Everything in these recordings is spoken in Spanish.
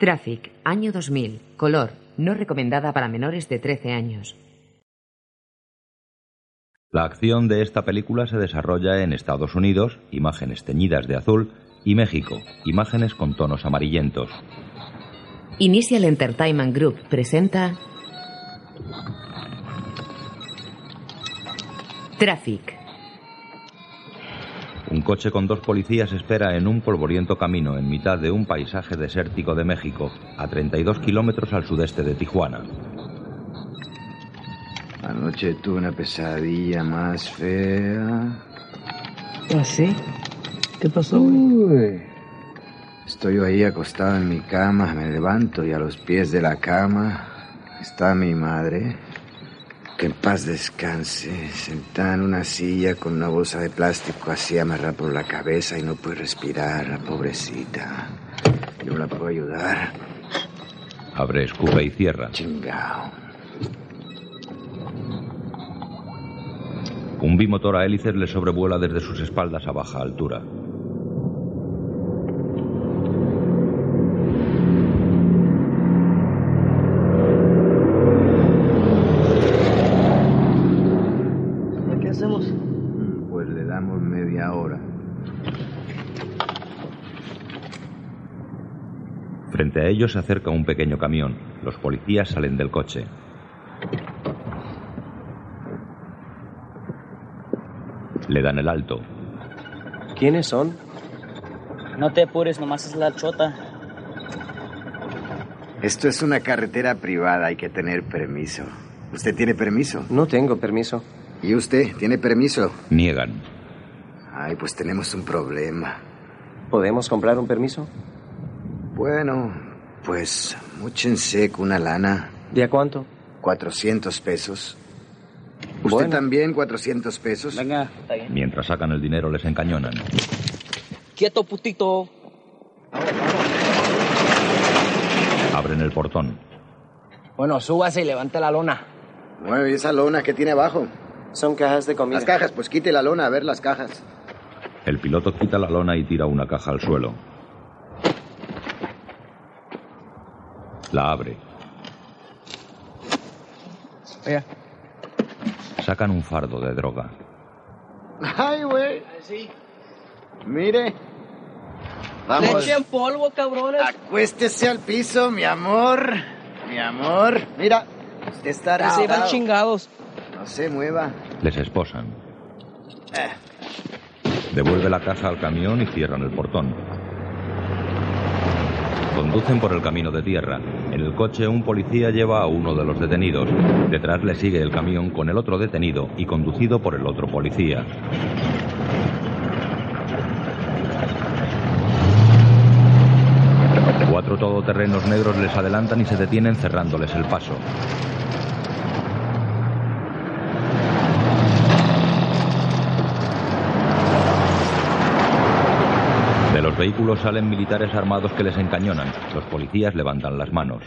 Traffic, año 2000. Color, no recomendada para menores de 13 años. La acción de esta película se desarrolla en Estados Unidos, imágenes teñidas de azul, y México, imágenes con tonos amarillentos. Initial Entertainment Group presenta Traffic. Un coche con dos policías espera en un polvoriento camino en mitad de un paisaje desértico de México, a 32 kilómetros al sudeste de Tijuana. Anoche tuve una pesadilla más fea. ¿Ah, sí? ¿Qué pasó, Uy. Estoy ahí acostado en mi cama, me levanto y a los pies de la cama está mi madre. Que en paz descanse, sentada en una silla con una bolsa de plástico así amarrada por la cabeza y no puede respirar, la pobrecita. Yo la puedo ayudar. Abre, escupe y cierra. Chingao. Un bimotor a hélices le sobrevuela desde sus espaldas a baja altura. ¿Qué hacemos? Pues le damos media hora. Frente a ellos se acerca un pequeño camión. Los policías salen del coche. Le dan el alto. ¿Quiénes son? No te apures, nomás es la chota. Esto es una carretera privada, hay que tener permiso. ¿Usted tiene permiso? No tengo permiso. ¿Y usted tiene permiso? Niegan. Ay, pues tenemos un problema. ¿Podemos comprar un permiso? Bueno, pues múchense con una lana. ¿De a cuánto? 400 pesos. ¿Usted Bueno. también 400 pesos? Venga, está bien. Mientras sacan el dinero les encañonan. Quieto, putito. Abren el portón. Bueno, súbase y levante la lona. Bueno, ¿y esa lona que tiene abajo? Son cajas de comida. Las cajas, pues quite la lona, a ver las cajas. El piloto quita la lona y tira una caja al suelo. La abre. Oiga. Sacan un fardo de droga. Ay, güey. Mire. Vamos. Leche en polvo, cabrones. Acuéstese al piso, mi amor. Mi amor. Mira, usted está Ya se arrestado. chingados. No se mueva. Les esposan. Eh, Devuelve la caja al camión y cierran el portón. Conducen por el camino de tierra. En el coche un policía lleva a uno de los detenidos. Detrás le sigue el camión con el otro detenido y conducido por el otro policía. Cuatro todoterrenos negros les adelantan y se detienen cerrándoles el paso. Vehículos salen militares armados que les encañonan. Los policías levantan las manos.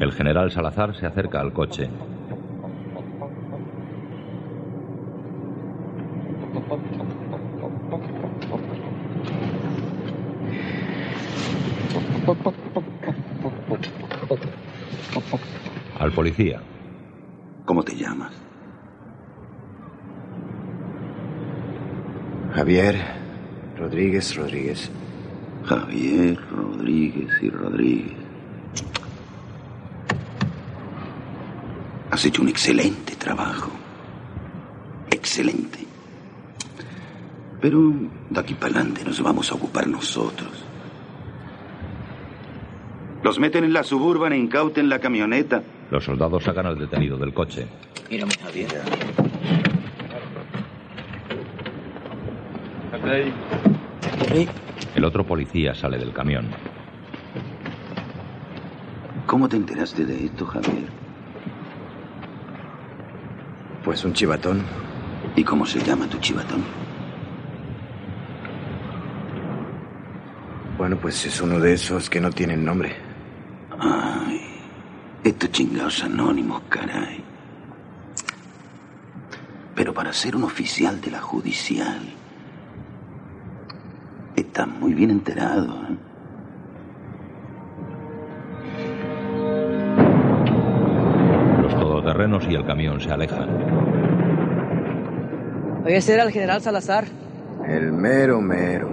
El general Salazar se acerca al coche. ¿Cómo te llamas? Javier Rodríguez Rodríguez. Javier Rodríguez y Rodríguez. Has hecho un excelente trabajo. Excelente. Pero de aquí para adelante nos vamos a ocupar nosotros. Los meten en la suburban e incauten la camioneta. Los soldados sacan al detenido del coche. Mírame, Javier. El otro policía sale del camión. ¿Cómo te enteraste de esto, Javier? Pues un chivatón. ¿Y cómo se llama tu chivatón? Bueno, pues es uno de esos que no tienen nombre. Estos chingados anónimos, caray. Pero para ser un oficial de la judicial... Está muy bien enterado. ¿eh? Los todoterrenos y el camión se alejan. Oye, ese era el general Salazar. El mero mero.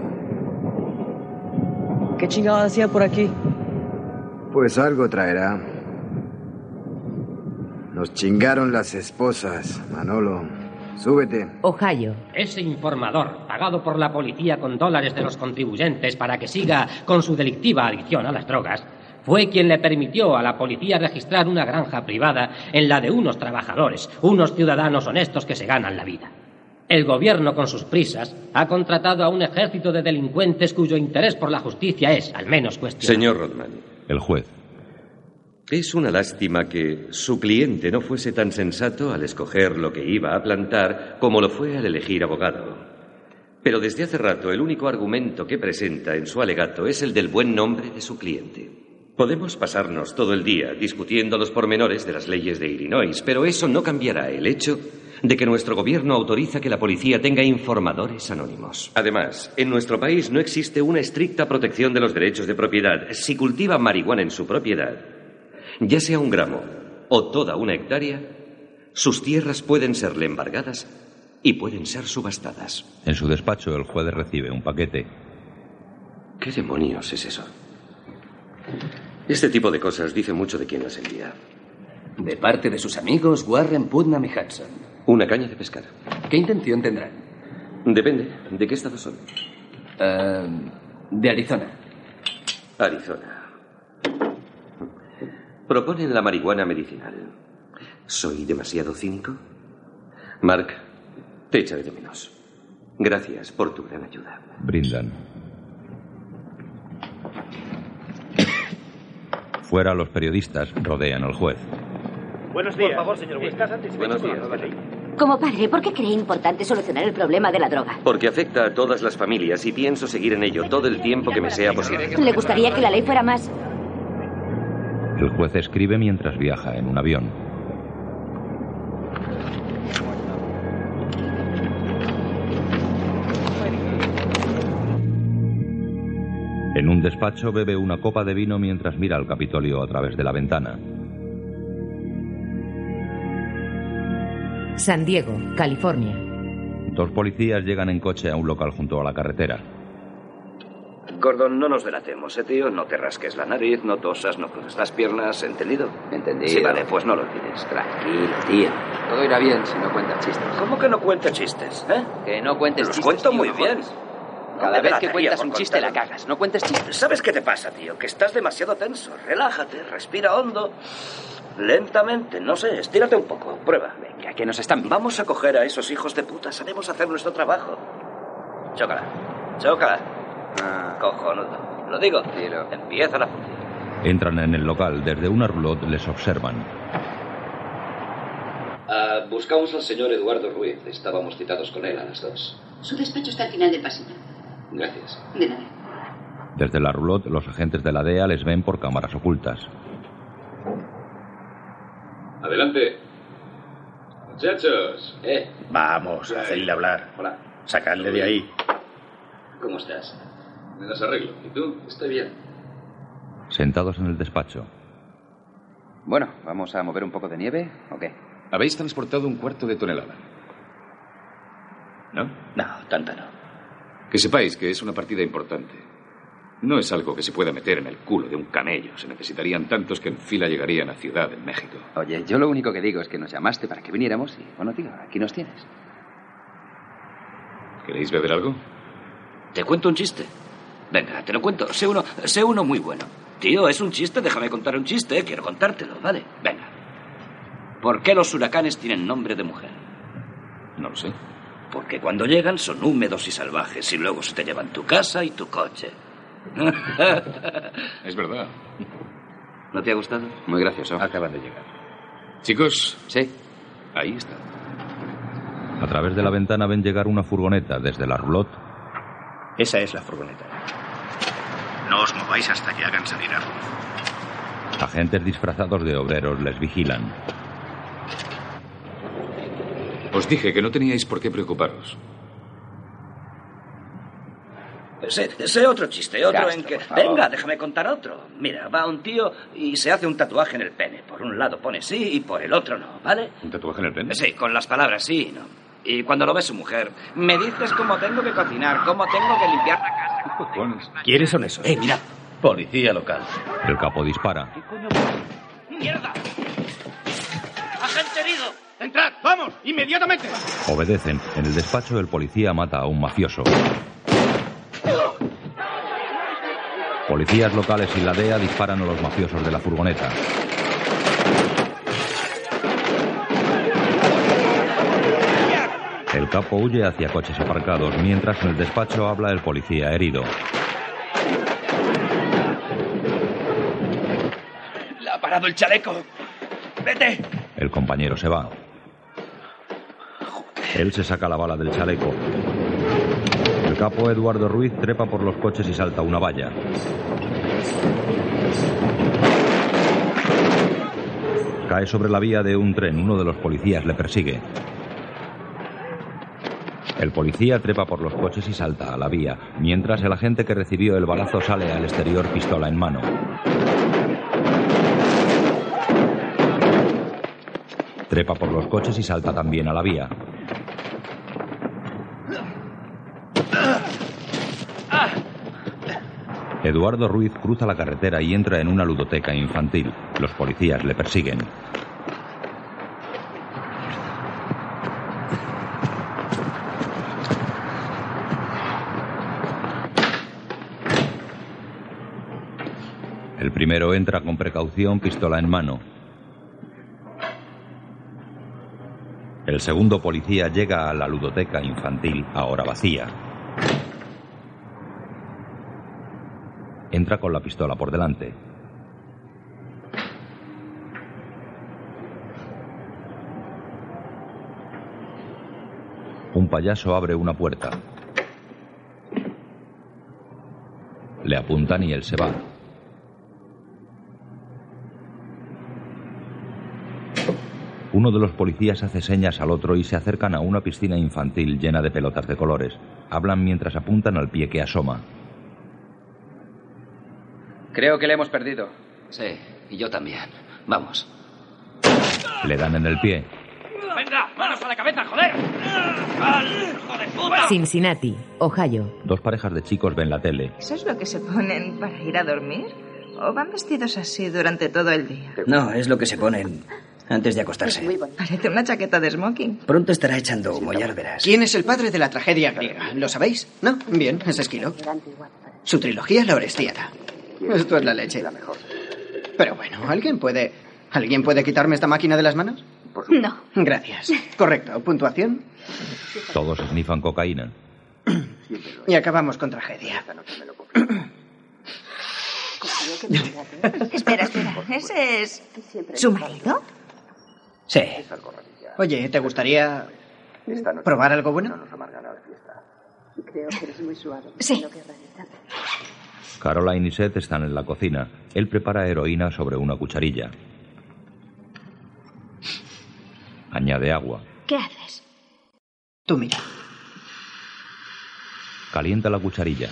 ¿Qué chingados hacía por aquí? Pues algo traerá. Nos chingaron las esposas, Manolo. Súbete. Ohio. Ese informador, pagado por la policía con dólares de los contribuyentes para que siga con su delictiva adicción a las drogas, fue quien le permitió a la policía registrar una granja privada en la de unos trabajadores, unos ciudadanos honestos que se ganan la vida. El gobierno, con sus prisas, ha contratado a un ejército de delincuentes cuyo interés por la justicia es, al menos, cuestionable. Señor Rodman, El juez. Es una lástima que su cliente no fuese tan sensato al escoger lo que iba a plantar como lo fue al elegir abogado. Pero desde hace rato el único argumento que presenta en su alegato es el del buen nombre de su cliente. Podemos pasarnos todo el día discutiendo los pormenores de las leyes de Illinois, pero eso no cambiará el hecho de que nuestro gobierno autoriza que la policía tenga informadores anónimos. Además, en nuestro país no existe una estricta protección de los derechos de propiedad. Si cultiva marihuana en su propiedad, ya sea un gramo o toda una hectárea, sus tierras pueden serle embargadas y pueden ser subastadas. En su despacho, el juez recibe un paquete. ¿Qué demonios es eso? Este tipo de cosas dice mucho de quién las envía. De parte de sus amigos Warren, Putnam y Hudson. Una caña de pescar. ¿Qué intención tendrán? Depende. ¿De qué estado son? Eh, de Arizona. Arizona. Proponen la marihuana medicinal. ¿Soy demasiado cínico? Mark, te echaré de menos. Gracias por tu gran ayuda. Brindan. Fuera, los periodistas rodean al juez. Buenos días. Por favor, señor juez. ¿Estás Buenos días. Como padre, ¿por qué cree importante solucionar el problema de la droga? Porque afecta a todas las familias y pienso seguir en ello todo el tiempo que me sea posible. ¿Le gustaría que la ley fuera más? El juez escribe mientras viaja en un avión. En un despacho bebe una copa de vino mientras mira al Capitolio a través de la ventana. San Diego, California. Dos policías llegan en coche a un local junto a la carretera. Gordon, no nos delatemos, ¿eh, tío? No te rasques la nariz, no tosas, no cruces las piernas, ¿entendido? Entendido. Sí, vale, pues no lo olvides. Tranquilo, tío. Todo irá bien si no cuentas chistes. ¿Cómo que no cuenta chistes, eh? Que no cuentes Los chistes. cuento tío, muy no bien. No Cada vez que cuentas un chiste la cagas. No cuentes chistes. ¿Sabes qué te pasa, tío? Que estás demasiado tenso. Relájate, respira hondo. Lentamente, no sé, estírate un poco. Prueba. Venga, que nos están... Vamos a coger a esos hijos de puta. Sabemos hacer nuestro trabajo. Chócala. Chócala. Ah, Cojonudo. Lo digo. Tiro. Empieza la función. Entran en el local. Desde una roulotte les observan. Ah, buscamos al señor Eduardo Ruiz. Estábamos citados con él a las dos. Su despacho está al final del pasillo. Gracias. De nada. Desde la roulotte, los agentes de la DEA les ven por cámaras ocultas. Adelante. Muchachos. Eh, Vamos, hacedle hablar. hola. Sacadle de ahí. ¿Cómo estás? Me das arreglo. ¿Y tú? Estoy bien. Sentados en el despacho. Bueno, ¿vamos a mover un poco de nieve o qué? Habéis transportado un cuarto de tonelada. ¿No? No, tanta no. Que sepáis que es una partida importante. No es algo que se pueda meter en el culo de un camello. Se necesitarían tantos que en fila llegarían a Ciudad en México. Oye, yo lo único que digo es que nos llamaste para que viniéramos y, bueno, tío, aquí nos tienes. ¿Queréis beber algo? ¿Te cuento un chiste? Venga, te lo cuento. Sé uno, sé uno muy bueno. Tío, es un chiste, déjame contar un chiste. Quiero contártelo, ¿vale? Venga. ¿Por qué los huracanes tienen nombre de mujer? No lo sé. Porque cuando llegan son húmedos y salvajes y luego se te llevan tu casa y tu coche. Es verdad. ¿No te ha gustado? Muy gracioso. Acaban de llegar. Chicos. Sí. Ahí está. A través de la ventana ven llegar una furgoneta desde la roulotte. Esa es la furgoneta. No os mováis hasta que hagan salir a Ruth. Agentes disfrazados de obreros les vigilan. Os dije que no teníais por qué preocuparos. Sé, sé otro chiste, otro Castro, en que... Venga, déjame contar otro. Mira, va un tío y se hace un tatuaje en el pene. Por un lado pone sí y por el otro no, ¿vale? ¿Un tatuaje en el pene? Sí, con las palabras sí y no. Y cuando lo ve su mujer, me dices cómo tengo que cocinar, cómo tengo que limpiar la casa. ¿Quieres son eso? Eh, mira. Policía local. El capo dispara. ¡Mierda! ¡Agente herido! ¡Entrad! ¡Vamos! ¡Inmediatamente! Obedecen. En el despacho el policía mata a un mafioso. Policías locales y la DEA disparan a los mafiosos de la furgoneta. El capo huye hacia coches aparcados, mientras en el despacho habla el policía herido. Le ha parado el chaleco. ¡Vete! El compañero se va. Él se saca la bala del chaleco. El capo Eduardo Ruiz trepa por los coches y salta una valla. Cae sobre la vía de un tren. Uno de los policías le persigue. El policía trepa por los coches y salta a la vía, mientras el agente que recibió el balazo sale al exterior pistola en mano. Trepa por los coches y salta también a la vía. Eduardo Ruiz cruza la carretera y entra en una ludoteca infantil. Los policías le persiguen. El primero entra con precaución, pistola en mano. El segundo policía llega a la ludoteca infantil, ahora vacía. Entra con la pistola por delante. Un payaso abre una puerta. Le apuntan y él se va. Uno de los policías hace señas al otro y se acercan a una piscina infantil llena de pelotas de colores. Hablan mientras apuntan al pie que asoma. Creo que le hemos perdido. Sí, y yo también. Vamos. Le dan en el pie. ¡Venga! ¡Manos a la cabeza, joder! ¡Al hijo de puta! Cincinnati, Ohio. Dos parejas de chicos ven la tele. ¿Eso es lo que se ponen para ir a dormir? ¿O van vestidos así durante todo el día? No, es lo que se ponen antes de acostarse. Parece una chaqueta de smoking. Pronto estará echando humo, ya lo verás. ¿Quién es el padre de la tragedia griega? ¿Lo sabéis? No, bien, es Esquilo. Su trilogía, La Orestiada. Esto es la leche. Pero bueno, ¿alguien puede... ¿Alguien puede quitarme esta máquina de las manos? No. Gracias. Correcto. ¿Puntuación? Todos snifan cocaína. Y acabamos con tragedia. espera, espera. ¿Ese es su marido? Sí. Oye, ¿te gustaría probar algo bueno? Creo que eres muy suave. Sí. Caroline y Seth están en la cocina. Él prepara heroína sobre una cucharilla. Añade agua. ¿Qué haces? Tú mira. Calienta la cucharilla.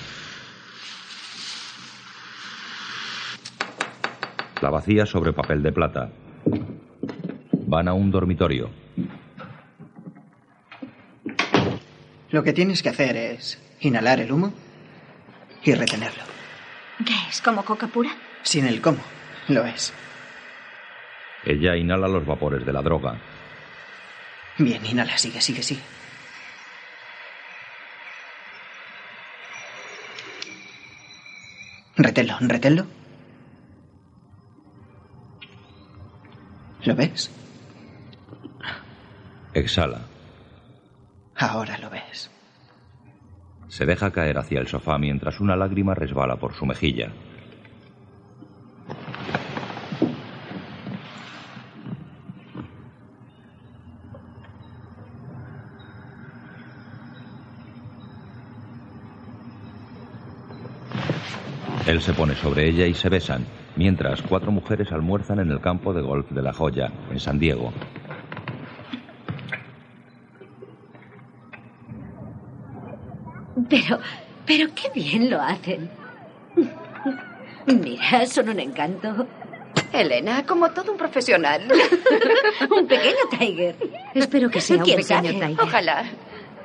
La vacía sobre papel de plata. Van a un dormitorio. Lo que tienes que hacer es inhalar el humo y retenerlo. ¿Qué es? ¿Como coca pura? Sin el cómo. Lo es. Ella inhala los vapores de la droga. Bien, inhala, sigue, sigue, sigue. Reténlo, reténlo. ¿Lo ves? Exhala. Ahora lo ves. Se deja caer hacia el sofá mientras una lágrima resbala por su mejilla. Él se pone sobre ella y se besan, mientras cuatro mujeres almuerzan en el campo de golf de La Joya, en San Diego. Pero, pero qué bien lo hacen. Mira, son un encanto. Elena, como todo un profesional. un pequeño Tiger. Espero que sea un ¿Quién pequeño sabe? Tiger. Ojalá.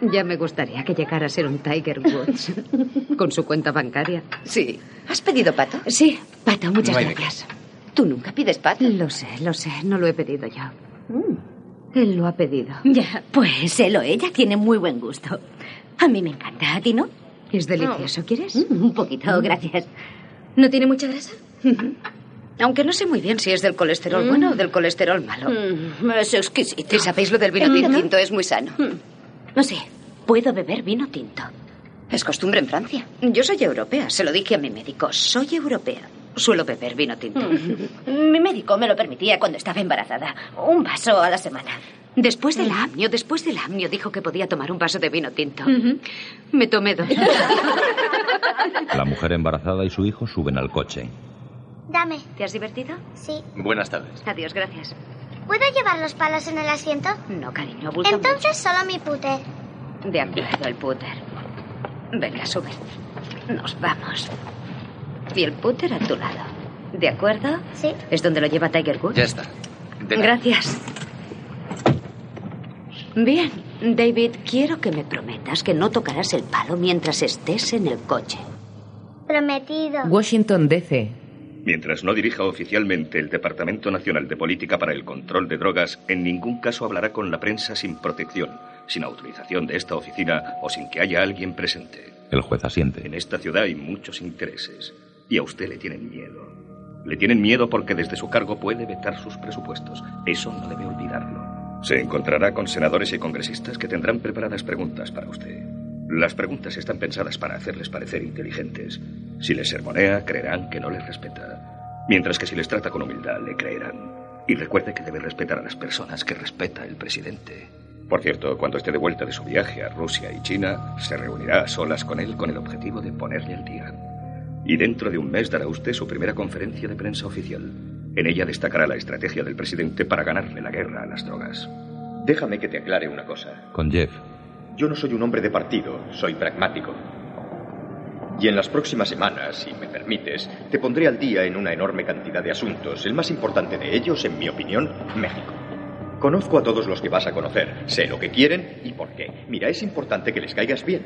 Ya me gustaría que llegara a ser un Tiger Woods. Con su cuenta bancaria. Sí. ¿Has pedido pato? Sí, pato, muchas gracias. Tú nunca pides pato. Lo sé, lo sé. No lo he pedido yo. Él lo ha pedido. Ya, pues él o ella tiene muy buen gusto. A mí me encanta, ¿a ti no? Es delicioso, ¿quieres? Mm, un poquito, gracias. ¿No tiene mucha grasa? Aunque no sé muy bien si es del colesterol Mm. bueno o del colesterol malo. Mm, es exquisito. ¿Y sabéis lo del vino Mm, tinto? tinto? Es muy sano. No sé, puedo beber vino tinto. Es costumbre en Francia. Yo soy europea, se lo dije a mi médico. Soy europea. Suelo beber vino tinto. Mi médico me lo permitía cuando estaba embarazada. Un vaso a la semana. Después del amnio, después del amnio, dijo que podía tomar un vaso de vino tinto. Me tomé dos. La mujer embarazada y su hijo suben al coche. Dame. ¿Te has divertido? Sí. Buenas tardes. Adiós, gracias. ¿Puedo llevar los palos en el asiento? No, cariño, Entonces solo mi puter. De acuerdo, el puter. Venga, sube. Nos vamos. Y el puter a tu lado. ¿De acuerdo? Sí. ¿Es donde lo lleva Tiger Woods? Ya está. De. Gracias. Bien, David, quiero que me prometas que no tocarás el palo mientras estés en el coche. Prometido. Washington, D.C. Mientras no dirija oficialmente el Departamento Nacional de Política para el Control de Drogas, en ningún caso hablará con la prensa sin protección, sin autorización de esta oficina o sin que haya alguien presente. El juez asiente. En esta ciudad hay muchos intereses y a usted le tienen miedo. Le tienen miedo porque desde su cargo puede vetar sus presupuestos. Eso no debe olvidarlo. Se encontrará con senadores y congresistas que tendrán preparadas preguntas para usted. Las preguntas están pensadas para hacerles parecer inteligentes. Si les sermonea, creerán que no les respeta. Mientras que si les trata con humildad, le creerán. Y recuerde que debe respetar a las personas que respeta el presidente. Por cierto, cuando esté de vuelta de su viaje a Rusia y China, se reunirá a solas con él con el objetivo de ponerle al día. Y dentro de un mes dará usted su primera conferencia de prensa oficial. En ella destacará la estrategia del presidente para ganarle la guerra a las drogas. Déjame que te aclare una cosa. Con Jeff. Yo no soy un hombre de partido, soy pragmático. Y en las próximas semanas, si me permites, te pondré al día en una enorme cantidad de asuntos. El más importante de ellos, en mi opinión, México. Conozco a todos los que vas a conocer, sé lo que quieren y por qué. Mira, es importante que les caigas bien.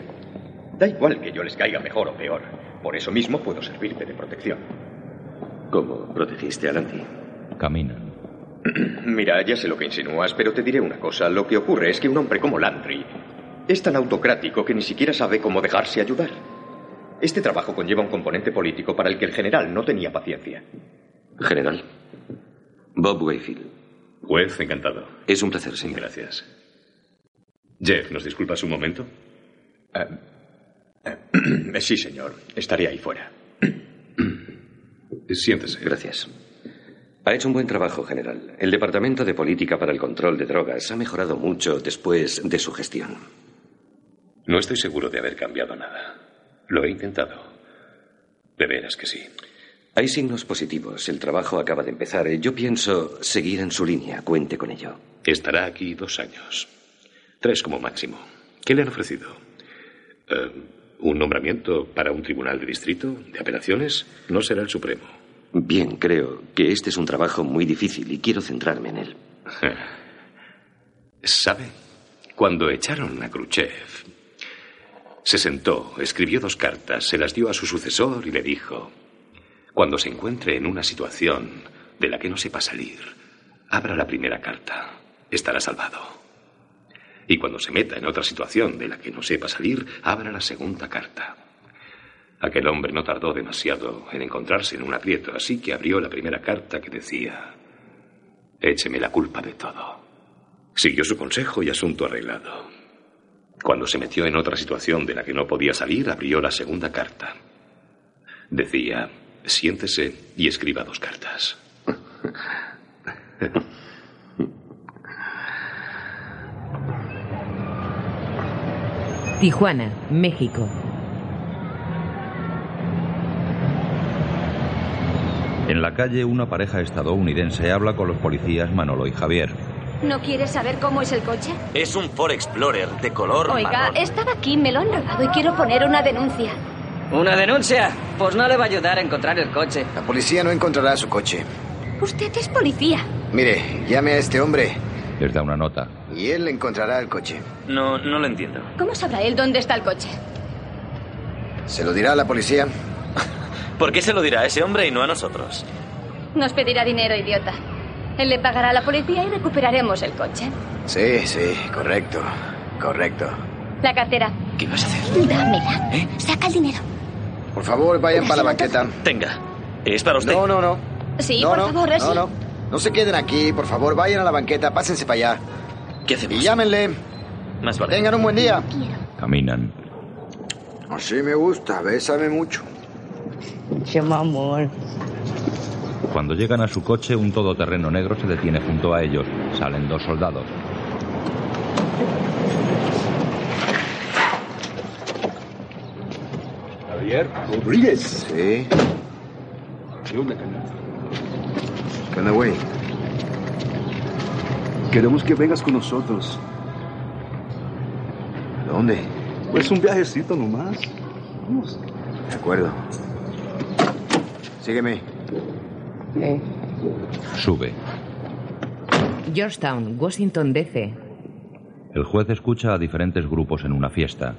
Da igual que yo les caiga mejor o peor. Por eso mismo puedo servirte de protección. ¿Cómo protegiste a Landy? Caminan. Mira, ya sé lo que insinúas, pero te diré una cosa. Lo que ocurre es que un hombre como Landry es tan autocrático que ni siquiera sabe cómo dejarse ayudar. Este trabajo conlleva un componente político para el que el general no tenía paciencia. General. Bob Wayfield. Juez, encantado. Es un placer, señor. Gracias. Jeff, ¿nos disculpas un momento? Eh, sí, señor. Estaré ahí fuera. Siéntese. Gracias. Ha hecho un buen trabajo, general. El Departamento de Política para el Control de Drogas ha mejorado mucho después de su gestión. No estoy seguro de haber cambiado nada. Lo he intentado. De veras que sí. Hay signos positivos. El trabajo acaba de empezar. Yo pienso seguir en su línea. Cuente con ello. Estará aquí dos años. Tres como máximo. ¿Qué le han ofrecido? Eh, ¿Un nombramiento para un tribunal de distrito de apelaciones? No será el Supremo. Bien, creo que este es un trabajo muy difícil y quiero centrarme en él. ¿Sabe? Cuando echaron a Khrushchev, se sentó, escribió dos cartas, se las dio a su sucesor y le dijo, cuando se encuentre en una situación de la que no sepa salir, abra la primera carta, estará salvado. Y cuando se meta en otra situación de la que no sepa salir, abra la segunda carta. Aquel hombre no tardó demasiado en encontrarse en un aprieto, así que abrió la primera carta que decía, écheme la culpa de todo. Siguió su consejo y asunto arreglado. Cuando se metió en otra situación de la que no podía salir, abrió la segunda carta. Decía, siéntese y escriba dos cartas. Tijuana, México. En la calle, una pareja estadounidense habla con los policías Manolo y Javier. ¿No quieres saber cómo es el coche? Es un Ford Explorer de color Oiga, marrón. estaba aquí, me lo han robado y quiero poner una denuncia. ¿Una denuncia? Pues no le va a ayudar a encontrar el coche. La policía no encontrará su coche. Usted es policía. Mire, llame a este hombre Les da una nota. Y él encontrará el coche. No, no lo entiendo. ¿Cómo sabrá él dónde está el coche? ¿Se lo dirá a la policía? ¿Por qué se lo dirá a ese hombre y no a nosotros? Nos pedirá dinero, idiota. Él le pagará a la policía y recuperaremos el coche. Sí, sí, correcto. Correcto. La cartera. ¿Qué vas a hacer? Dámela. Saca el dinero. Por favor, vayan para la banqueta. Tenga. Es para usted. No, no, no. Sí, no, por no, favor, no, así. no. No se queden aquí, por favor, vayan a la banqueta, pásense para allá. ¿Qué hacemos? Y llámenle. Más vale. Tengan un buen día. Caminan. Así me gusta, bésame mucho. Che amor. Cuando llegan a su coche, un todoterreno negro se detiene junto a ellos. Salen dos soldados. Javier Rodríguez. Sí. ¿Qué onda, carnal? Queremos que vengas con nosotros. ¿A dónde? Pues un viajecito nomás. Vamos. De acuerdo. Sígueme. Sube. Georgetown, Washington, D.C. El juez escucha a diferentes grupos en una fiesta.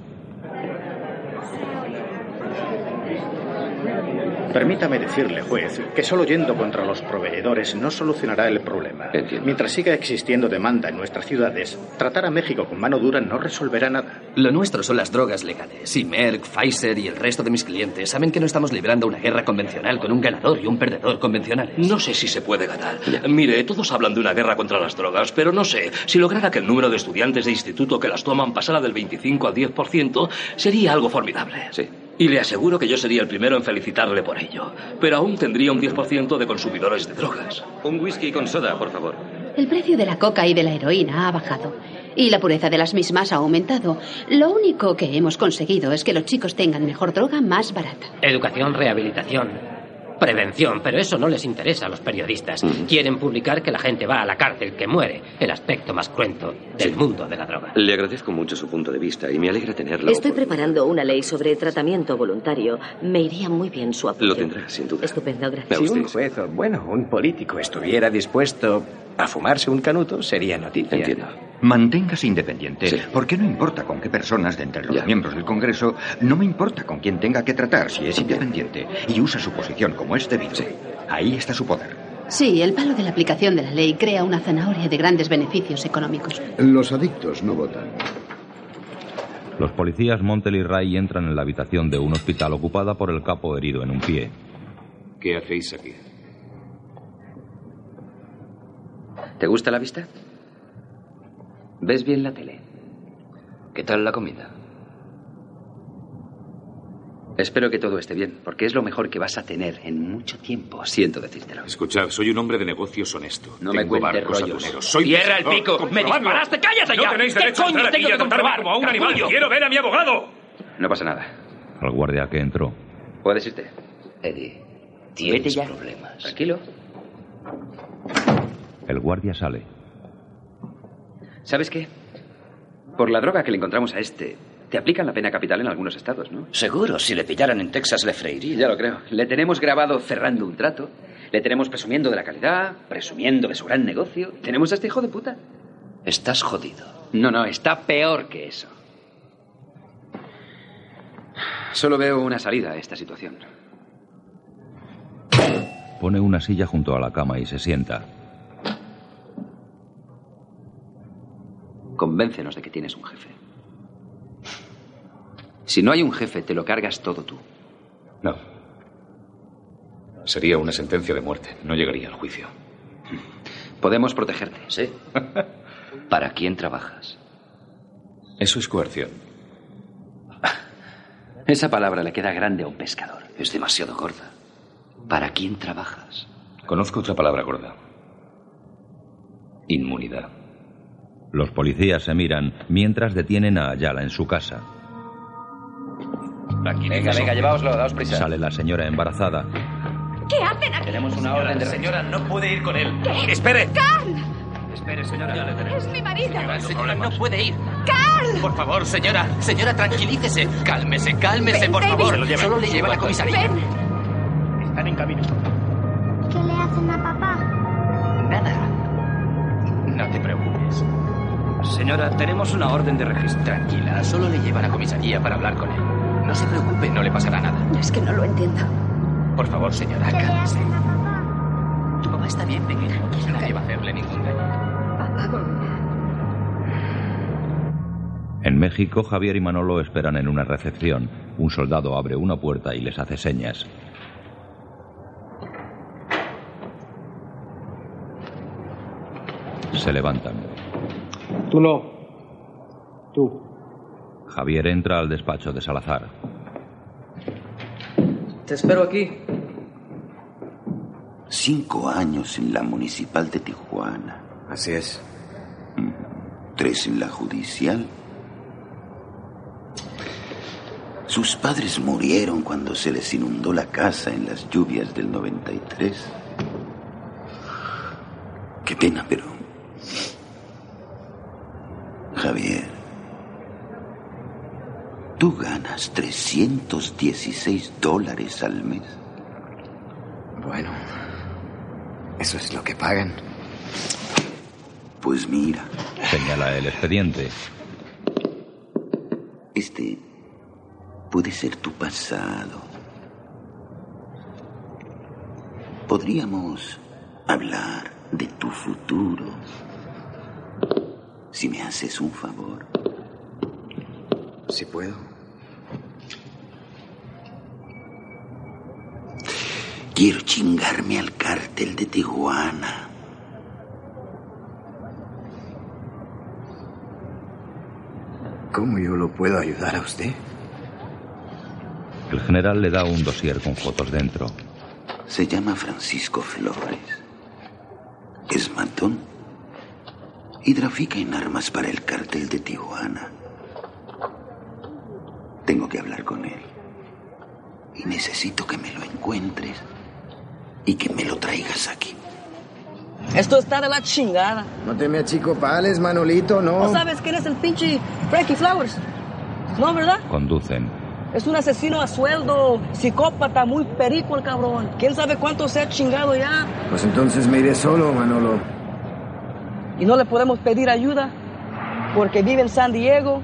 Permítame decirle, juez, que solo yendo contra los proveedores no solucionará el problema. Mientras siga existiendo demanda en nuestras ciudades, tratar a México con mano dura no resolverá nada. Lo nuestro son las drogas legales. Y Merck, Pfizer y el resto de mis clientes saben que no estamos librando una guerra convencional con un ganador y un perdedor convencionales. No sé si se puede ganar. Mire, todos hablan de una guerra contra las drogas, pero no sé. Si lograra que el número de estudiantes de instituto que las toman pasara del 25 al 10%, sería algo formidable. Sí. Y le aseguro que yo sería el primero en felicitarle por ello. Pero aún tendría un 10% de consumidores de drogas. Un whisky con soda, por favor. El precio de la coca y de la heroína ha bajado y la pureza de las mismas ha aumentado. Lo único que hemos conseguido es que los chicos tengan mejor droga más barata. Educación, rehabilitación, prevención, pero eso no les interesa a los periodistas. Quieren publicar que la gente va a la cárcel, que muere, el aspecto más cruento del mundo de la droga. Le agradezco mucho su punto de vista y me alegra tenerlo. Estoy preparando una ley sobre tratamiento voluntario. Me iría muy bien su apoyo. Lo tendrá, sin duda. Estupendo, gracias. Si un juez, o, bueno, un político estuviera dispuesto a fumarse un canuto, sería noticia. Entiendo. Manténgase independiente, porque no importa con qué personas de entre los miembros del Congreso, no me importa con quién tenga que tratar si es independiente y usa su posición como es debido. Ahí está su poder. Sí, el palo de la aplicación de la ley crea una zanahoria de grandes beneficios económicos. Los adictos no votan. Los policías Montel y Ray entran en la habitación de un hospital ocupada por el capo herido en un pie. ¿Qué hacéis aquí? ¿Te gusta la vista? ¿Ves bien la tele? ¿Qué tal la comida? Espero que todo esté bien, porque es lo mejor que vas a tener en mucho tiempo, siento decírtelo. Escuchad, soy un hombre de negocios honesto. No me Tengo cuentes barcos rollos. Soy Cierra el pico. ¡Me disparaste! ¡Cállate No ya! tenéis ¿Qué coño entrar tengo que comprobar? como a un animal. ¡Quiero ver a mi abogado! No pasa nada. Al guardia que entró. ¿Puedes irte? Eddie, ya. problemas. Tranquilo. El guardia sale. ¿Sabes qué? Por la droga que le encontramos a este, te aplican la pena capital en algunos estados, ¿no? Seguro, si le pillaran en Texas le freiría. Ya lo creo. Le tenemos grabado cerrando un trato. Le tenemos presumiendo de la calidad, presumiendo de su gran negocio. Tenemos a este hijo de puta. Estás jodido. No, no, está peor que eso. Solo veo una salida a esta situación. Pone una silla junto a la cama y se sienta. Convéncenos de que tienes un jefe. Si no hay un jefe, te lo cargas todo tú. No. Sería una sentencia de muerte. No llegaría al juicio. Podemos protegerte. Sí. ¿Para quién trabajas? Eso es coerción. Esa palabra le queda grande a un pescador. Es demasiado gorda. ¿Para quién trabajas? Conozco otra palabra gorda. Inmunidad. Los policías se miran mientras detienen a Ayala en su casa. Venga, venga, llevaoslo, daos prisa. Sale la señora embarazada. ¿Qué hacen aquí? Tenemos una orden de Señora, no puede ir con él. ¿Qué? ¡Espere! ¡Carl! Espere, señora. Ya le tenemos. Es mi marido. Señora, señora, no puede ir. ¡Carl! Por favor, señora. Señora, tranquilícese. Cálmese, cálmese, Ven, por David. favor. Se lo lleva. Solo le lleva a la comisaría. Ven. Están en camino. ¿Qué le hacen a papá? Nada. No te preocupes. Señora, tenemos una orden de registro. Tranquila, solo le lleva a comisaría para hablar con él. No se preocupe, no le pasará nada. Es que no lo entiendo. Por favor, señora, ¿Qué le cálmese. papá? Tu mamá está bien, pequeña. Nadie va a hacerle ningún daño. En México, Javier y Manolo esperan en una recepción. Un soldado abre una puerta y les hace señas. Se levantan. Tú no. Tú. Javier entra al despacho de Salazar. Te espero aquí. Cinco años en la municipal de Tijuana. Así es. Tres en la judicial. Sus padres murieron cuando se les inundó la casa en las lluvias del 93. Qué pena, pero... Javier, tú ganas 316 dólares al mes. Bueno, eso es lo que pagan. Pues mira, Señala el expediente. este puede ser tu pasado. Podríamos hablar de tu futuro. Si me haces un favor. Si puedo. Quiero chingarme al cártel de Tijuana. ¿Cómo yo lo puedo ayudar a usted? El general le da un dossier con fotos dentro. Se llama Francisco Flores. Es matón y trafica en armas para el cártel de Tijuana. Tengo que hablar con él. Y necesito que me lo encuentres y que me lo traigas aquí. Esto está de la chingada. No te me achicopales, Manolito, no. ¿No sabes quién es el pinche Frankie Flowers? No, ¿verdad? Conducen. Es un asesino a sueldo, psicópata, muy perico el cabrón. ¿Quién sabe cuánto se ha chingado ya? Pues entonces me iré solo, Manolo. Y no le podemos pedir ayuda porque vive en San Diego.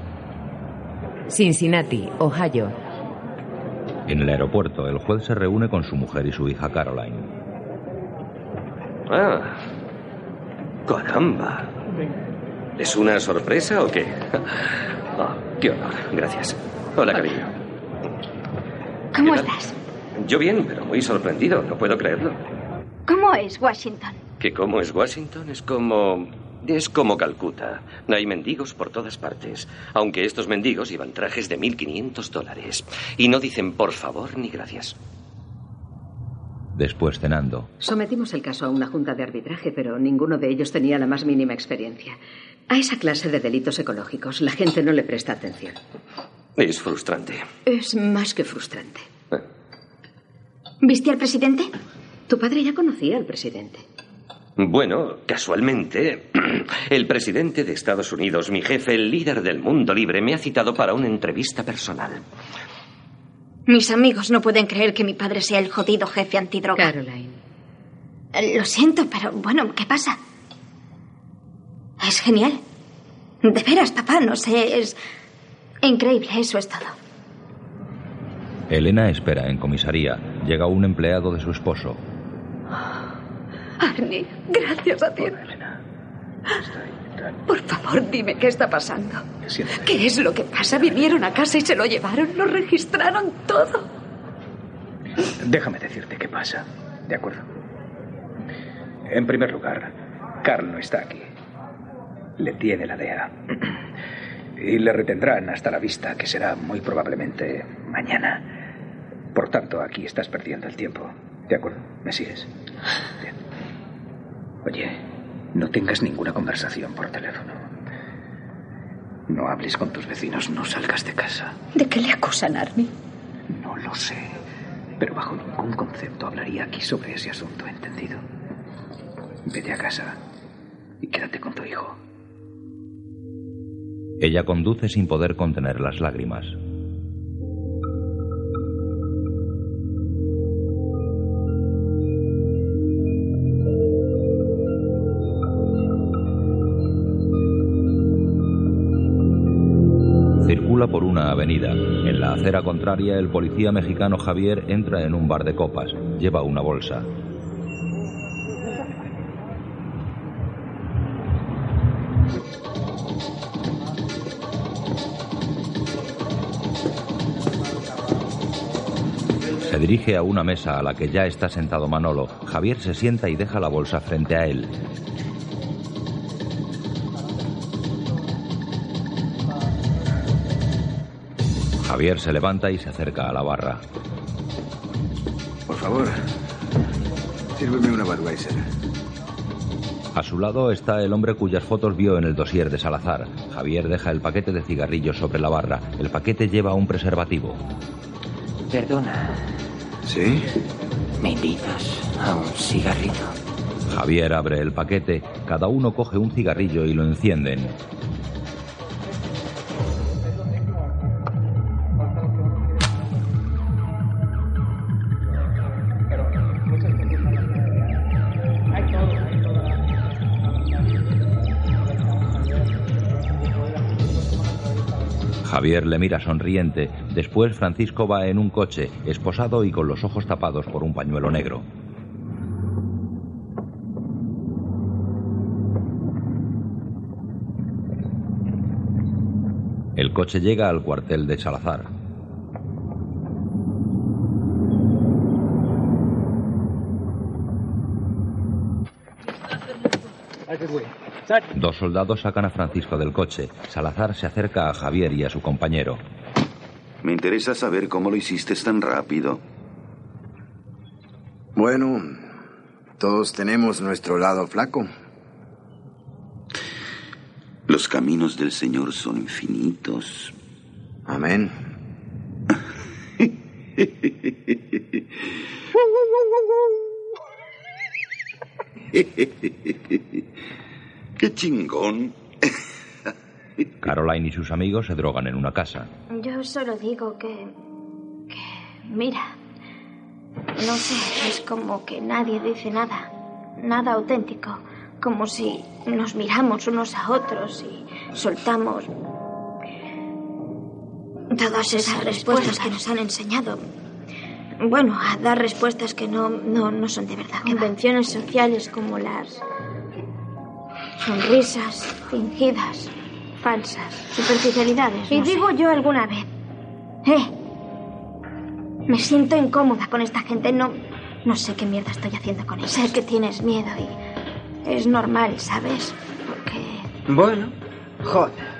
Cincinnati, Ohio. En el aeropuerto, el juez se reúne con su mujer y su hija Caroline. Ah, caramba. ¿Es una sorpresa o qué? Ah, qué honor, gracias. Hola, cariño. ¿Cómo estás? Yo bien, pero muy sorprendido, no puedo creerlo. ¿Cómo es Washington? ¿Que cómo es Washington? Es como... Es como Calcuta. Hay mendigos por todas partes. Aunque estos mendigos llevan trajes de 1.500 dólares. Y no dicen por favor ni gracias. Después cenando. Sometimos el caso a una junta de arbitraje, pero ninguno de ellos tenía la más mínima experiencia. A esa clase de delitos ecológicos la gente no le presta atención. Es frustrante. Es más que frustrante. ¿Viste al presidente? Tu padre ya conocía al presidente. Bueno, casualmente, el presidente de Estados Unidos, mi jefe, el líder del mundo libre, me ha citado para una entrevista personal. Mis amigos no pueden creer que mi padre sea el jodido jefe antidroga. Caroline. Lo siento, pero bueno, ¿qué pasa? Es genial. De veras, papá, no sé, es increíble, eso es todo. Elena espera en comisaría. Llega un empleado de su esposo. Arnie, gracias a Dios. Por favor, dime qué está pasando. ¿Qué es lo que pasa? Vinieron a casa y se lo llevaron, lo registraron todo. Déjame decirte qué pasa, ¿de acuerdo? En primer lugar, Carl no está aquí. Le tiene la DEA. Y le retendrán hasta la vista, que será muy probablemente mañana. Por tanto, aquí estás perdiendo el tiempo. ¿De acuerdo? ¿Me sigues? Bien. Oye, no tengas ninguna conversación por teléfono. No hables con tus vecinos, no salgas de casa. ¿De qué le acusan, Arnie? No lo sé. Pero bajo ningún concepto hablaría aquí sobre ese asunto, ¿entendido? Vete a casa y quédate con tu hijo. Ella conduce sin poder contener las lágrimas. Una avenida. En la acera contraria, el policía mexicano Javier entra en un bar de copas. Lleva una bolsa. Se dirige a una mesa a la que ya está sentado Manolo. Javier se sienta y deja la bolsa frente a él. Javier se levanta y se acerca a la barra. Por favor, sírveme una Budweiser. A su lado está el hombre cuyas fotos vio en el dossier de Salazar. Javier deja el paquete de cigarrillos sobre la barra. El paquete lleva un preservativo. Perdona. ¿Sí? ¿Me invitas a un cigarrillo? Javier abre el paquete. Cada uno coge un cigarrillo y lo encienden. Javier le mira sonriente. Después Francisco va en un coche, esposado y con los ojos tapados por un pañuelo negro. El coche llega al cuartel de Salazar. Dos soldados sacan a Francisco del coche. Salazar se acerca a Javier y a su compañero. Me interesa saber cómo lo hiciste tan rápido. Bueno, todos tenemos nuestro lado flaco. Los caminos del Señor son infinitos. Amén. ¡Qué chingón! Caroline y sus amigos se drogan en una casa. Yo solo digo que... que... Mira. No sé, es como que nadie dice nada. Nada auténtico. Como si nos miramos unos a otros y soltamos... Todas esas respuestas que nos han enseñado. Bueno, a dar respuestas que no, no, no son de verdad. Convenciones sociales como las sonrisas fingidas, falsas, superficialidades. Y digo yo alguna vez, eh, me siento incómoda con esta gente. No, no sé qué mierda estoy haciendo con ellos. Sé que tienes miedo y es normal, ¿sabes? Porque Bueno, joder.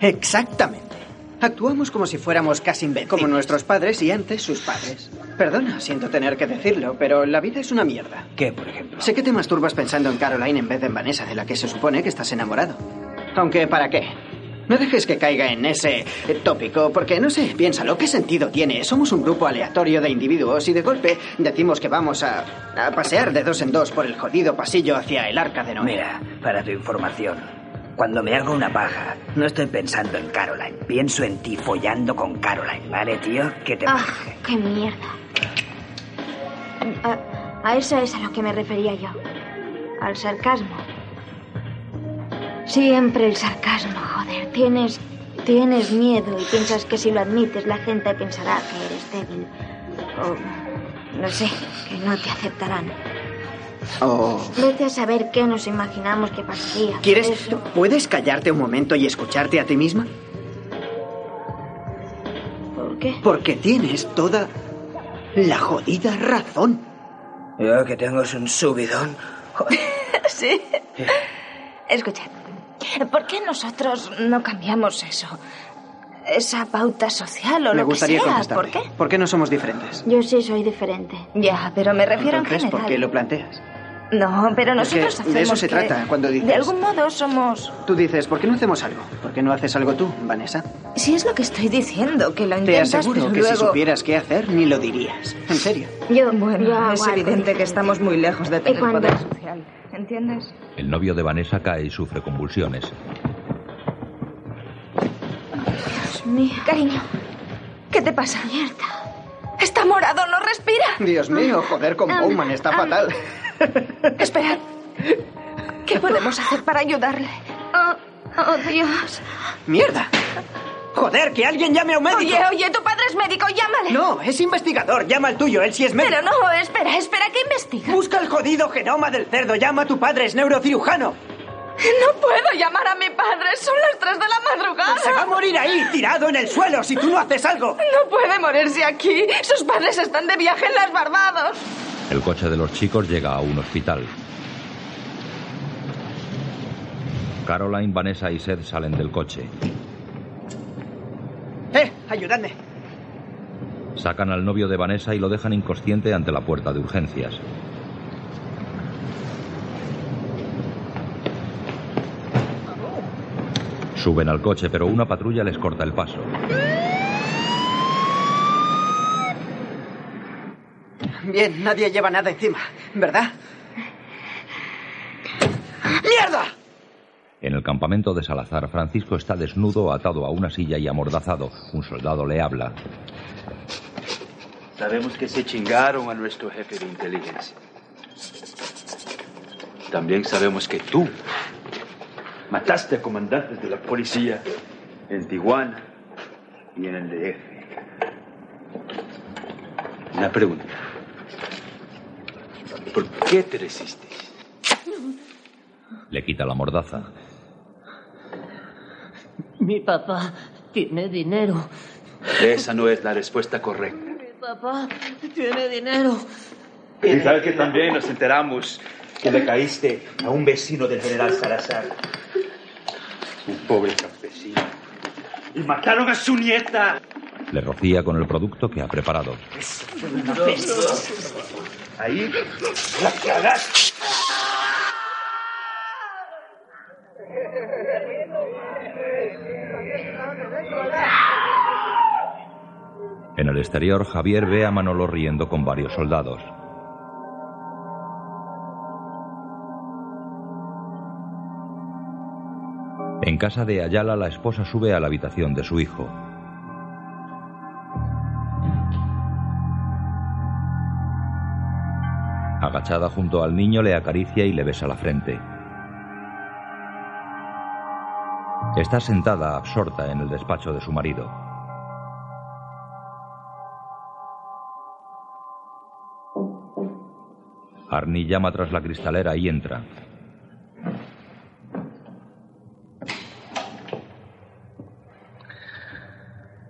Exactamente. Actuamos como si fuéramos casi invencibles. Como nuestros padres y antes sus padres. Perdona, siento tener que decirlo, pero la vida es una mierda. ¿Qué, por ejemplo? Sé que te masturbas pensando en Caroline en vez de en Vanessa, de la que se supone que estás enamorado. Aunque, ¿para qué? No dejes que caiga en ese eh, tópico, porque no sé, piénsalo, ¿qué sentido tiene? Somos un grupo aleatorio de individuos y de golpe decimos que vamos a, a pasear de dos en dos por el jodido pasillo hacia el arca de Noé. Mira, para tu información, cuando me hago una paja, no estoy pensando en Caroline. Pienso en ti follando con Caroline, ¿vale, tío? ¿Qué te ¡Ah, qué mierda! A, a eso es a lo que me refería yo. Al sarcasmo. Siempre el sarcasmo, joder. Tienes, tienes miedo y piensas que si lo admites la gente pensará que eres débil. O, no sé, que no te aceptarán. Oh. Vete a saber qué nos imaginamos que pasaría. ¿Quieres? Eso. ¿Puedes callarte un momento y escucharte a ti misma? ¿Por qué? Porque tienes toda la jodida razón. Yo que tengo es un subidón. sí. Escucha, ¿por qué nosotros no cambiamos eso? Esa pauta social o Me lo que gustaría sea. contestarte. ¿Por qué? ¿Por qué no somos diferentes? Yo sí soy diferente. Ya, pero me refiero Entonces, en general. ¿por qué lo planteas? No, pero Porque nosotros hacemos de eso se que- trata cuando dices- De algún modo somos... Tú dices, ¿por qué no hacemos algo? ¿Por qué no haces algo tú, Vanessa? Si es lo que estoy diciendo, que lo Te intentas, aseguro pero que luego... si supieras qué hacer, ni lo dirías. En serio. Yo, Bueno, yo es evidente que estamos muy lejos de tener cuando- poder social. ¿entiendes? El novio de Vanessa cae y sufre convulsiones. Dios mío. Cariño, ¿qué te pasa? Mierda. Está morado, no respira. Dios mío, joder, con Bowman está fatal. Esperad. ¿Qué podemos hacer para ayudarle? Oh, oh, Dios. ¡Mierda! Joder, que alguien llame a un médico. Oye, oye, tu padre es médico, llámale. No, es investigador. Llama al tuyo, él sí es médico. Pero no, espera, espera, ¿qué investiga? Busca el jodido genoma del cerdo. Llama a tu padre, es neurocirujano. No puedo llamar a mi padre, son las 3 de la madrugada. Se va a morir ahí, tirado en el suelo, si tú no haces algo. No puede morirse aquí. Sus padres están de viaje en las Barbados. El coche de los chicos llega a un hospital. Caroline, Vanessa y Seth salen del coche. ¡Eh! ¡Ayudadme! Sacan al novio de Vanessa y lo dejan inconsciente ante la puerta de urgencias. Suben al coche, pero una patrulla les corta el paso. Bien, nadie lleva nada encima, ¿verdad? ¡Mierda! En el campamento de Salazar, Francisco está desnudo, atado a una silla y amordazado. Un soldado le habla. Sabemos que se chingaron a nuestro jefe de inteligencia. También sabemos que tú mataste a comandantes de la policía en Tijuana y en el DF. Una pregunta. ¿Por qué te resistes? Le quita la mordaza. Mi papá tiene dinero. Esa no es la respuesta correcta. Mi papá tiene dinero. Y sabes que también nos enteramos que le caíste a un vecino del general Salazar. Un pobre campesino. Y mataron a su nieta. Le rocía con el producto que ha preparado. Ahí la cagaste. En el exterior, Javier ve a Manolo riendo con varios soldados. En casa de Ayala, la esposa sube a la habitación de su hijo. Agachada junto al niño, le acaricia y le besa la frente. Está sentada, absorta en el despacho de su marido. Arnie llama tras la cristalera y entra.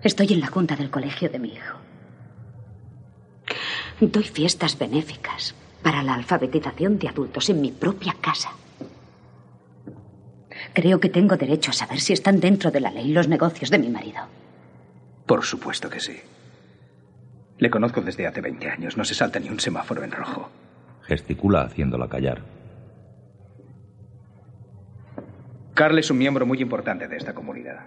Estoy en la junta del colegio de mi hijo. Doy fiestas benéficas para la alfabetización de adultos en mi propia casa. Creo que tengo derecho a saber si están dentro de la ley los negocios de mi marido. Por supuesto que sí. Le conozco desde hace 20 años. No se salta ni un semáforo en rojo. Gesticula haciéndola callar. Carl es un miembro muy importante de esta comunidad.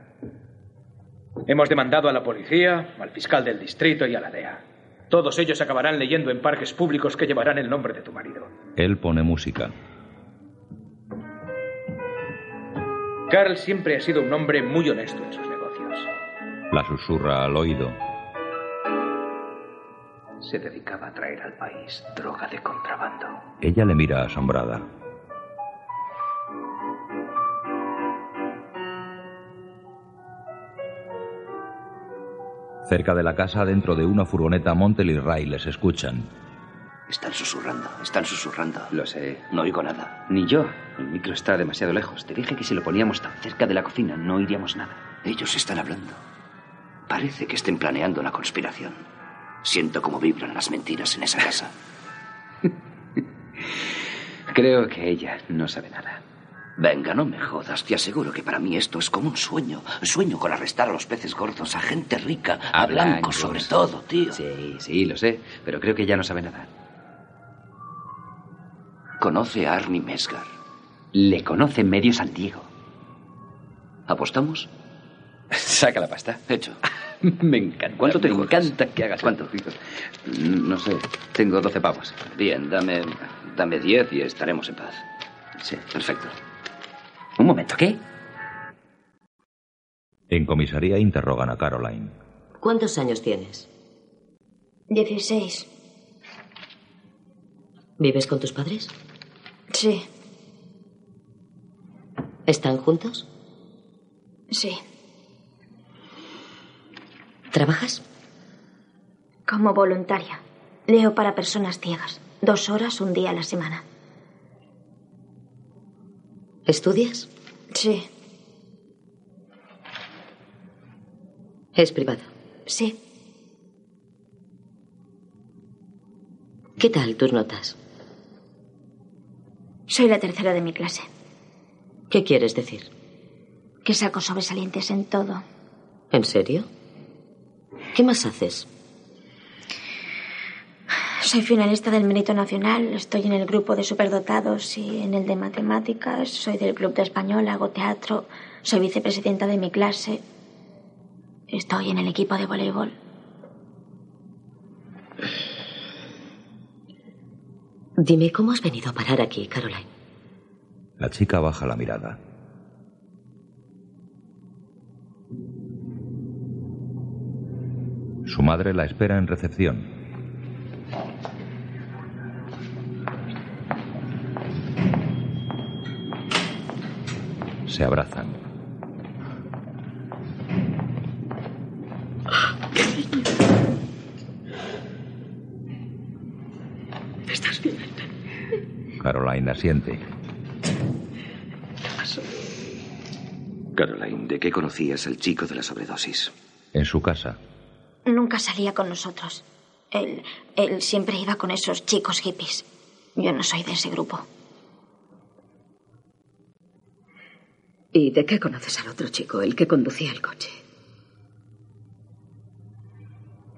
Hemos demandado a la policía, al fiscal del distrito y a la DEA. Todos ellos acabarán leyendo en parques públicos que llevarán el nombre de tu marido. Él pone música. Carl siempre ha sido un hombre muy honesto en sus negocios. La susurra al oído. Se dedicaba a traer al país droga de contrabando. Ella le mira asombrada. Cerca de la casa, dentro de una furgoneta, Montel y Ray les escuchan. Están susurrando, están susurrando. Lo sé. No oigo nada. Ni yo. El micro está demasiado lejos. Te dije que si lo poníamos tan cerca de la cocina no oiríamos nada. Ellos están hablando. Parece que estén planeando una conspiración. Siento cómo vibran las mentiras en esa casa. Creo que ella no sabe nada. Venga, no me jodas. Te aseguro que para mí esto es como un sueño. Sueño con arrestar a los peces gordos, a gente rica, a, blancos sobre todo, tío. Sí, sí, lo sé. Pero creo que ella no sabe nada. Conoce a Arnie Mesgar. Le conoce medio San Diego. ¿Apostamos? Saca la pasta. Hecho. Me encanta. ¿Cuánto te Me juegas? encanta que hagas ¿Cuánto? No sé. Tengo 12 pavos. Bien, dame, dame 10 y estaremos en paz. Sí, perfecto. Un momento, ¿qué? En comisaría interrogan a Caroline. ¿Cuántos años tienes? Dieciséis. ¿Vives con tus padres? Sí, ¿Están juntos? sí. ¿Trabajas? Como voluntaria. Leo para personas ciegas. Dos horas un día a la semana. ¿Estudias? Sí, Es privado. sí. ¿Qué tal tus notas? Soy la tercera de mi clase. ¿Qué quieres decir? Que saco sobresalientes en todo. ¿En serio? ¿Qué más haces? Soy finalista del Mérito Nacional, estoy en el grupo de superdotados y en el de matemáticas, soy del club de español, hago teatro, soy vicepresidenta de mi clase, estoy en el equipo de voleibol. Dime, ¿cómo has venido a parar aquí, Caroline? La chica baja la mirada. Su madre la espera en recepción. Se abrazan. ¿Estás bien? Caroline asiente. Caroline, ¿de qué conocías al chico de la sobredosis? En su casa. Nunca salía con nosotros. Él, él siempre iba con esos chicos hippies. Yo no soy de ese grupo. ¿Y de qué conoces al otro chico, el que conducía el coche?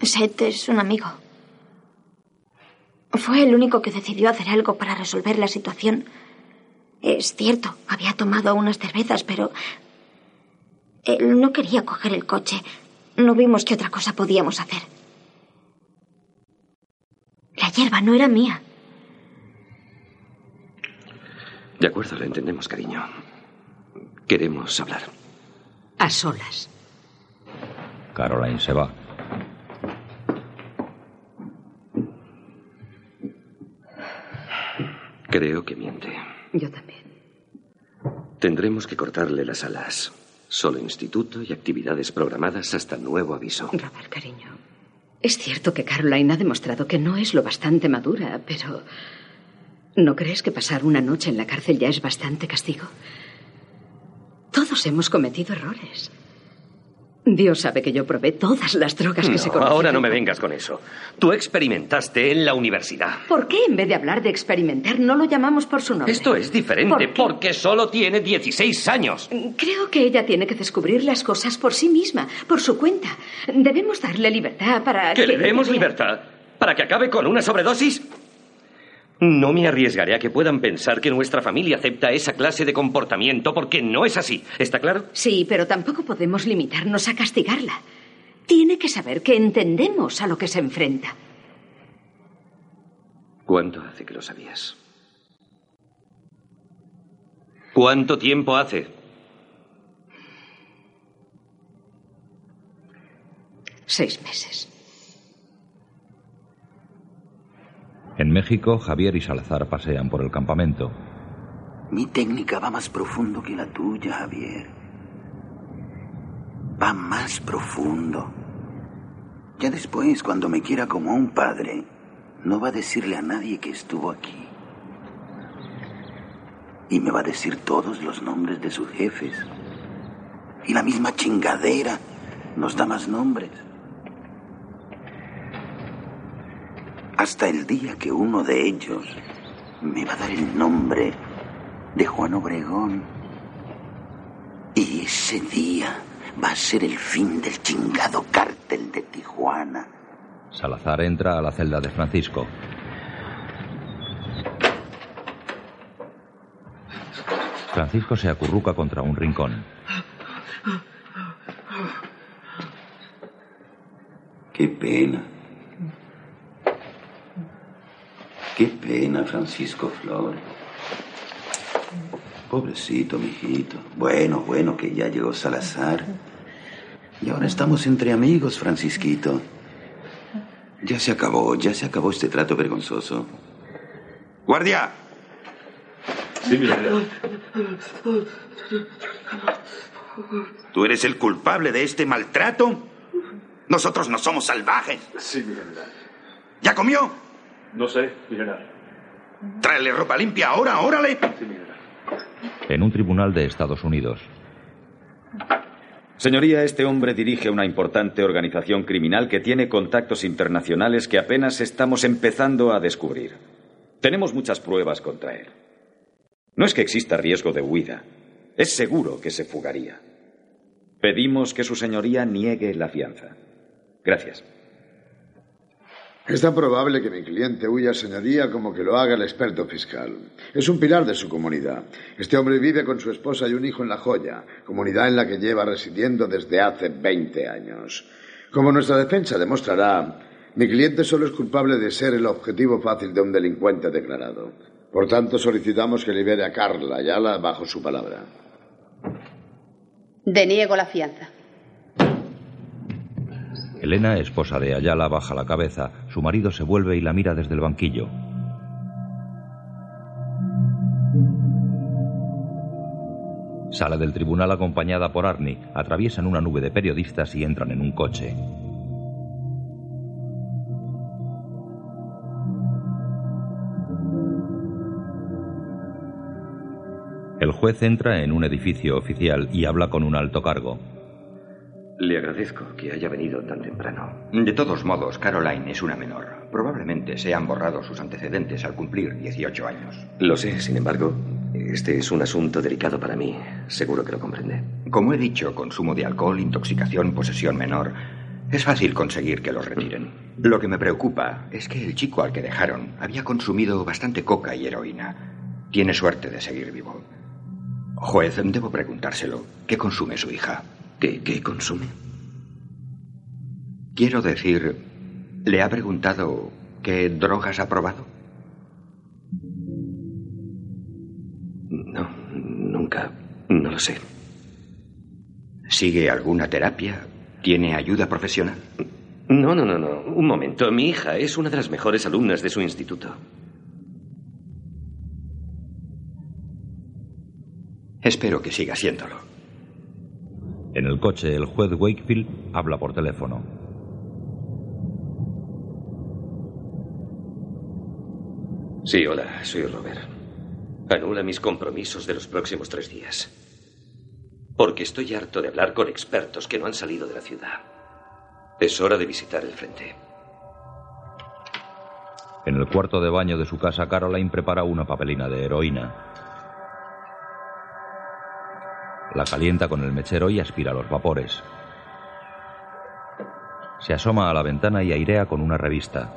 Seth es un amigo. Fue el único que decidió hacer algo para resolver la situación. Es cierto, había tomado unas cervezas, pero él no quería coger el coche. No vimos qué otra cosa podíamos hacer. La hierba no era mía. De acuerdo, lo entendemos, cariño. Queremos hablar. A solas. Caroline se va. Creo que miente. Yo también. Tendremos que cortarle las alas. Solo instituto y actividades programadas hasta nuevo aviso. Robert, cariño. Es cierto que Caroline ha demostrado que no es lo bastante madura, pero ¿no crees que pasar una noche en la cárcel ya es bastante castigo? Todos hemos cometido errores. Dios sabe que yo probé todas las drogas que No, se conocen. ahora no me vengas con eso. Tú experimentaste en la universidad. ¿Por qué en vez de hablar de experimentar no lo llamamos por su nombre? Esto es diferente porque solo tiene 16 años. Creo que ella tiene que descubrir las cosas por sí misma, por su cuenta. Debemos darle libertad para ¿Que le demos libertad para que acabe con una sobredosis? No me arriesgaré a que puedan pensar que nuestra familia acepta esa clase de comportamiento porque no es así. ¿Está claro? Sí, pero tampoco podemos limitarnos a castigarla. Tiene que saber que entendemos a lo que se enfrenta. ¿Cuánto hace que lo sabías? ¿Cuánto tiempo hace? Seis meses. En México, Javier y Salazar pasean por el campamento. Mi técnica va más profundo que la tuya, Javier. Va más profundo. Ya después, cuando me quiera como un padre, no va a decirle a nadie que estuvo aquí. Y me va a decir todos los nombres de sus jefes. Y la misma chingadera nos da más nombres. Hasta el día que uno de ellos me va a dar el nombre de Juan Obregón. Y ese día va a ser el fin del chingado cártel de Tijuana. Salazar entra a la celda de Francisco. Francisco se acurruca contra un rincón. Qué pena. Qué pena, Francisco Flores. Pobrecito, mijito. Bueno, bueno, que ya llegó Salazar. Y ahora estamos entre amigos, Francisquito. Ya se acabó, ya se acabó este trato vergonzoso. ¡Guardia! Sí, mi. ¿Tú eres el culpable de este maltrato? Nosotros no somos salvajes. Sí, mi. ¿Ya comió? No sé, general. Tráele ropa limpia ahora, órale. Sí. En un tribunal de Estados Unidos. Señoría, este hombre dirige una importante organización criminal que tiene contactos internacionales que apenas estamos empezando a descubrir. Tenemos muchas pruebas contra él. No es que exista riesgo de huida. Es seguro que se fugaría. Pedimos que su señoría niegue la fianza. Gracias. Es tan probable que mi cliente huya, señoría, como que lo haga el experto fiscal. Es un pilar de su comunidad. Este hombre vive con su esposa y un hijo en La Joya, comunidad en la que lleva residiendo desde hace 20 años. Como nuestra defensa demostrará, mi cliente solo es culpable de ser el objetivo fácil de un delincuente declarado. Por tanto, solicitamos que libere a Carla Ayala bajo su palabra. Deniego la fianza. Elena, esposa de Ayala, baja la cabeza. Su marido se vuelve y la mira desde el banquillo. Sale del tribunal acompañada por Arnie. Atraviesan una nube de periodistas y entran en un coche. El juez entra en un edificio oficial y habla con un alto cargo. Le agradezco que haya venido tan temprano. De todos modos, Caroline es una menor. Probablemente se han borrado sus antecedentes al cumplir 18 años. Lo sé, sin embargo, este es un asunto delicado para mí. Seguro que lo comprende. Como he dicho, consumo de alcohol, intoxicación, posesión menor. Es fácil conseguir que los retiren. Lo que me preocupa es que el chico al que dejaron había consumido bastante coca y heroína. Tiene suerte de seguir vivo. Juez, debo preguntárselo. ¿Qué consume su hija? ¿Qué, qué consume? Quiero decir, ¿le ha preguntado qué drogas ha probado? No, nunca. No lo sé. ¿Sigue alguna terapia? ¿Tiene ayuda profesional? No, no, no, no. Un momento. Mi hija es una de las mejores alumnas de su instituto. Espero que siga siéndolo. En el coche, el juez Wakefield habla por teléfono. Sí, hola, soy Robert. Anula mis compromisos de los próximos tres días. Porque estoy harto de hablar con expertos que no han salido de la ciudad. Es hora de visitar el frente. En el cuarto de baño de su casa, Caroline prepara una papelina de heroína. La calienta con el mechero y aspira los vapores. Se asoma a la ventana y airea con una revista.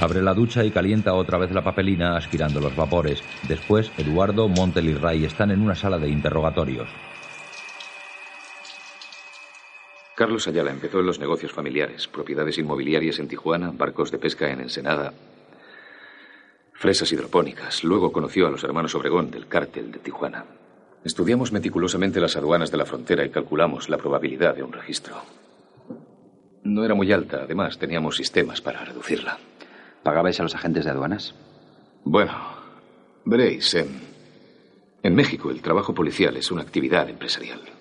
Abre la ducha y calienta otra vez la papelina aspirando los vapores. Después, Eduardo, Montel y Ray están en una sala de interrogatorios. Carlos Ayala empezó en los negocios familiares, propiedades inmobiliarias en Tijuana, barcos de pesca en Ensenada, fresas hidropónicas. Luego conoció a los hermanos Obregón del cártel de Tijuana. Estudiamos meticulosamente las aduanas de la frontera y calculamos la probabilidad de un registro. No era muy alta, además teníamos sistemas para reducirla. ¿Pagabais a los agentes de aduanas? Bueno, veréis, en, en México el trabajo policial es una actividad empresarial.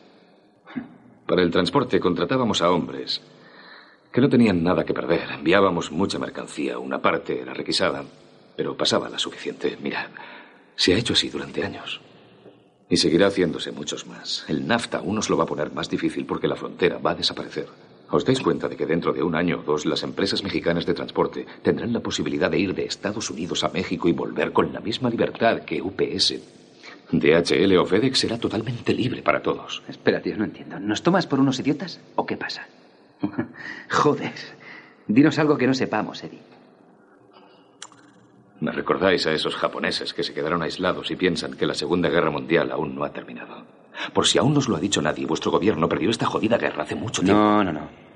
Para el transporte contratábamos a hombres que no tenían nada que perder. Enviábamos mucha mercancía, una parte era requisada, pero pasaba la suficiente. Mirad, se ha hecho así durante años. Y seguirá haciéndose muchos más. El NAFTA aún nos lo va a poner más difícil porque la frontera va a desaparecer. ¿Os dais cuenta de que dentro de un año o dos las empresas mexicanas de transporte tendrán la posibilidad de ir de Estados Unidos a México y volver con la misma libertad que UPS? DHL o FedEx será totalmente libre para todos. Espera, tío, no entiendo. ¿Nos tomas por unos idiotas o qué pasa? Joder. Dinos algo que no sepamos, Eddie. Me recordáis a esos japoneses que se quedaron aislados y piensan que la Segunda Guerra Mundial aún no ha terminado. Por si aún no os lo ha dicho nadie, vuestro gobierno perdió esta jodida guerra hace mucho tiempo. No, no, no.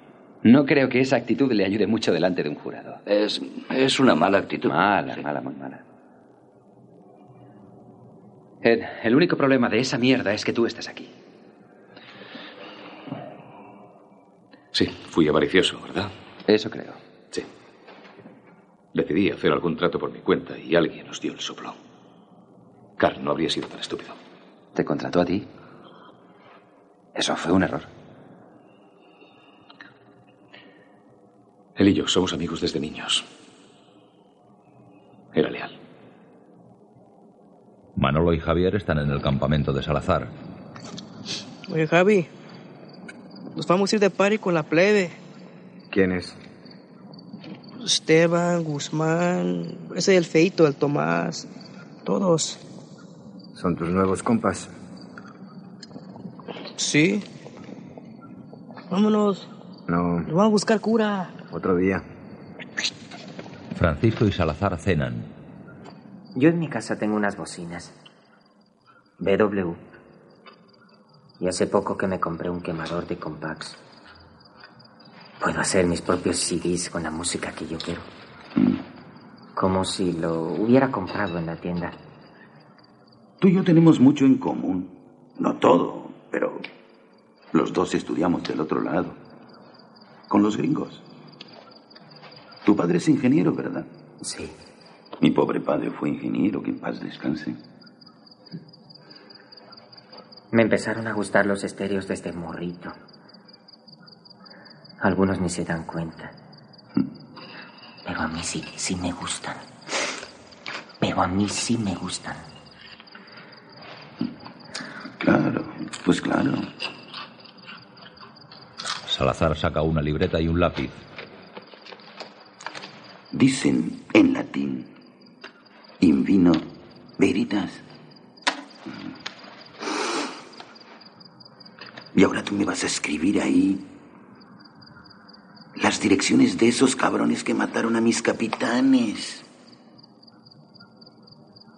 No creo que esa actitud le ayude mucho delante de un jurado. Es, es una mala actitud. Mala, mala, muy mala. Ed, el único problema de esa mierda es que tú estás aquí. Sí, fui avaricioso, ¿verdad? Eso creo. Sí. Decidí hacer algún trato por mi cuenta y alguien nos dio el soplo. Carl no habría sido tan estúpido. ¿Te contrató a ti? Eso fue un error. Él y yo somos amigos desde niños. Era leal. Manolo y Javier están en el campamento de Salazar. Oye, Javi, nos vamos a ir de party con la plebe. ¿Quién es? Esteban, Guzmán, ese el Feito, el Tomás, todos. ¿Son tus nuevos compas? Sí. Vámonos. No, Nos vamos a buscar cura. otro día. Francisco y Salazar cenan. Yo en mi casa tengo unas bocinas. BW. Y hace poco que me compré un quemador de compacts. Puedo hacer mis propios CDs con la música que yo quiero. Como si lo hubiera comprado en la tienda. Tú y yo tenemos mucho en común. No todo, pero los dos estudiamos del otro lado. Con los gringos. Tu padre es ingeniero, ¿verdad? Sí. Mi pobre padre fue ingeniero, que en paz descanse. Me empezaron a gustar los estéreos desde morrito. Algunos ni se dan cuenta. Pero a mí sí, sí me gustan. Pero a mí sí me gustan. Claro, pues claro. Salazar saca una libreta y un lápiz. Dicen en latín, in vino veritas. Y ahora tú me vas a escribir ahí las direcciones de esos cabrones que mataron a mis capitanes.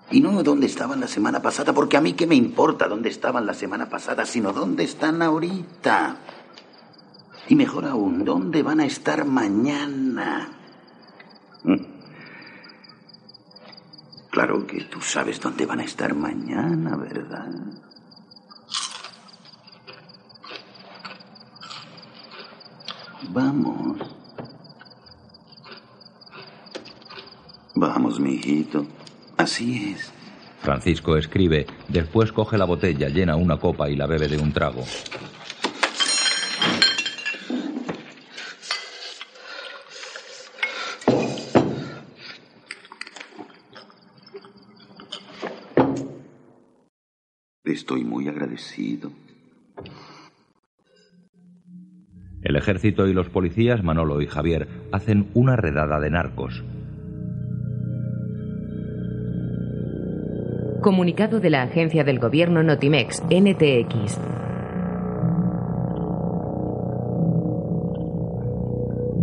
Y no dónde estaban la semana pasada, porque a mí qué me importa dónde estaban la semana pasada, sino dónde están ahorita. Y mejor aún, dónde van a estar mañana. Claro que tú sabes dónde van a estar mañana, ¿verdad? Vamos. Vamos, mi hijito. Así es. Francisco escribe, después coge la botella, llena una copa y la bebe de un trago. Estoy muy agradecido. El ejército y los policías, Manolo y Javier, hacen una redada de narcos. Comunicado de la agencia del gobierno Notimex, NTX.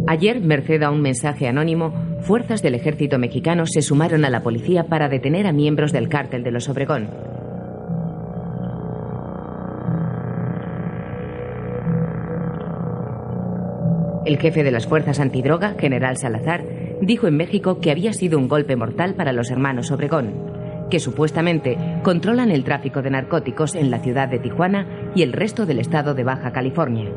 Ayer, merced a un mensaje anónimo, fuerzas del ejército mexicano se sumaron a la policía para detener a miembros del cártel de los Obregón. El jefe de las fuerzas antidroga, general Salazar, dijo en México que había sido un golpe mortal para los hermanos Obregón, que supuestamente controlan el tráfico de narcóticos en la ciudad de Tijuana y el resto del estado de Baja California.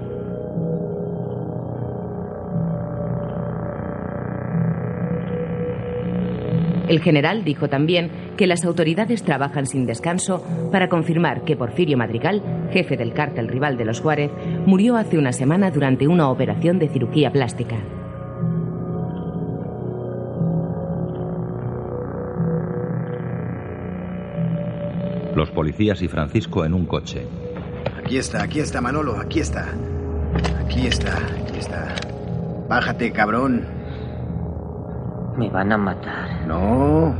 El general dijo también que las autoridades trabajan sin descanso para confirmar que Porfirio Madrigal, jefe del cártel rival de los Juárez, murió hace una semana durante una operación de cirugía plástica. Los policías y Francisco en un coche. Aquí está, aquí está, Manolo, aquí está. Aquí está, aquí está. Bájate, cabrón. Me van a matar. No,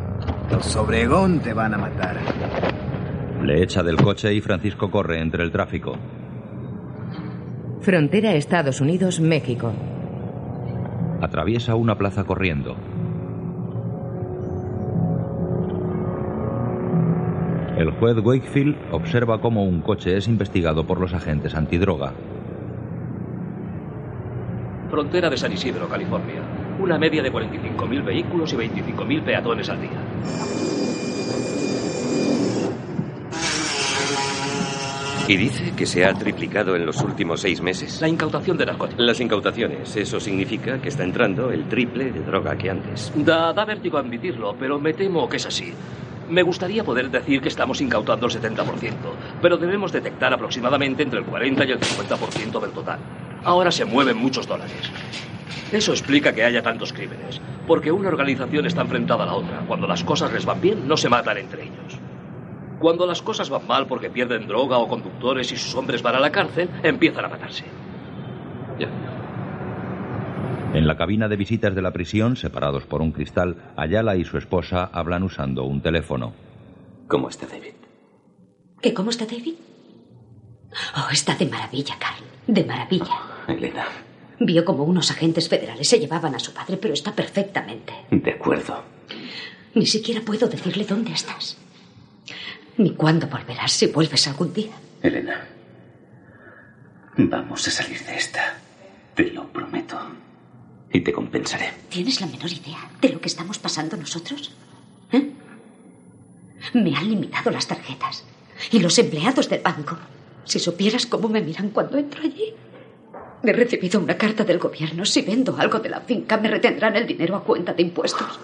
los Obregón te van a matar. Le echa del coche y Francisco corre entre el tráfico. Frontera Estados Unidos-México. Atraviesa una plaza corriendo. El juez Wakefield observa cómo un coche es investigado por los agentes antidroga. frontera de San Isidro, California. Una media de 45.000 vehículos y 25.000 peatones al día. ¿Y dice que se ha triplicado en los últimos seis meses? La incautación de narcóticos. Las incautaciones. Eso significa que está entrando el triple de droga que antes. Da, da vértigo admitirlo, pero me temo que es así. Me gustaría poder decir que estamos incautando el 70%, pero debemos detectar aproximadamente entre el 40 y el 50% del total. Ahora se mueven muchos dólares. Eso explica que haya tantos crímenes, porque una organización está enfrentada a la otra. Cuando las cosas les van bien, no se matan entre ellos. Cuando las cosas van mal porque pierden droga o conductores y sus hombres van a la cárcel, empiezan a matarse. En la cabina de visitas de la prisión, separados por un cristal, Ayala y su esposa hablan usando un teléfono. ¿Cómo está David? ¿Qué cómo está David? Oh, está de maravilla, Carl. De maravilla. Elena. Vio como unos agentes federales se llevaban a su padre, pero está perfectamente. De acuerdo. Ni siquiera puedo decirle dónde estás. Ni cuándo volverás, si vuelves algún día. Elena. Vamos a salir de esta. Te lo prometo. Y te compensaré. ¿Tienes la menor idea de lo que estamos pasando nosotros? ¿Eh? Me han limitado las tarjetas. Y los empleados del banco. Si supieras cómo me miran cuando entro allí. He recibido una carta del gobierno. Si vendo algo de la finca, me retendrán el dinero a cuenta de impuestos.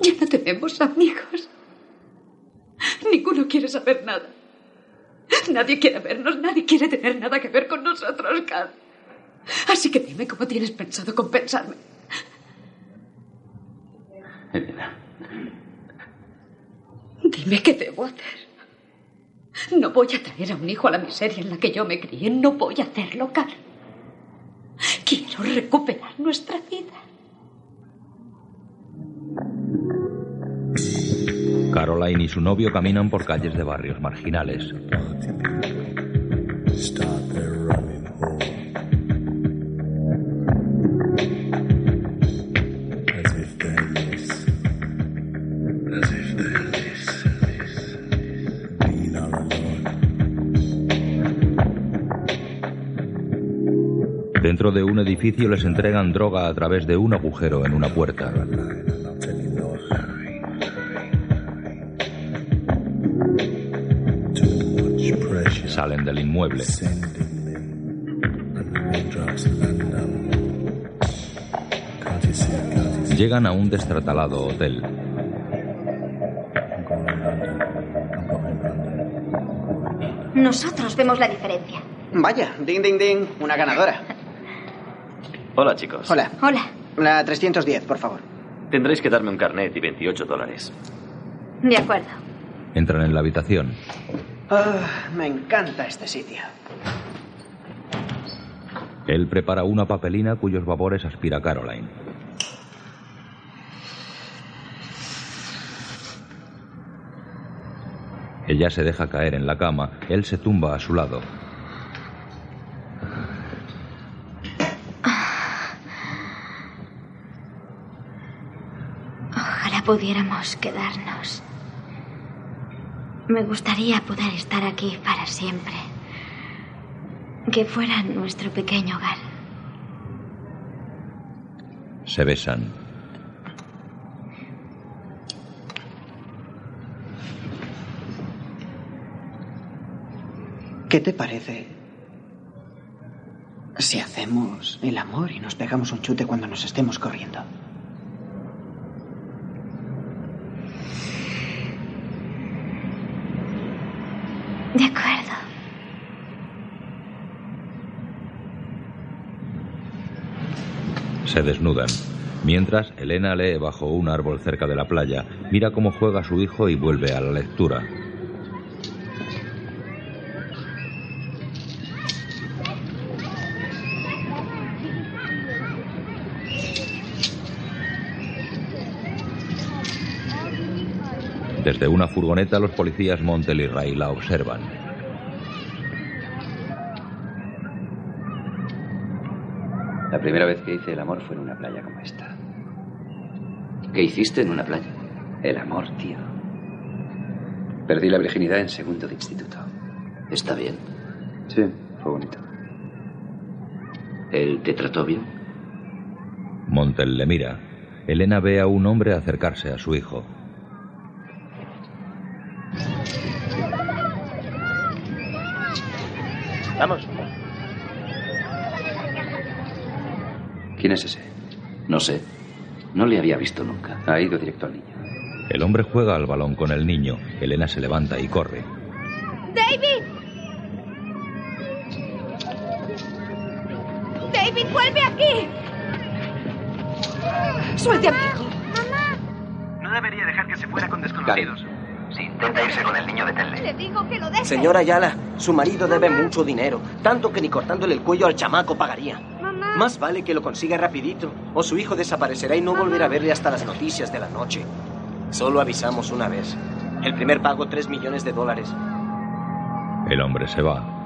Ya no tenemos amigos. Ninguno quiere saber nada. Nadie quiere vernos, nadie quiere tener nada que ver con nosotros, Carl. Así que dime cómo tienes pensado compensarme. Elena. Dime qué debo hacer. No voy a traer a un hijo a la miseria en la que yo me crié. No voy a hacerlo, Carl. Quiero recuperar nuestra vida. Caroline y su novio caminan por calles de barrios marginales. Dentro de un edificio les entregan droga a través de un agujero en una puerta. Salen del inmueble. Llegan a un destratalado hotel. Nosotros vemos la diferencia. Vaya, ding, ding, ding, una ganadora. Hola, chicos. Hola. Hola. La 310, por favor. Tendréis que darme un carnet y 28 dólares. De acuerdo. Entran en la habitación. Ah, me encanta este sitio. Él prepara una papelina cuyos vapores aspira Caroline. Ella se deja caer en la cama, él se tumba a su lado. Ojalá pudiéramos quedarnos. Me gustaría poder estar aquí para siempre. Que fuera nuestro pequeño hogar. Se besan. ¿Qué te parece si hacemos el amor y nos pegamos un chute cuando nos estemos corriendo? Se desnudan. Mientras, Elena lee bajo un árbol cerca de la playa, mira cómo juega su hijo y vuelve a la lectura. Desde una furgoneta los policías Montel y Ray la observan. La primera vez que hice el amor fue en una playa como esta. ¿Qué hiciste en una playa? El amor, tío. Perdí la virginidad en segundo de instituto. ¿Está bien? Sí, fue bonito. ¿Él te trató bien? Montel le mira. Elena ve a un hombre acercarse a su hijo. Vamos. ¿Quién es ese? No sé. No le había visto nunca. Ha ido directo al niño. El hombre juega al balón con el niño. Elena se levanta y corre. ¡David! ¡David, vuelve aquí! ¡Suelte a mi hijo! No debería dejar que se fuera con desconocidos. Si intenta irse con el niño, deténle. Le digo que lo deje. Señora Ayala, su marido debe mucho dinero, tanto que ni cortándole el cuello al chamaco pagaría. Más vale que lo consiga rapidito, o su hijo desaparecerá y no volverá a verle hasta las noticias de la noche. Solo avisamos una vez. El primer pago, tres millones de dólares. El hombre se va.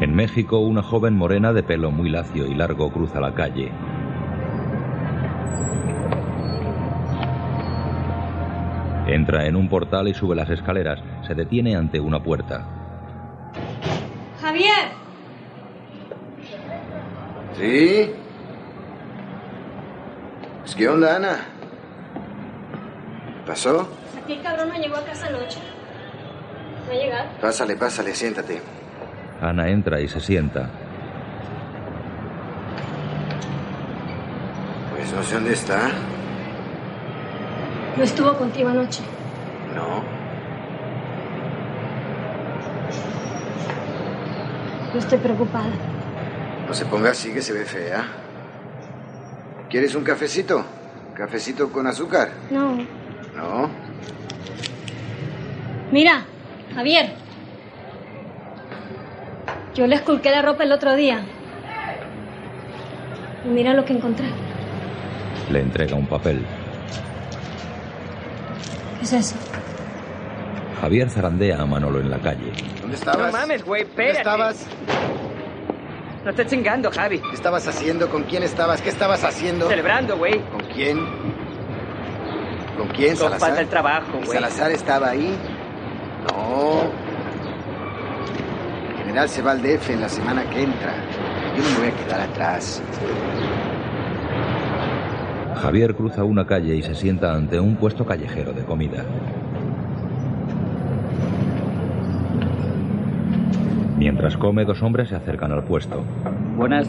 En México, una joven morena de pelo muy lacio y largo cruza la calle. Entra en un portal y sube las escaleras. Se detiene ante una puerta. Javier, ¿Sí? Pues, ¿Qué onda, Ana? ¿Pasó? aquel cabrón no llegó a casa anoche. ¿No ha llegado? Pásale, pásale, siéntate. Ana entra y se sienta. Pues no sé dónde está. No estuvo contigo anoche. No. Yo estoy preocupada. No se ponga así que se ve fea. ¿Quieres un cafecito? ¿Cafecito con azúcar? No. No. Mira, Javier. Yo le esculqué la ropa el otro día. Y mira lo que encontré. Le entrega un papel. ¿Qué es eso? Javier zarandea a Manolo en la calle. ¿Dónde estabas? No mames, güey, ¿Dónde espérate. estabas? No estés chingando, Javi. ¿Qué estabas haciendo? ¿Con quién estabas? ¿Qué estabas haciendo? Celebrando, güey. ¿Con quién? ¿Con quién, Con Salazar? falta el trabajo, ¿Y güey. ¿Salazar estaba ahí? No. El general se va al DF en la semana que entra. Yo no me voy a quedar atrás. Javier cruza una calle y se sienta ante un puesto callejero de comida. Mientras come, dos hombres se acercan al puesto. Buenas.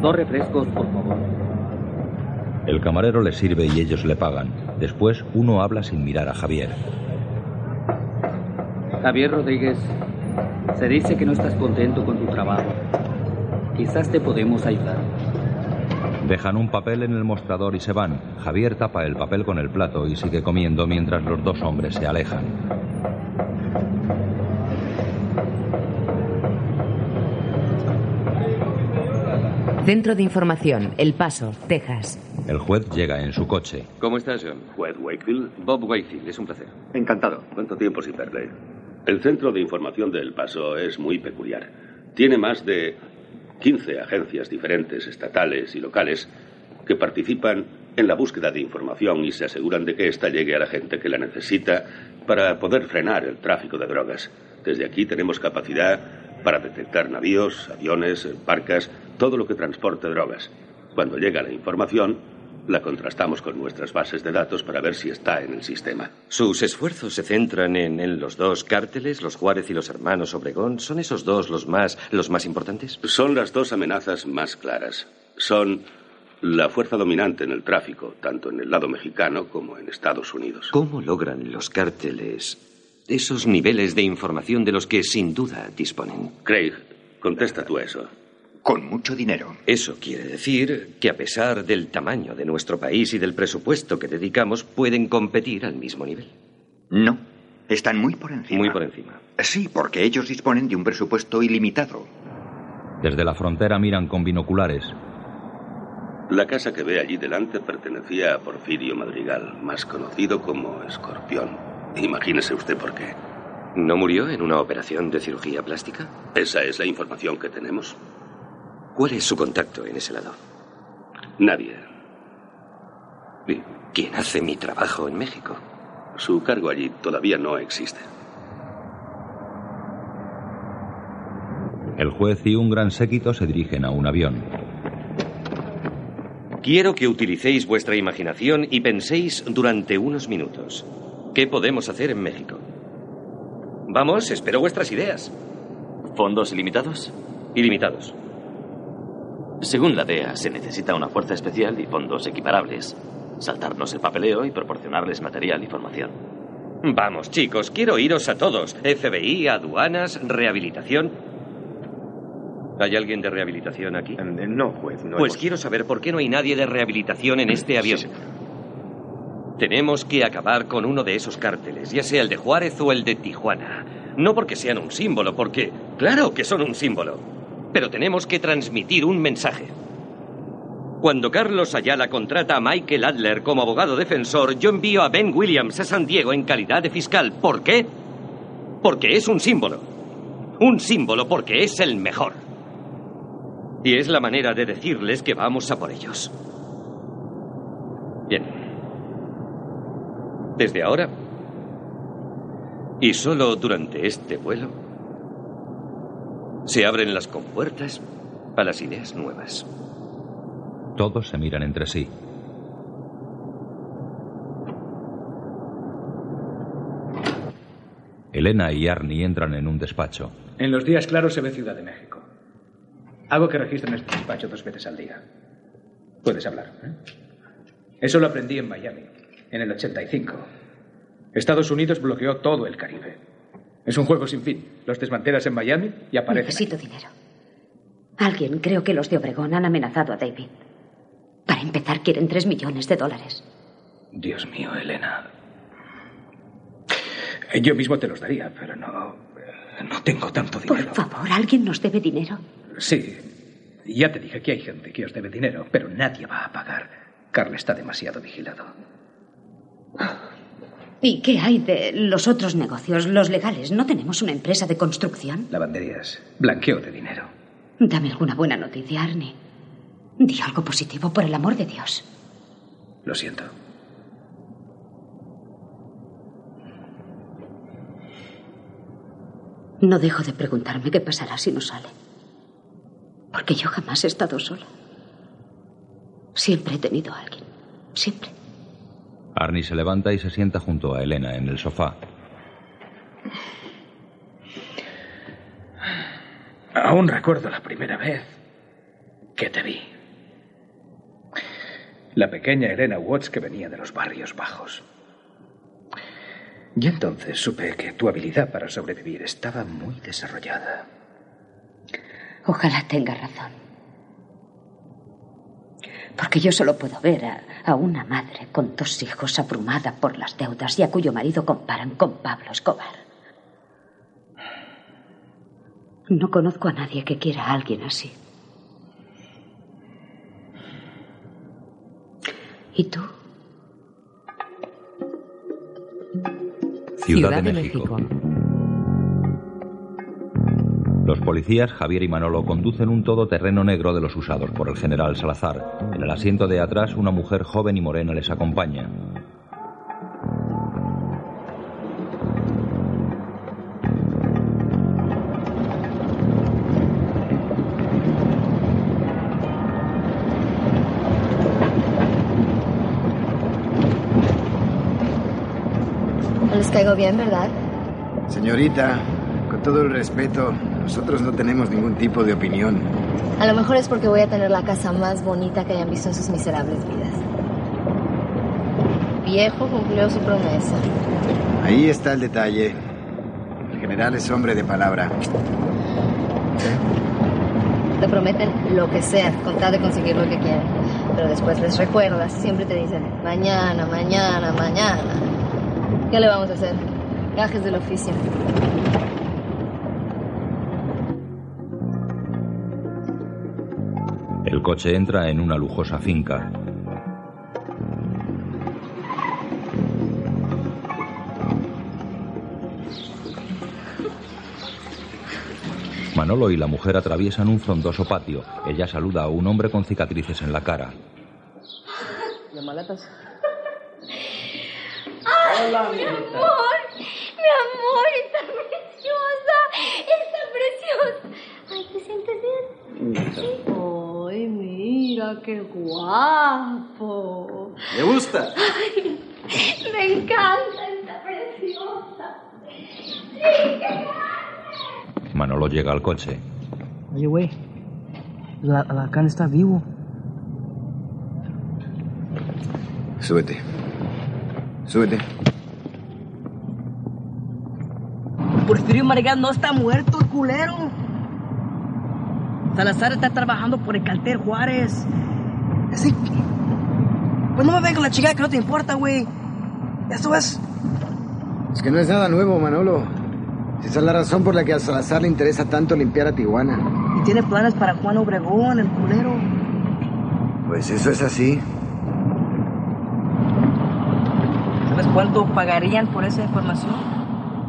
Dos refrescos, por favor. El camarero les sirve y ellos le pagan. Después, uno habla sin mirar a Javier. Javier Rodríguez, se dice que no estás contento con tu trabajo. Quizás te podemos ayudar. Dejan un papel en el mostrador y se van. Javier tapa el papel con el plato y sigue comiendo mientras los dos hombres se alejan. Centro de Información, El Paso, Texas. El juez llega en su coche. ¿Cómo estás, John? Juez Wakefield. Bob Wakefield, es un placer. Encantado. ¿Cuánto tiempo sin verle? El Centro de Información del Paso es muy peculiar. Tiene más de 15 agencias diferentes, estatales y locales, que participan en la búsqueda de información y se aseguran de que ésta llegue a la gente que la necesita para poder frenar el tráfico de drogas. Desde aquí tenemos capacidad para detectar navíos, aviones, barcas, todo lo que transporte drogas. Cuando llega la información, la contrastamos con nuestras bases de datos para ver si está en el sistema. ¿Sus esfuerzos se centran en, en los dos cárteles, los Juárez y los hermanos Obregón? ¿Son esos dos los más, los más importantes? Son las dos amenazas más claras. Son la fuerza dominante en el tráfico, tanto en el lado mexicano como en Estados Unidos. ¿Cómo logran los cárteles esos niveles de información de los que sin duda disponen? Craig, contesta tú eso. Con mucho dinero. Eso quiere decir que a pesar del tamaño de nuestro país y del presupuesto que dedicamos, pueden competir al mismo nivel. No, están muy por encima. Muy por encima. Sí, porque ellos disponen de un presupuesto ilimitado. Desde la frontera miran con binoculares. La casa que ve allí delante pertenecía a Porfirio Madrigal, más conocido como Escorpión. Imagínese usted por qué. ¿No murió en una operación de cirugía plástica? Esa es la información que tenemos. ¿Cuál es su contacto en ese lado? Nadie. ¿Y ¿Quién hace mi trabajo en México? Su cargo allí todavía no existe. El juez y un gran séquito se dirigen a un avión. Quiero que utilicéis vuestra imaginación y penséis durante unos minutos. ¿Qué podemos hacer en México? Vamos, espero vuestras ideas. ¿Fondos ilimitados? Ilimitados. Según la DEA, se necesita una fuerza especial y fondos equiparables. Saltarnos el papeleo y proporcionarles material y formación. Vamos, chicos, quiero iros a todos. FBI, aduanas, rehabilitación. ¿Hay alguien de rehabilitación aquí? No, juez. No pues hemos- quiero saber por qué no hay nadie de rehabilitación en este avión. Tenemos que acabar con uno de esos cárteles, ya sea el de Juárez o el de Tijuana. No porque sean un símbolo, porque claro que son un símbolo. Pero tenemos que transmitir un mensaje. Cuando Carlos Ayala contrata a Michael Adler como abogado defensor, yo envío a Ben Williams a San Diego en calidad de fiscal. ¿Por qué? Porque es un símbolo. Un símbolo porque es el mejor. Y es la manera de decirles que vamos a por ellos. Bien. Desde ahora, y solo durante este vuelo, se abren las compuertas a las ideas nuevas. Todos se miran entre sí. Elena y Arnie entran en un despacho. En los días claros se ve Ciudad de México. Hago que registren este despacho dos veces al día. Puedes hablar. ¿eh? Eso lo aprendí en Miami, en el 85. Estados Unidos bloqueó todo el Caribe. Es un juego sin fin. Los desmantelas en Miami y aparecen. Necesito dinero. Alguien, creo que los de Obregón, han amenazado a David. Para empezar, quieren tres millones de dólares. Dios mío, Elena. Yo mismo te los daría, pero no. No tengo tanto Por dinero. favor, alguien nos debe dinero. Sí. Ya te dije que hay gente que os debe dinero, pero nadie va a pagar. Carl está demasiado vigilado. ¿Y qué hay de los otros negocios, los legales? ¿No tenemos una empresa de construcción? Lavanderías. Blanqueo de dinero. Dame alguna buena noticia, Arnie. Di algo positivo, por el amor de Dios. Lo siento. No dejo de preguntarme qué pasará si no sale. Porque yo jamás he estado sola. Siempre he tenido a alguien. Siempre. Arnie se levanta y se sienta junto a Elena en el sofá. Aún recuerdo la primera vez que te vi. La pequeña Elena Watts que venía de los barrios bajos. Y entonces supe que tu habilidad para sobrevivir estaba muy desarrollada. Ojalá tenga razón. Porque yo solo puedo ver a, a una madre con dos hijos abrumada por las deudas y a cuyo marido comparan con Pablo Escobar. No conozco a nadie que quiera a alguien así. ¿Y tú? Ciudad, de, México. Los policías, Javier y Manolo, conducen un todoterreno negro de los usados por el general Salazar. En el asiento de atrás, una mujer joven y morena les acompaña. No les caigo bien, ¿verdad? Señorita, con todo el respeto, nosotros no tenemos ningún tipo de opinión. A lo mejor es porque voy a tener la casa más bonita que hayan visto en sus miserables vidas. Viejo cumplió su promesa. Ahí está el detalle. El general es hombre de palabra. Te prometen lo que sea, con tal de conseguir lo que quieren. Pero después les recuerdas, siempre te dicen, mañana, mañana, mañana. ¿Qué le vamos a hacer? Gajes del oficio. El coche entra en una lujosa finca. Manolo y la mujer atraviesan un frondoso patio. Ella saluda a un hombre con cicatrices en la cara. ¿Las maletas? Hola, mi amor, mi amor, está preciosa, está preciosa. Ay, sientes bien? Sí. Ay, mira, qué guapo. ¿Le gusta? Ay, me encanta, está preciosa. Sí, qué Manolo llega al coche. Oye, güey. La, Alacán está vivo. Súbete. Súbete. Porfirio Marigán no está muerto, el culero. Salazar está trabajando por el cartel Juárez. Así que... Pues no me venga la chica que no te importa, güey. Eso es... Es que no es nada nuevo, Manolo. Esa es la razón por la que a Salazar le interesa tanto limpiar a Tijuana. Y tiene planes para Juan Obregón, el culero. Pues eso es así. ¿Sabes cuánto pagarían por esa información?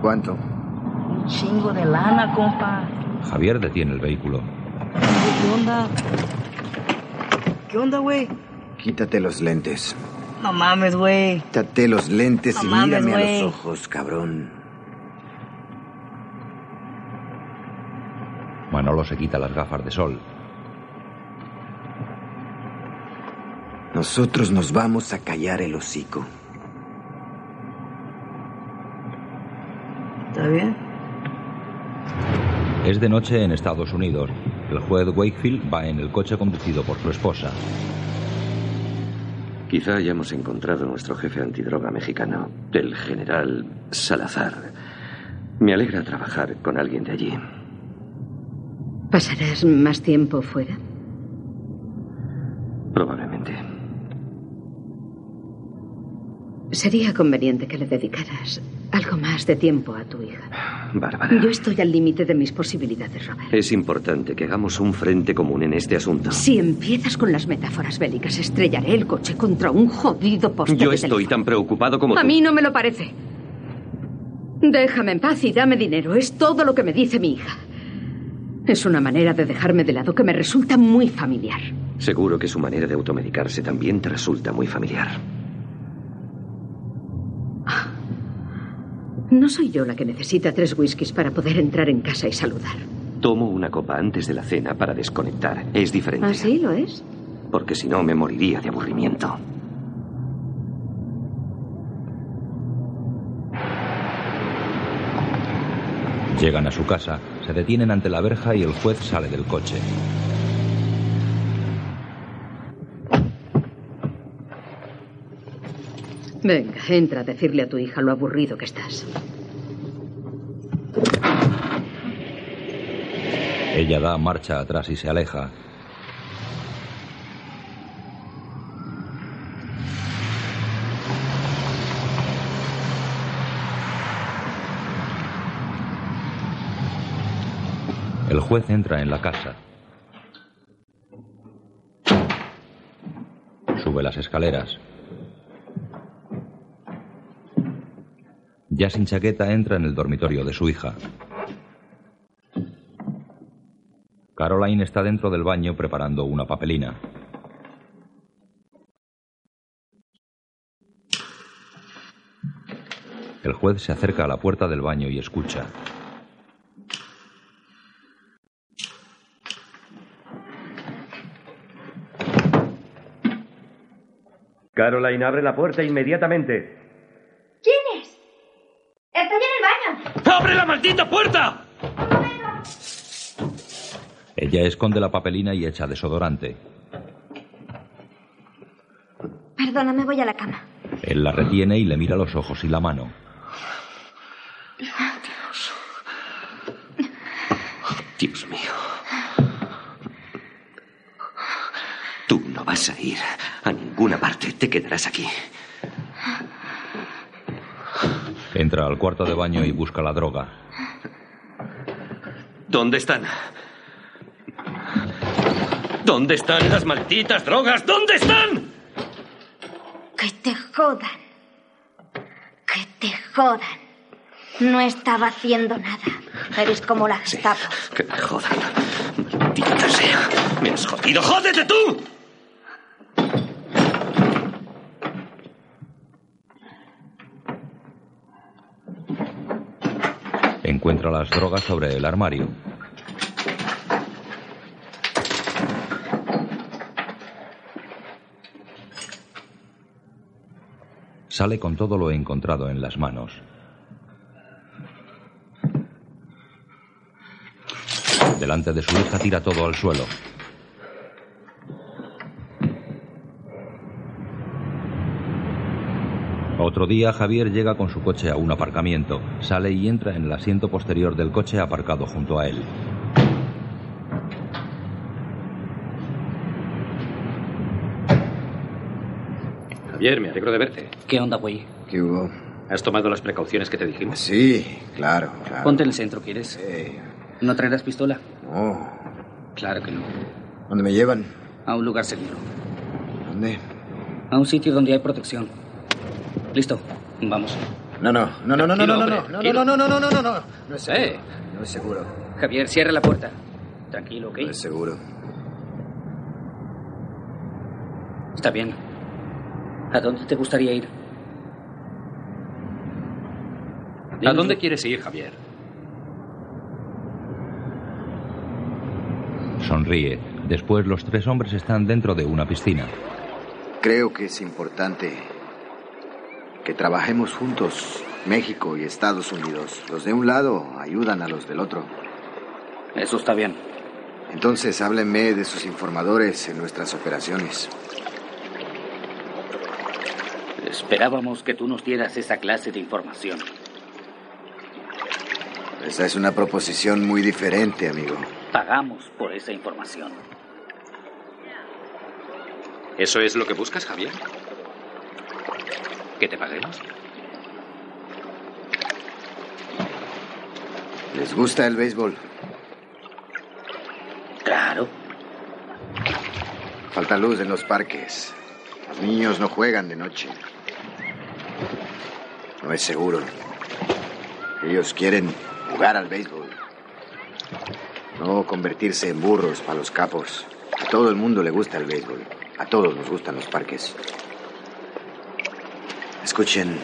¿Cuánto? Un chingo de lana, compa. Javier detiene el vehículo. ¿Qué onda? ¿Qué onda, güey? Quítate los lentes. No mames, güey. Quítate los lentes No y mames, mírame a los ojos, cabrón. Manolo se quita las gafas de sol. Nosotros nos vamos a callar el hocico. ¿Está bien? Es de noche en Estados Unidos. El juez Wakefield va en el coche conducido por su esposa. Quizá hayamos encontrado a nuestro jefe antidroga mexicano, el general Salazar. Me alegra trabajar con alguien de allí. ¿Pasarás más tiempo fuera? Probablemente. Sería conveniente que le dedicaras algo más de tiempo a tu hija. Bárbara. Yo estoy al límite de mis posibilidades, Robert. Es importante que hagamos un frente común en este asunto. Si empiezas con las metáforas bélicas, estrellaré el coche contra un jodido poste Yo de estoy tan preocupado como A tú. mí no me lo parece. Déjame en paz y dame dinero. Es todo lo que me dice mi hija. Es una manera de dejarme de lado que me resulta muy familiar. Seguro que su manera de automedicarse también te resulta muy familiar. No soy yo la que necesita tres whiskies para poder entrar en casa y saludar. Tomo una copa antes de la cena para desconectar. Es diferente. ¿Ah, sí? ¿Lo es? Porque si no me moriría de aburrimiento. Llegan a su casa, se detienen ante la verja y el juez sale del coche. Venga, entra a decirle a tu hija lo aburrido que estás. Ella da marcha atrás y se aleja. El juez entra en la casa. Sube las escaleras. Ya sin chaqueta entra en el dormitorio de su hija. Caroline está dentro del baño preparando una papelina. El juez se acerca a la puerta del baño y escucha. Caroline, abre la puerta inmediatamente. ¿Quién es? Estoy en el baño. ¡Abre la maldita puerta! Ella esconde la papelina y echa desodorante. Perdona, me voy a la cama. Él la retiene y le mira los ojos y la mano. Dios mío. Tú no vas a ir a ninguna parte. Te quedarás aquí. Entra al cuarto de baño y busca la droga. ¿Dónde están? ¿Dónde están las malditas drogas? ¿Dónde están? Que te jodan. Que te jodan. No estaba haciendo nada. Eres como la Gestapo. Que me jodan. Maldita sea. Me has jodido. ¡Jódete tú! las drogas sobre el armario. Sale con todo lo encontrado en las manos. Delante de su hija tira todo al suelo. Otro día Javier llega con su coche a un aparcamiento, sale y entra en el asiento posterior del coche aparcado junto a él. Javier, me alegro de verte. ¿Qué onda, güey? ¿Qué hubo? ¿Has tomado las precauciones que te dijimos? Sí, claro, claro. Ponte en el centro, ¿quieres? ¿No traerás pistola? No. Claro que no. ¿Dónde me llevan? A un lugar seguro. ¿Dónde? A un sitio donde hay protección. Listo, vamos. No, no, no, no, no, no, no, no, no, no, no, no, no, no, no, no, no. No es seguro. Eh. No es seguro. Javier, cierra la puerta. Tranquilo, ¿ok? No es seguro. Está bien. ¿A dónde te gustaría ir? ¿A dónde quieres ir, Javier? Sonríe. Después los tres hombres están dentro de una piscina. Creo que es importante que trabajemos juntos, México y Estados Unidos. Los de un lado ayudan a los del otro. Eso está bien. Entonces háblenme de sus informadores en nuestras operaciones. Esperábamos que tú nos dieras esa clase de información. Esa es una proposición muy diferente, amigo. Pagamos por esa información. ¿Eso es lo que buscas, Javier? ¿Que te paguemos? ¿Les gusta el béisbol? Claro. Falta luz en los parques. Los niños no juegan de noche. No es seguro. Ellos quieren jugar al béisbol. No convertirse en burros para los capos. A todo el mundo le gusta el béisbol. A todos nos gustan los parques. Escuchen,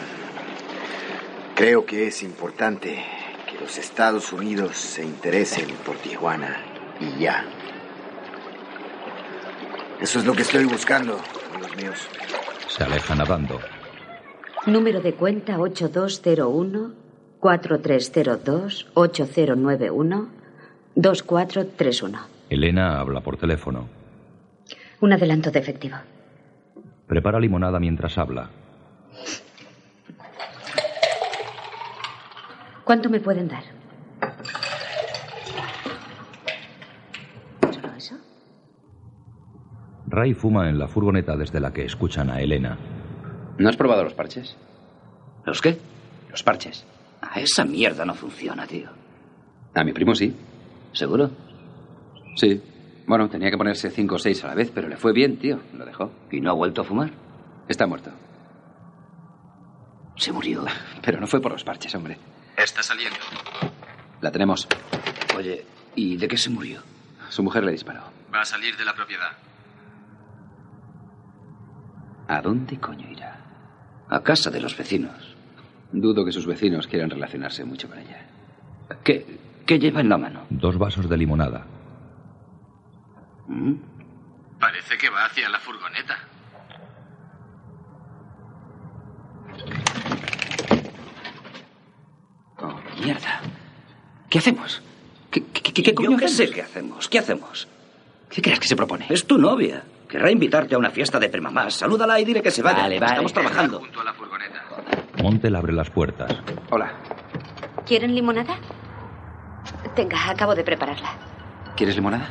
creo que es importante que los Estados Unidos se interesen por Tijuana y ya. Eso es lo que estoy buscando, amigos míos. Se aleja nadando. Número de cuenta 8201 4302 8091 2431. Elena habla por teléfono. Un adelanto de efectivo. Prepara limonada mientras habla. ¿Cuánto me pueden dar? ¿Solo eso? Ray fuma en la furgoneta desde la que escuchan a Elena. ¿No has probado los parches? ¿Los qué? Los parches. Ah, esa mierda no funciona, tío. A mi primo sí. ¿Seguro? Sí. Bueno, tenía que ponerse cinco o seis a la vez, pero le fue bien, tío. Lo dejó. ¿Y no ha vuelto a fumar? Está muerto. Se murió. Pero no fue por los parches, hombre. Está saliendo. La tenemos. Oye, ¿y de qué se murió? Su mujer le disparó. Va a salir de la propiedad. ¿A dónde coño irá? A casa de los vecinos. Dudo que sus vecinos quieran relacionarse mucho con ella. ¿Qué, qué lleva en la mano? Dos vasos de limonada. ¿Mm? Parece que va hacia la furgoneta. Mierda. ¿Qué hacemos? ¿Qué, qué, qué- qué coño Yo qué hacemos? sé qué hacemos. ¿Qué hacemos? ¿Qué crees que se propone? Es tu novia. Querrá invitarte a una fiesta de primamás. Salúdala y dile que se vaya. Vale, vale. Estamos trabajando. Montel abre las puertas. Hola. ¿Quieren limonada? Tenga, acabo de prepararla. ¿Quieres limonada?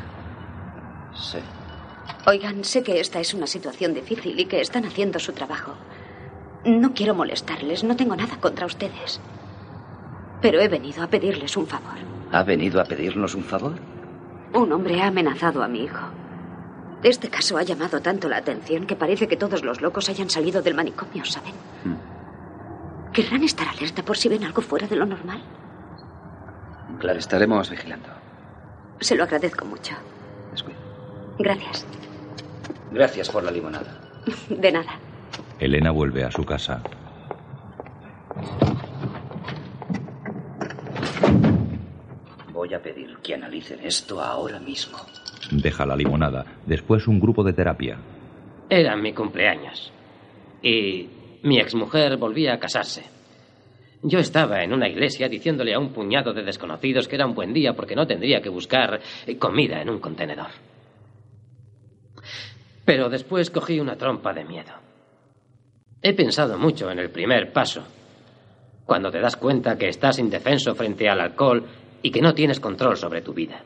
Sí. Oigan, sé que esta es una situación difícil y que están haciendo su trabajo. No quiero molestarles, no tengo nada contra ustedes. Pero he venido a pedirles un favor. ¿Ha venido a pedirnos un favor? Un hombre ha amenazado a mi hijo. Este caso ha llamado tanto la atención que parece que todos los locos hayan salido del manicomio, ¿saben? ¿Querrán estar alerta por si ven algo fuera de lo normal? Claro, estaremos vigilando. Se lo agradezco mucho. Gracias. Gracias por la limonada. De nada. Elena vuelve a su casa. Voy a pedir que analicen esto ahora mismo. Deja la limonada. Después un grupo de terapia. Era mi cumpleaños. Y mi exmujer volvía a casarse. Yo estaba en una iglesia diciéndole a un puñado de desconocidos que era un buen día porque no tendría que buscar comida en un contenedor. Pero después cogí una trompa de miedo. He pensado mucho en el primer paso, cuando te das cuenta que estás indefenso frente al alcohol y que no tienes control sobre tu vida.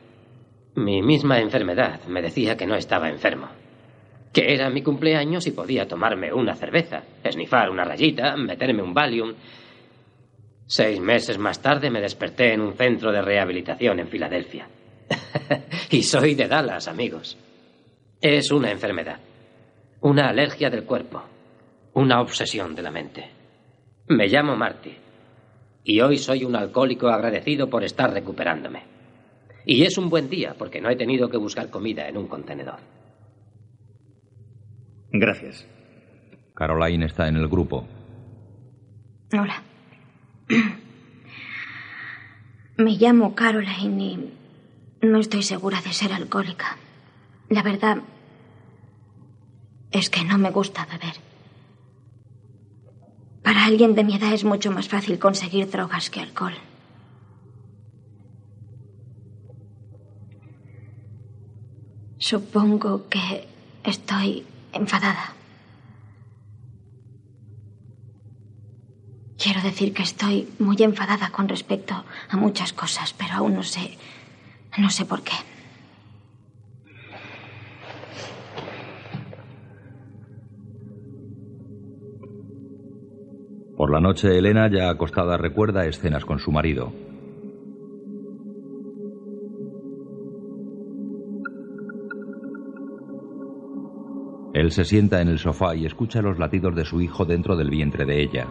Mi misma enfermedad me decía que no estaba enfermo, que era mi cumpleaños y podía tomarme una cerveza, esnifar una rayita, meterme un Valium. Seis meses más tarde me desperté en un centro de rehabilitación en Filadelfia. y soy de Dallas, amigos. Es una enfermedad, una alergia del cuerpo, una obsesión de la mente. Me llamo Marty y hoy soy un alcohólico agradecido por estar recuperándome. Y es un buen día porque no he tenido que buscar comida en un contenedor. Gracias. Caroline está en el grupo. Hola. Me llamo Caroline y no estoy segura de ser alcohólica. La verdad es que no me gusta beber. Para alguien de mi edad es mucho más fácil conseguir drogas que alcohol. Supongo que estoy enfadada. Quiero decir que estoy muy enfadada con respecto a muchas cosas, pero aún no sé. no sé por qué. Por la noche, Elena, ya acostada, recuerda escenas con su marido. Él se sienta en el sofá y escucha los latidos de su hijo dentro del vientre de ella.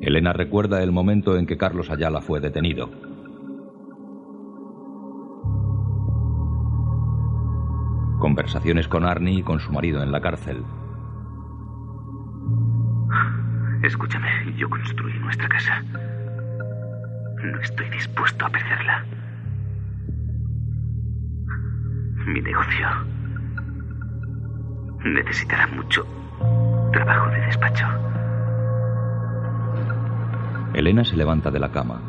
Elena recuerda el momento en que Carlos Ayala fue detenido. Conversaciones con Arnie y con su marido en la cárcel. Escúchame, yo construí nuestra casa. No estoy dispuesto a perderla. Mi negocio necesitará mucho trabajo de despacho. Elena se levanta de la cama.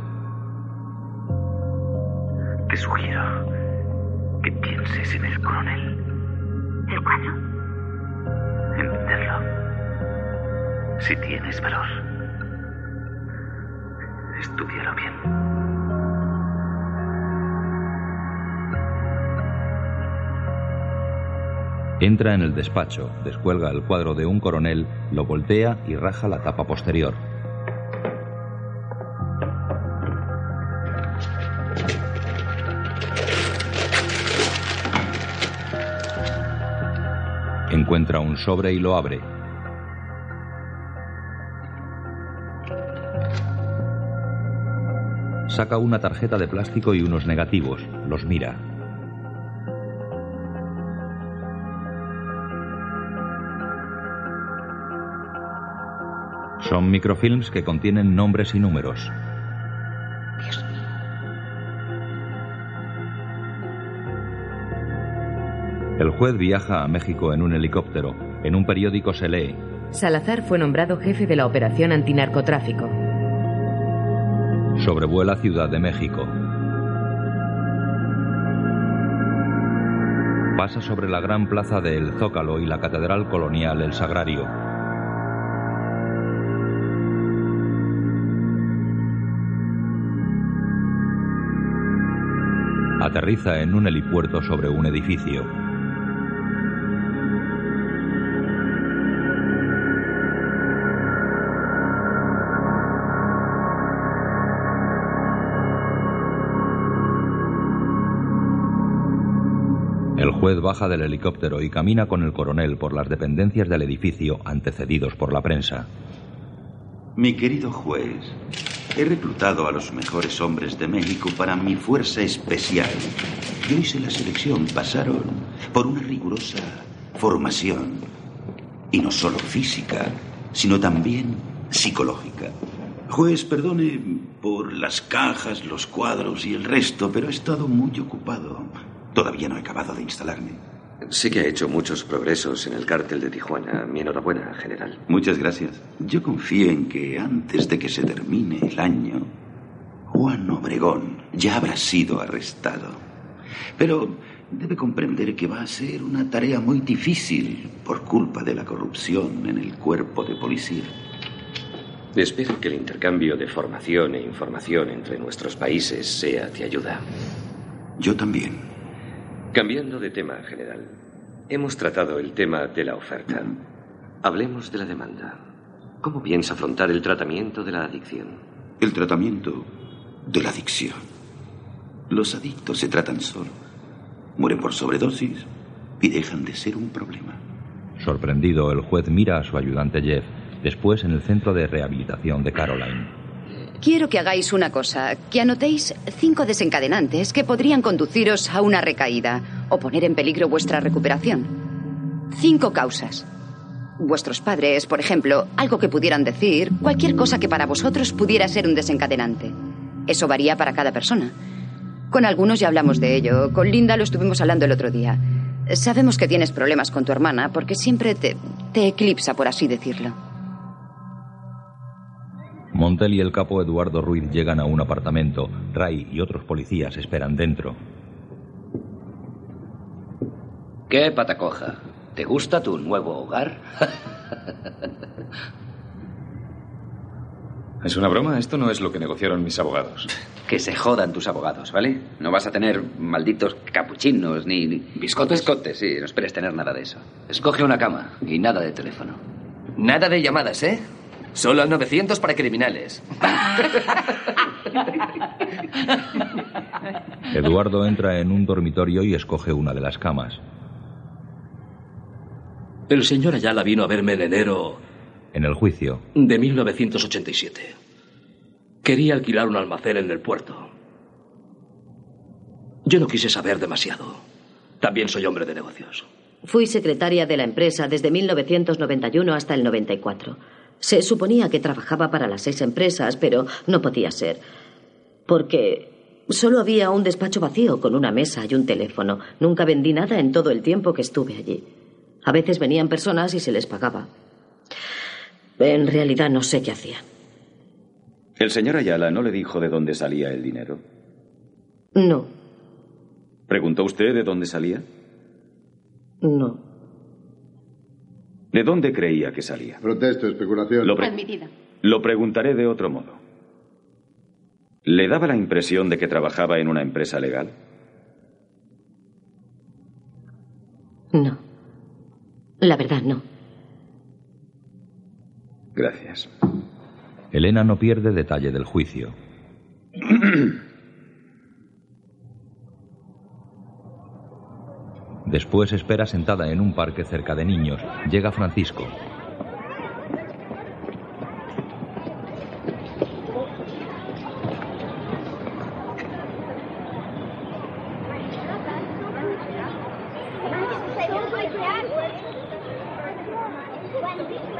Te sugiero que pienses en el coronel. ¿El cuadro? En venderlo. Si tienes valor. Estudialo bien. Entra en el despacho, descuelga el cuadro de un coronel, lo voltea y raja la tapa posterior. Encuentra un sobre y lo abre. Saca una tarjeta de plástico y unos negativos. Los mira. Son microfilms que contienen nombres y números. El juez viaja a México en un helicóptero. En un periódico se lee. Salazar fue nombrado jefe de la operación antinarcotráfico. Sobrevuela Ciudad de México. Pasa sobre la gran plaza de El Zócalo y la Catedral Colonial El Sagrario. Aterriza en un helipuerto sobre un edificio. Baja del helicóptero y camina con el coronel por las dependencias del edificio antecedidos por la prensa. Mi querido juez, he reclutado a los mejores hombres de México para mi fuerza especial. Yo hice la selección, pasaron por una rigurosa formación. Y no solo física, sino también psicológica. Juez, perdone por las cajas, los cuadros y el resto, pero he estado muy ocupado. Todavía no he acabado de instalarme. Sé que ha hecho muchos progresos en el cártel de Tijuana. Mi enhorabuena, general. Muchas gracias. Yo confío en que antes de que se termine el año, Juan Obregón ya habrá sido arrestado. Pero debe comprender que va a ser una tarea muy difícil por culpa de la corrupción en el cuerpo de policía. Espero que el intercambio de formación e información entre nuestros países sea de ayuda. Yo también. Cambiando de tema, general. Hemos tratado el tema de la oferta. Hablemos de la demanda. ¿Cómo piensa afrontar el tratamiento de la adicción? El tratamiento de la adicción. Los adictos se tratan solo. Mueren por sobredosis y dejan de ser un problema. Sorprendido, el juez mira a su ayudante Jeff después en el centro de rehabilitación de Caroline. Quiero que hagáis una cosa, que anotéis cinco desencadenantes que podrían conduciros a una recaída o poner en peligro vuestra recuperación. Cinco causas. Vuestros padres, por ejemplo, algo que pudieran decir, cualquier cosa que para vosotros pudiera ser un desencadenante. Eso varía para cada persona. Con algunos ya hablamos de ello. Con Linda lo estuvimos hablando el otro día. Sabemos que tienes problemas con tu hermana porque siempre te, te eclipsa, por así decirlo. Montel y el capo Eduardo Ruiz llegan a un apartamento. Ray y otros policías esperan dentro. ¿Qué patacoja? ¿Te gusta tu nuevo hogar? ¿Es una broma? Esto no es lo que negociaron mis abogados. Que se jodan tus abogados, ¿vale? No vas a tener malditos capuchinos ni... ni... ¿Biscotes? Biscotes, sí. No esperes tener nada de eso. Escoge una cama y nada de teléfono. Nada de llamadas, ¿eh? Solo al 900 para criminales. Eduardo entra en un dormitorio y escoge una de las camas. El señor Ayala vino a verme en enero En el juicio, de 1987. Quería alquilar un almacén en el puerto. Yo no quise saber demasiado. También soy hombre de negocios. Fui secretaria de la empresa desde 1991 hasta el 94. Se suponía que trabajaba para las seis empresas, pero no podía ser. Porque solo había un despacho vacío con una mesa y un teléfono. Nunca vendí nada en todo el tiempo que estuve allí. A veces venían personas y se les pagaba. En realidad no sé qué hacían. ¿El señor Ayala no le dijo de dónde salía el dinero? No, ¿Preguntó usted de dónde salía? no. ¿De dónde creía que salía? Protesto, especulación. Lo, pre- Admitida. lo preguntaré de otro modo. ¿Le daba la impresión de que trabajaba en una empresa legal? No. La verdad, no. Gracias. Elena no pierde detalle del juicio. Después espera sentada en un parque cerca de niños. Llega Francisco.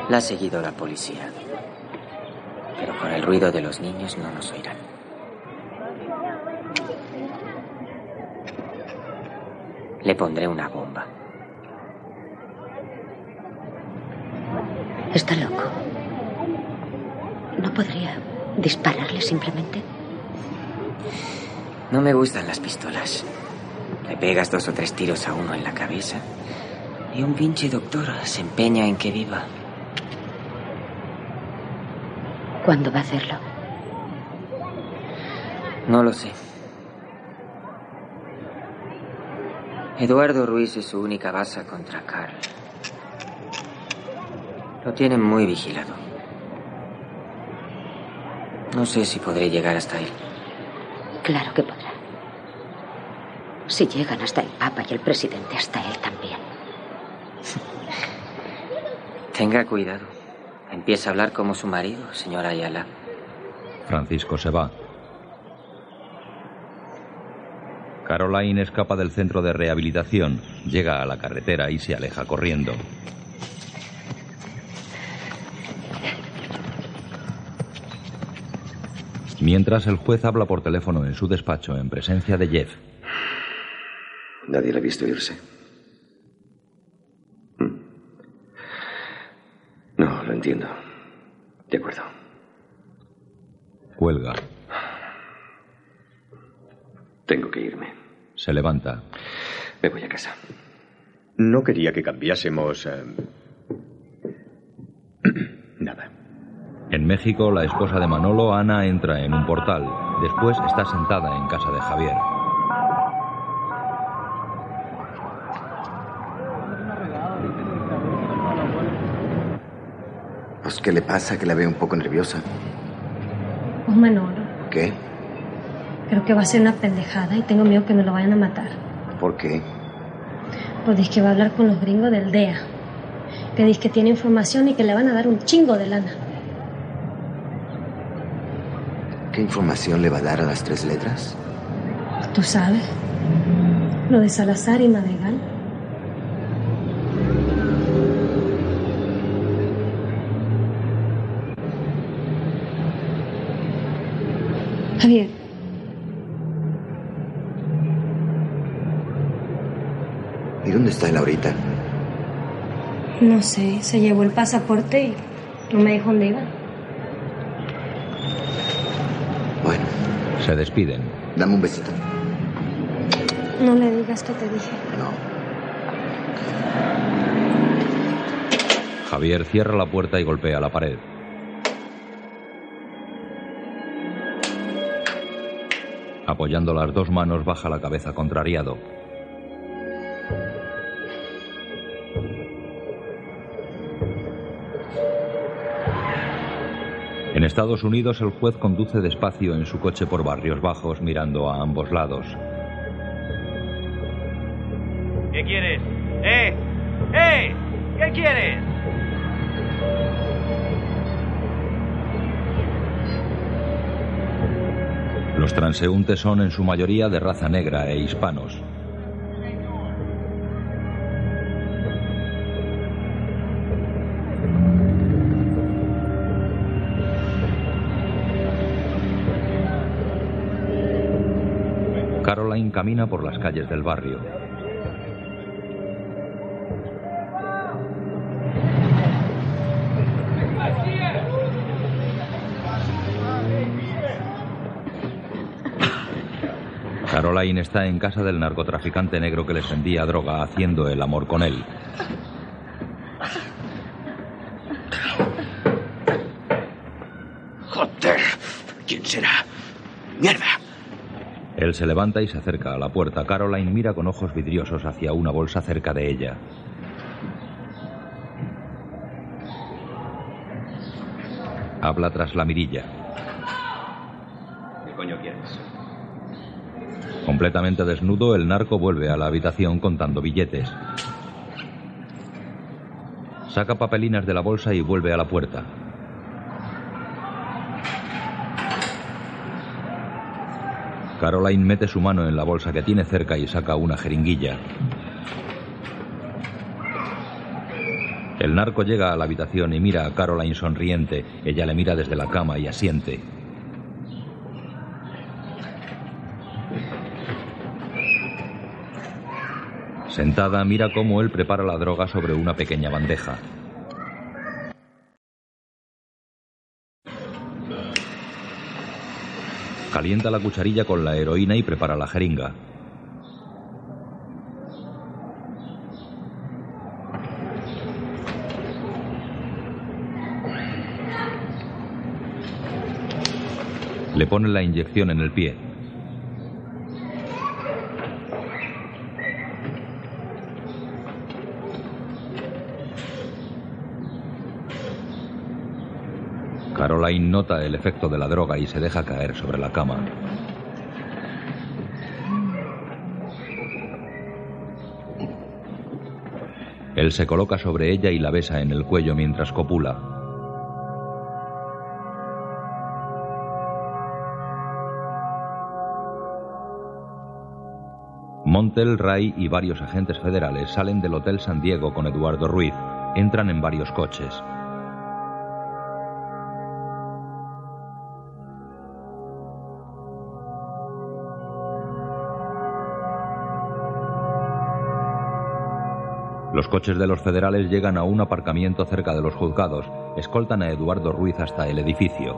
La ha seguido la policía. Pero con el ruido de los niños no nos oirán. Le pondré una bomba. Está loco. ¿No podría dispararle simplemente? No me gustan las pistolas. Le pegas dos o tres tiros a uno en la cabeza y un pinche doctor se empeña en que viva. ¿Cuándo va a hacerlo? No lo sé. Eduardo Ruiz es su única base contra Carl. Lo tienen muy vigilado. No sé si podré llegar hasta él. Claro que podrá. Si llegan hasta el Papa y el presidente, hasta él también. Tenga cuidado. Empieza a hablar como su marido, señora Ayala. Francisco se va. Caroline escapa del centro de rehabilitación, llega a la carretera y se aleja corriendo. Mientras el juez habla por teléfono en su despacho en presencia de Jeff. Nadie le ha visto irse. Mm. No, lo entiendo. De acuerdo. Cuelga. Tengo que irme. Se levanta. Me voy a casa. No quería que cambiásemos. eh, Nada. En México, la esposa de Manolo, Ana, entra en un portal. Después está sentada en casa de Javier. Pues, ¿qué le pasa? Que la veo un poco nerviosa. Manolo, ¿Qué? Creo que va a ser una pendejada y tengo miedo que me lo vayan a matar. ¿Por qué? Pues dice que va a hablar con los gringos del DEA. Que dice que tiene información y que le van a dar un chingo de lana. ¿Qué información le va a dar a las tres letras? Tú sabes. Lo de Salazar y Madrigal. Javier, dónde está él ahorita? no sé, se llevó el pasaporte y no me dijo dónde iba. Se despiden. Dame un besito. No le digas que te dije. Javier cierra la puerta y golpea la pared. Apoyando las dos manos, baja la cabeza contrariado. En Estados Unidos, el juez conduce despacio en su coche por barrios bajos, mirando a ambos lados. ¿Qué quieres? ¡Eh! ¡Eh! ¿Qué quieres? Los transeúntes son en su mayoría de raza negra e hispanos. Camina por las calles del barrio. Caroline está en casa del narcotraficante negro que les vendía droga, haciendo el amor con él. ¡Joder! ¿Quién será? ¡Mierda! Él se levanta y se acerca a la puerta. Caroline mira con ojos vidriosos hacia una bolsa cerca de ella. Habla tras la mirilla. ¿Qué coño quieres? Completamente desnudo, el narco vuelve a la habitación contando billetes. Saca papelinas de la bolsa y vuelve a la puerta. Caroline mete su mano en la bolsa que tiene cerca y saca una jeringuilla. El narco llega a la habitación y mira a Caroline sonriente. Ella le mira desde la cama y asiente. Sentada, mira cómo él prepara la droga sobre una pequeña bandeja. Calienta la cucharilla con la heroína y prepara la jeringa. Le pone la inyección en el pie. Caroline nota el efecto de la droga y se deja caer sobre la cama. Él se coloca sobre ella y la besa en el cuello mientras copula. Montel, Ray y varios agentes federales salen del Hotel San Diego con Eduardo Ruiz. Entran en varios coches. Los coches de los federales llegan a un aparcamiento cerca de los juzgados, escoltan a Eduardo Ruiz hasta el edificio.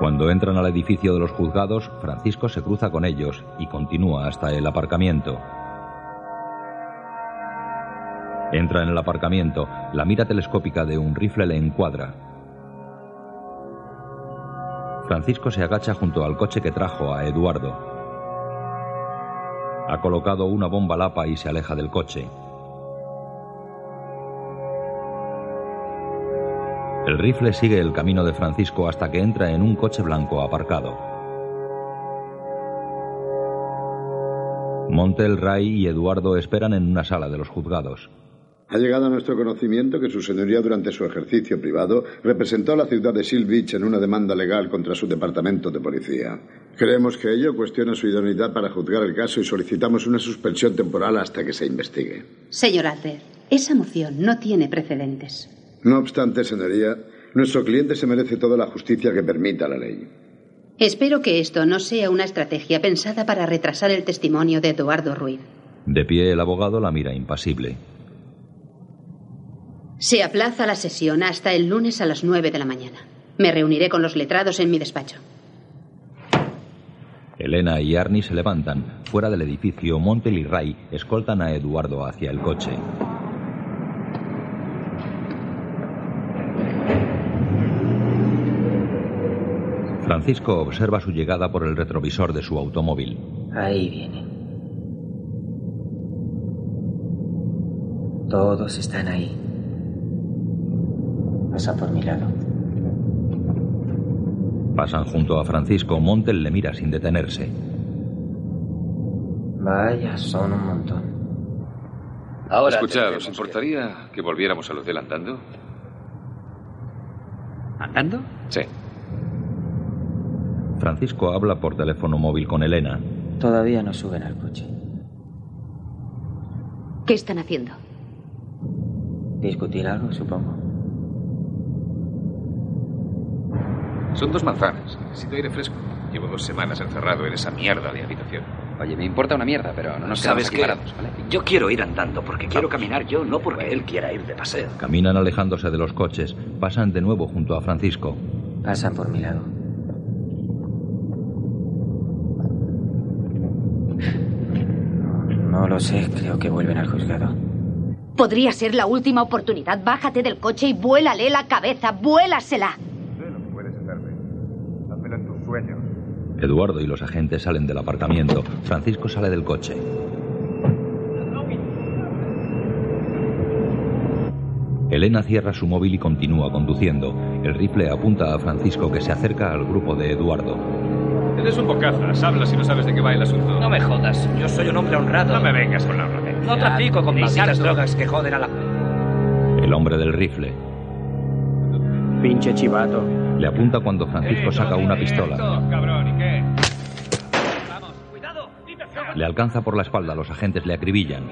Cuando entran al edificio de los juzgados, Francisco se cruza con ellos y continúa hasta el aparcamiento. Entra en el aparcamiento, la mira telescópica de un rifle le encuadra. Francisco se agacha junto al coche que trajo a Eduardo. Ha colocado una bomba lapa y se aleja del coche. El rifle sigue el camino de Francisco hasta que entra en un coche blanco aparcado. Montel, Ray y Eduardo esperan en una sala de los juzgados. Ha llegado a nuestro conocimiento que su señoría durante su ejercicio privado representó a la ciudad de Seal Beach en una demanda legal contra su departamento de policía. Creemos que ello cuestiona su idoneidad para juzgar el caso y solicitamos una suspensión temporal hasta que se investigue. Señor Alter, esa moción no tiene precedentes. No obstante, señoría, nuestro cliente se merece toda la justicia que permita la ley. Espero que esto no sea una estrategia pensada para retrasar el testimonio de Eduardo Ruiz. De pie el abogado la mira impasible. Se aplaza la sesión hasta el lunes a las nueve de la mañana. Me reuniré con los letrados en mi despacho. Elena y Arnie se levantan. Fuera del edificio, Montel y Ray escoltan a Eduardo hacia el coche. Francisco observa su llegada por el retrovisor de su automóvil. Ahí viene. Todos están ahí. Pasa por mi lado. Pasan junto a Francisco. Montel le mira sin detenerse. Vaya, son un montón. Ahora Escuchad, ¿os importaría que volviéramos al hotel andando? ¿Andando? Sí. Francisco habla por teléfono móvil con Elena. Todavía no suben al coche. ¿Qué están haciendo? Discutir algo, supongo. Son dos manzanas. Necesito aire fresco. Llevo dos semanas encerrado en esa mierda de habitación. Oye, me importa una mierda, pero no nos ¿Sabes quedamos aquí parados, ¿vale? Yo quiero ir andando porque quiero caminar yo, no porque él quiera ir de paseo. Caminan alejándose de los coches. Pasan de nuevo junto a Francisco. Pasan por mi lado. No lo sé, creo que vuelven al juzgado. Podría ser la última oportunidad. Bájate del coche y vuélale la cabeza. Vuélasela. Sé lo que puedes hacerme. Házmelo en tus sueños. Eduardo y los agentes salen del aparcamiento. Francisco sale del coche. Elena cierra su móvil y continúa conduciendo. El rifle apunta a Francisco que se acerca al grupo de Eduardo. Eres un bocazas. Habla si no sabes de qué va el asunto. No me jodas. Yo soy un hombre honrado. No me vengas con la honradez. No trafico con malditas drogas que joden a la... El hombre del rifle Pinche chivato. Le apunta cuando Francisco saca una pistola. Le alcanza por la espalda. Los agentes le acribillan.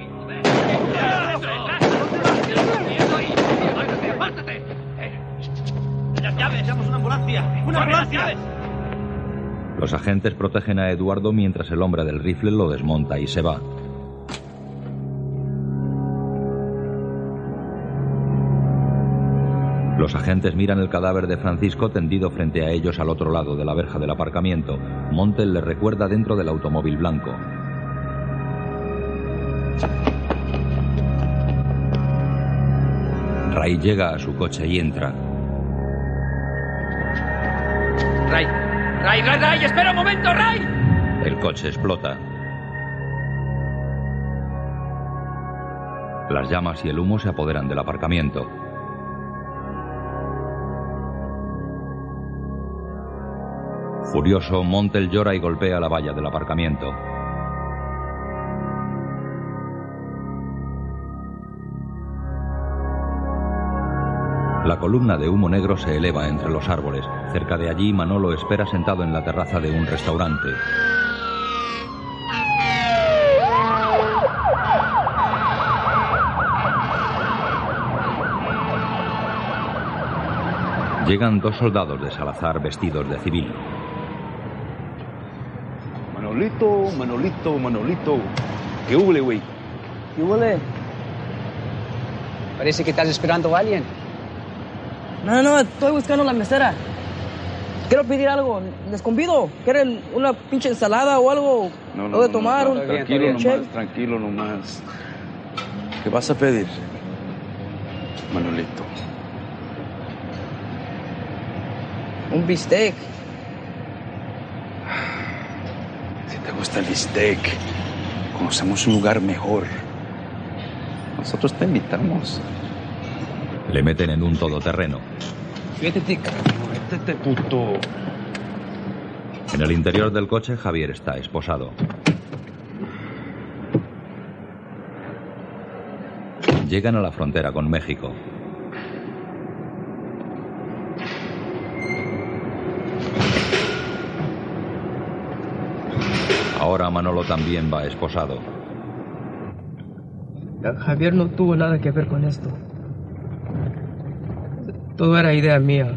¡Las llaves! ¡Llamos una ambulancia! ¡Una ambulancia! Los agentes protegen a Eduardo mientras el hombre del rifle lo desmonta y se va. Los agentes miran el cadáver de Francisco tendido frente a ellos al otro lado de la verja del aparcamiento. Montel le recuerda dentro del automóvil blanco. Ray llega a su coche y entra. Ray, Ray, Ray, Ray, espera un momento, Ray. El coche explota. Las llamas y el humo se apoderan del aparcamiento. Furioso, Montel llora y golpea la valla del aparcamiento. La columna de humo negro se eleva entre los árboles. Cerca de allí, Manolo espera sentado en la terraza de un restaurante. Llegan dos soldados de Salazar vestidos de civil. Manolito, Manolito, Manolito. ¿Qué huele, güey? ¿Qué huele? Parece que estás esperando a alguien. No, no, estoy buscando la mesera. Quiero pedir algo. Les convido. ¿Quieren una pinche ensalada o algo? No, ¿Algo de tomar? un tranquilo check? nomás, tranquilo nomás. ¿Qué vas a pedir? Manolito. Un bistec. Si te gusta el bistec, conocemos un lugar mejor. Nosotros te invitamos. Le meten en un todoterreno. Métete, métete, puto. En el interior del coche, Javier está esposado. Llegan a la frontera con México. Ahora Manolo también va esposado. Javier no tuvo nada que ver con esto. Todo era idea mía.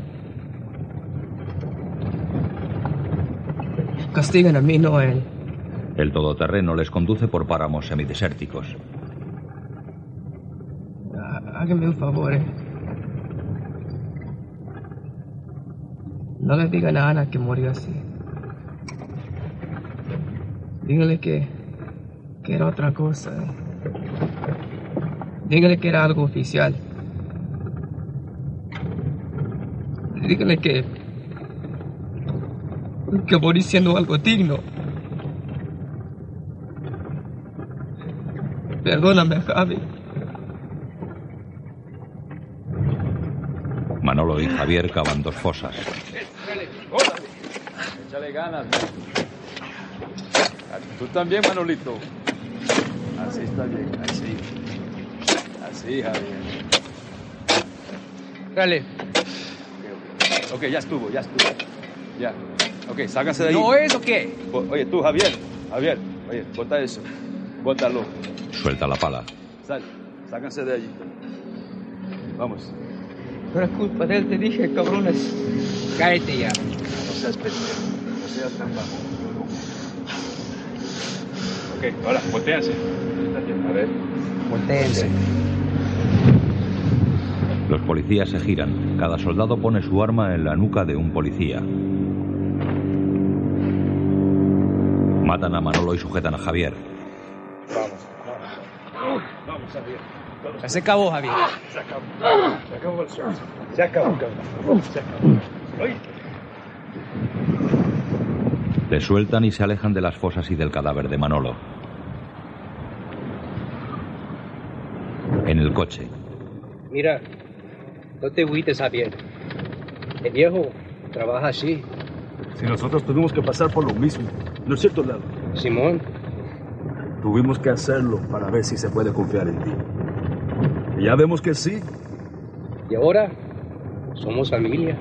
Castigan a mí, no a él. El todoterreno les conduce por páramos semidesérticos. Há- Hágame un favor, eh. No le digan a Ana que murió así. Díganle que, que era otra cosa. Díganle que era algo oficial. Díganle que. que morí siendo algo digno. Perdóname, Javi. Manolo y Javier cavan dos fosas. Échale ganas, man. Tú también, Manolito. Así está bien, así. Así, Javier. Dale. Ok, ya estuvo, ya estuvo. Ya. Ok, sácase de ahí. ¿No es o qué? Oye, tú, Javier. Javier, oye, bota eso. Bótalo. Suelta la pala. Sal, sácanse de allí. Vamos. Por culpa de él te dije, cabrones. Cállate ya. No seas pendejo. No seas tan bajo. Ok, ahora, volteanse. A ver. Los policías se giran. Cada soldado pone su arma en la nuca de un policía. Matan a Manolo y sujetan a Javier. Vamos, Javier. Ya se acabó, Javier. Se acabó. Se acabó el. Se acabó, cabrón. Se acabó. Le sueltan y se alejan de las fosas y del cadáver de Manolo. En el coche, Mira, no te agüites, Javier. El viejo trabaja así. Si nosotros tuvimos que pasar por lo mismo, ¿no es cierto, Lalo? Simón. Tuvimos que hacerlo para ver si se puede confiar en ti. Y ya vemos que sí. Y ahora somos familia.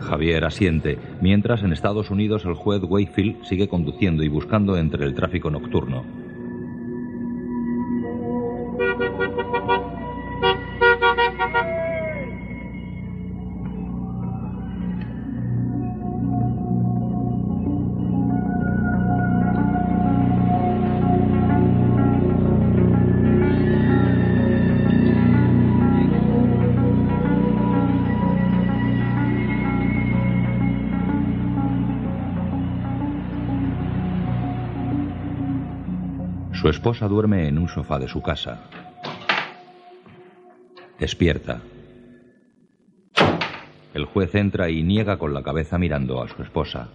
Javier asiente, mientras en Estados Unidos el juez Wakefield sigue conduciendo y buscando entre el tráfico nocturno. Esposa duerme en un sofá de su casa. Despierta. El juez entra y niega con la cabeza mirando a su esposa.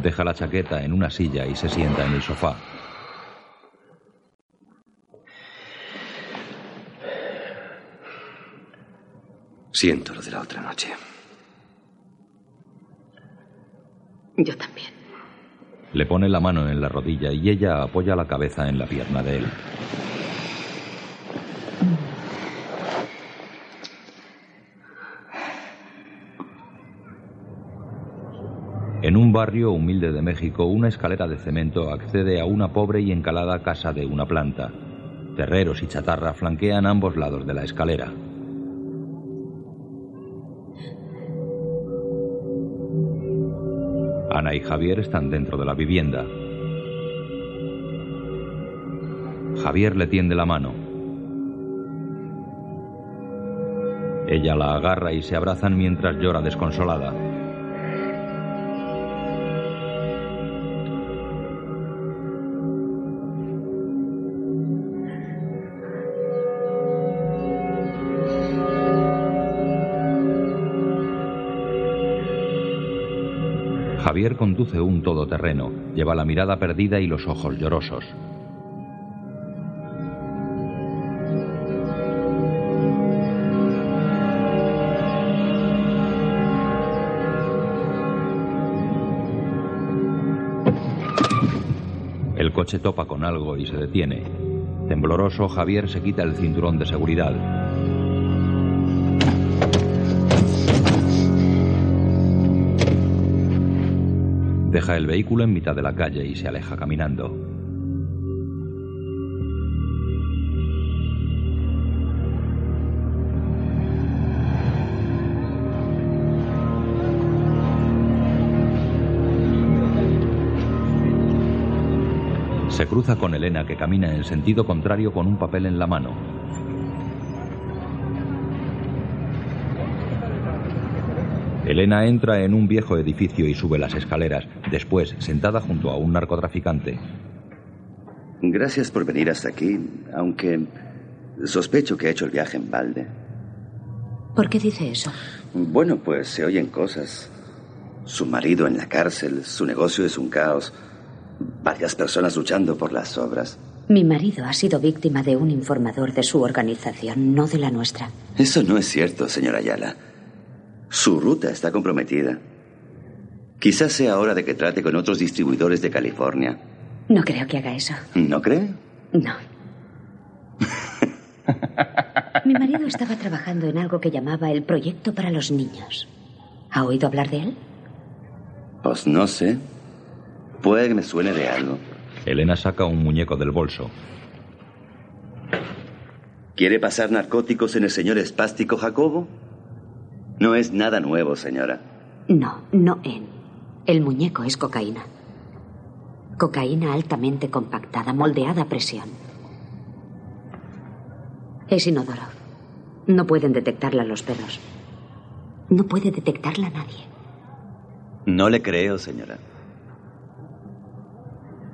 Deja la chaqueta en una silla y se sienta en el sofá. Siento lo de la otra noche. Yo también. Le pone la mano en la rodilla y ella apoya la cabeza en la pierna de él. En un barrio humilde de México, una escalera de cemento accede a una pobre y encalada casa de una planta. Terreros y chatarra flanquean ambos lados de la escalera. Juana y Javier están dentro de la vivienda. Javier le tiende la mano. Ella la agarra y se abrazan mientras llora desconsolada. Javier conduce un todoterreno, lleva la mirada perdida y los ojos llorosos. El coche topa con algo y se detiene. Tembloroso, Javier se quita el cinturón de seguridad. Deja el vehículo en mitad de la calle y se aleja caminando. Se cruza con Elena que camina en sentido contrario con un papel en la mano. Elena entra en un viejo edificio y sube las escaleras, después sentada junto a un narcotraficante. Gracias por venir hasta aquí, aunque sospecho que ha hecho el viaje en balde. ¿Por qué dice eso? Bueno, pues se oyen cosas. Su marido en la cárcel, su negocio es un caos. Varias personas luchando por las obras. Mi marido ha sido víctima de un informador de su organización, no de la nuestra. Eso no es cierto, señora Ayala. Su ruta está comprometida. Quizás sea hora de que trate con otros distribuidores de California. No creo que haga eso. ¿No cree? No. Mi marido estaba trabajando en algo que llamaba el Proyecto para los Niños. ¿Ha oído hablar de él? Pues no sé. Puede que me suene de algo. Elena saca un muñeco del bolso. ¿Quiere pasar narcóticos en el señor espástico Jacobo? No es nada nuevo, señora. No, no en. El muñeco es cocaína. Cocaína altamente compactada, moldeada a presión. Es inodoro. No pueden detectarla los perros. No puede detectarla nadie. No le creo, señora.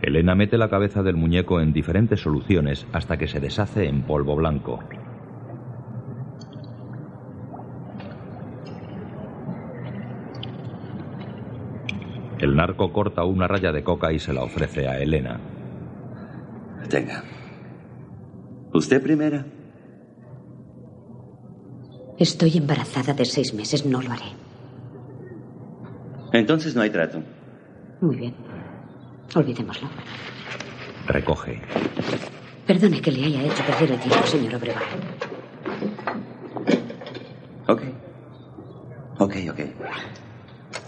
Elena mete la cabeza del muñeco en diferentes soluciones hasta que se deshace en polvo blanco. El narco corta una raya de coca y se la ofrece a Elena. Tenga. ¿Usted primera? Estoy embarazada de seis meses, no lo haré. Entonces no hay trato. Muy bien. Olvidémoslo. Recoge. Perdone que le haya hecho perder el tiempo, señor Obregón. Ok. Ok, ok.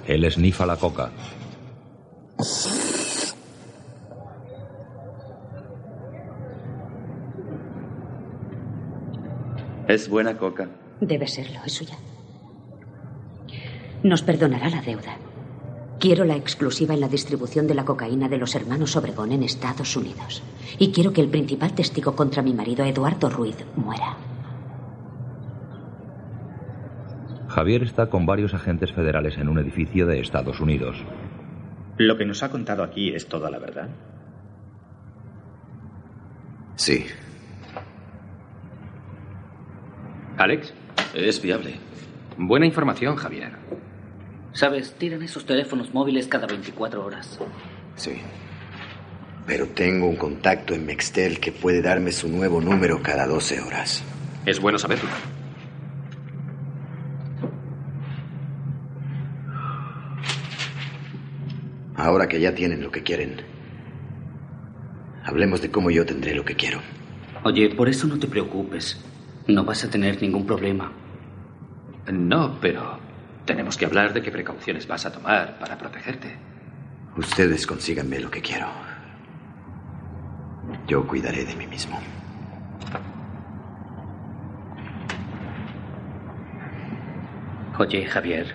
Él esnifa la coca. Es buena coca. Debe serlo, es suya. Nos perdonará la deuda. Quiero la exclusiva en la distribución de la cocaína de los hermanos Obregón en Estados Unidos. Y quiero que el principal testigo contra mi marido, Eduardo Ruiz, muera. Javier está con varios agentes federales en un edificio de Estados Unidos. ¿Lo que nos ha contado aquí es toda la verdad? Sí. Alex, es viable. Buena información, Javier. Sabes, tiran esos teléfonos móviles cada 24 horas. Sí. Pero tengo un contacto en Mextel que puede darme su nuevo número cada 12 horas. Es bueno saberlo. Ahora que ya tienen lo que quieren, hablemos de cómo yo tendré lo que quiero. Oye, por eso no te preocupes. No vas a tener ningún problema. No, pero tenemos que hablar de qué precauciones vas a tomar para protegerte. Ustedes consíganme lo que quiero. Yo cuidaré de mí mismo. Oye, Javier,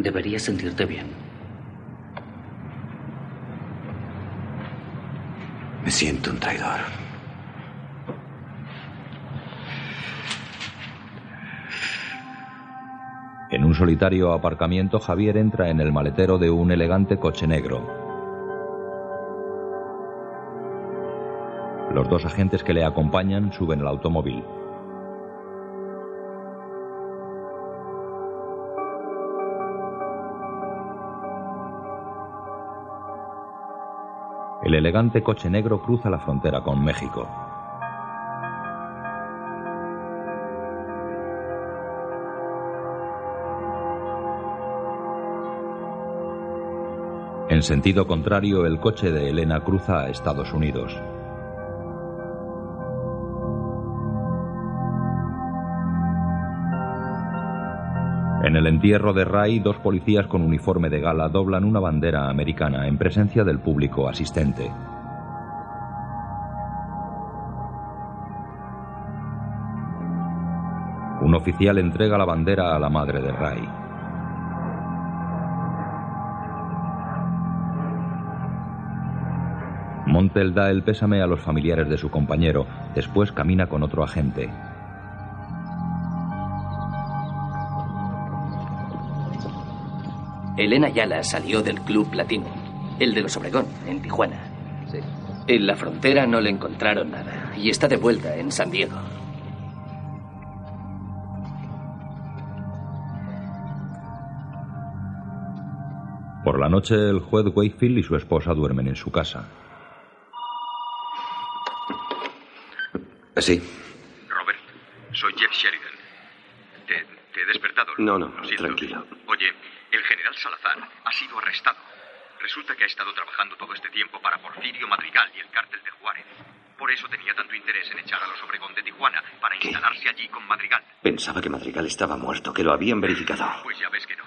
deberías sentirte bien. Me siento un traidor. En un solitario aparcamiento, Javier entra en el maletero de un elegante coche negro. Los dos agentes que le acompañan suben al automóvil. El elegante coche negro cruza la frontera con México. En sentido contrario, el coche de Elena cruza a Estados Unidos. En el entierro de Ray, dos policías con uniforme de gala doblan una bandera americana en presencia del público asistente. Un oficial entrega la bandera a la madre de Ray. Montel da el pésame a los familiares de su compañero, después camina con otro agente. Elena Yala salió del Club Platino, el de los Obregón, en Tijuana. En la frontera no le encontraron nada y está de vuelta en San Diego. Por la noche, el juez Wakefield y su esposa duermen en su casa. Sí. Robert, soy Jeff Sheridan. ¿Te, te he despertado? No, no, siento. tranquilo. Oye, el general Salazar ha sido arrestado. Resulta que ha estado trabajando todo este tiempo para Porfirio Madrigal y el cártel de Juárez. Por eso tenía tanto interés en echar a los Obregón de Tijuana para instalarse allí con Madrigal. Pensaba que Madrigal estaba muerto, que lo habían verificado. Pues ya ves que no.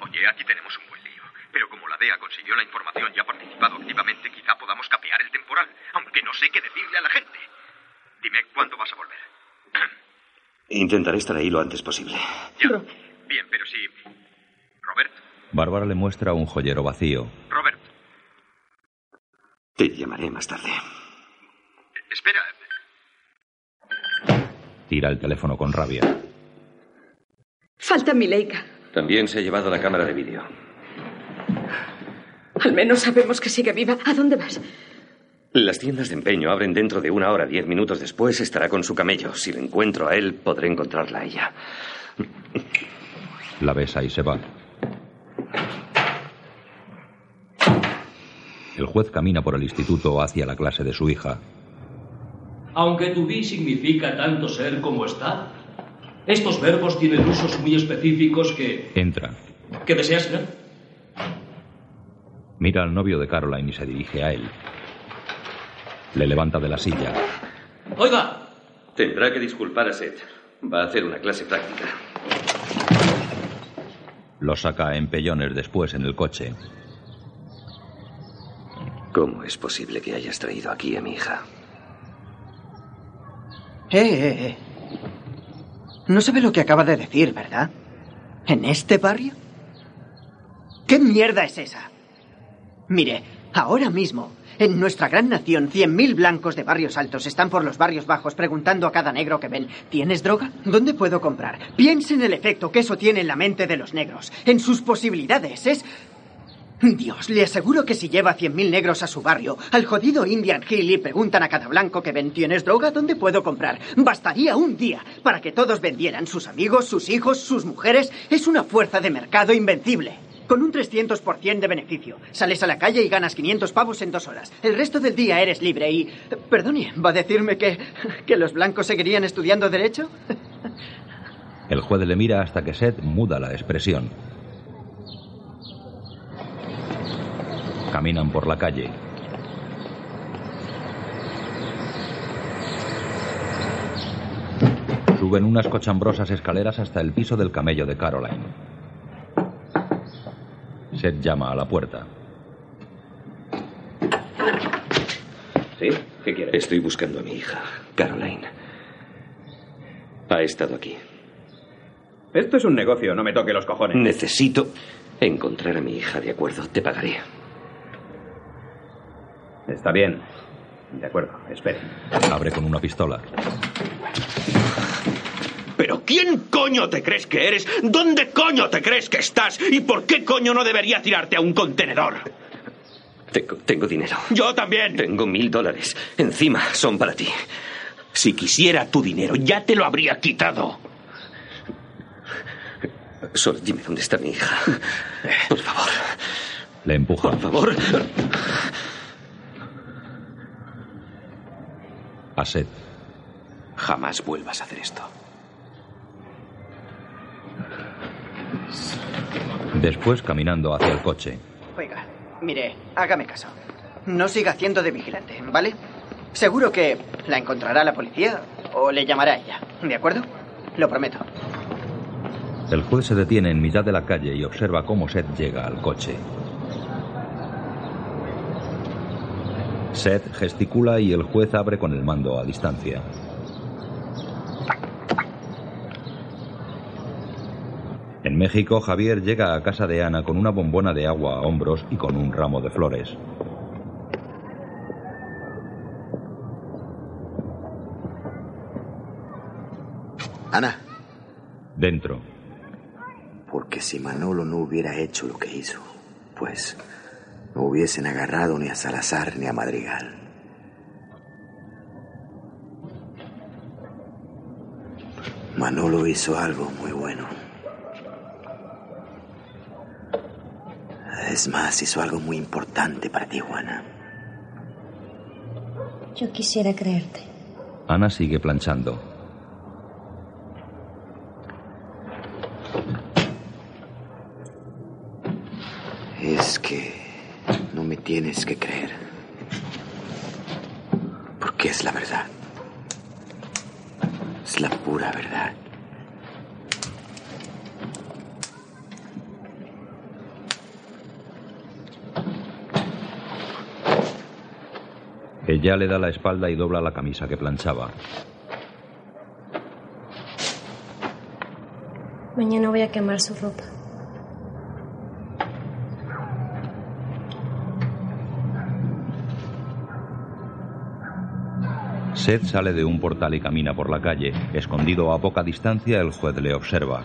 Oye, aquí tenemos un buen lío. Pero como la DEA consiguió la información y ha participado activamente, quizá podamos capear el temporal. Aunque no sé qué decirle a la gente. Dime, ¿cuándo vas a volver? Intentaré estar ahí lo antes posible. Ya. Bien, pero sí. Robert, Bárbara le muestra un joyero vacío. Robert, Te llamaré más tarde. espera. Tira el teléfono con rabia. Falta mi Leica. También se ha llevado la cámara de vídeo. Al menos sabemos que sigue viva. ¿A dónde vas? Las tiendas de empeño abren dentro de una hora. Diez minutos después estará con su camello. Si le encuentro a él, podré encontrarla a ella. La besa y se va. El juez camina por el instituto hacia la clase de su hija. Aunque to be significa tanto ser como estar, estos verbos tienen usos muy específicos que... Entra. que deseas ser. Mira al novio de Caroline y se dirige a él. Le levanta de la silla. Oiga, Tendrá que disculpar a Seth. Va a hacer una clase práctica. Lo saca a empellones después en el coche. ¿Cómo es posible que hayas traído aquí a mi hija? Eh, eh, eh. No sabe lo que acaba de decir, ¿verdad? ¿En este barrio? ¿Qué mierda es esa? Mire, ahora mismo, en nuestra gran nación, 100.000 blancos de barrios altos están por los barrios bajos preguntando a cada negro que ven, ¿tienes droga? ¿Dónde puedo comprar? Piense en el efecto que eso tiene en la mente de los negros, en sus posibilidades. Es... Dios, le aseguro que si lleva 100.000 negros a su barrio, al jodido Indian Hill y preguntan a cada blanco que ven, ¿tienes droga? ¿Dónde puedo comprar? Bastaría un día para que todos vendieran sus amigos, sus hijos, sus mujeres. Es una fuerza de mercado invencible. Con un 300% de beneficio. Sales a la calle y ganas 500 pavos en dos horas. El resto del día eres libre y... Perdone, ¿va a decirme que, que los blancos seguirían estudiando derecho? El juez le mira hasta que Seth muda la expresión. Caminan por la calle. Suben unas cochambrosas escaleras hasta el piso del camello de Caroline. Seth llama a la puerta. ¿Sí? ¿Qué quieres? Estoy buscando a mi hija, Caroline. Ha estado aquí. Esto es un negocio, no me toque los cojones. Necesito encontrar a mi hija, de acuerdo. Te pagaré. Está bien. De acuerdo, espere. Abre con una pistola. ¿Pero quién coño te crees que eres? ¿Dónde coño te crees que estás? ¿Y por qué coño no debería tirarte a un contenedor? Tengo, tengo dinero. Yo también. Tengo mil dólares. Encima son para ti. Si quisiera tu dinero, ya te lo habría quitado. Solo dime dónde está mi hija. Por favor. Le empuja. Por favor. A Seth. Jamás vuelvas a hacer esto. Después caminando hacia el coche. Oiga, mire, hágame caso. No siga haciendo de vigilante, ¿vale? Seguro que la encontrará la policía o le llamará a ella, ¿de acuerdo? Lo prometo. El juez se detiene en mitad de la calle y observa cómo Seth llega al coche. Seth gesticula y el juez abre con el mando a distancia. En México, Javier llega a casa de Ana con una bombona de agua a hombros y con un ramo de flores. Ana. Dentro. Porque si Manolo no hubiera hecho lo que hizo, pues no hubiesen agarrado ni a Salazar ni a Madrigal. Manolo hizo algo muy bueno. Es más, hizo algo muy importante para Tijuana. Yo quisiera creerte. Ana sigue planchando. Es que tienes que creer. Porque es la verdad. Es la pura verdad. Ella le da la espalda y dobla la camisa que planchaba. Mañana voy a quemar su ropa. Seth sale de un portal y camina por la calle. Escondido a poca distancia, el juez le observa.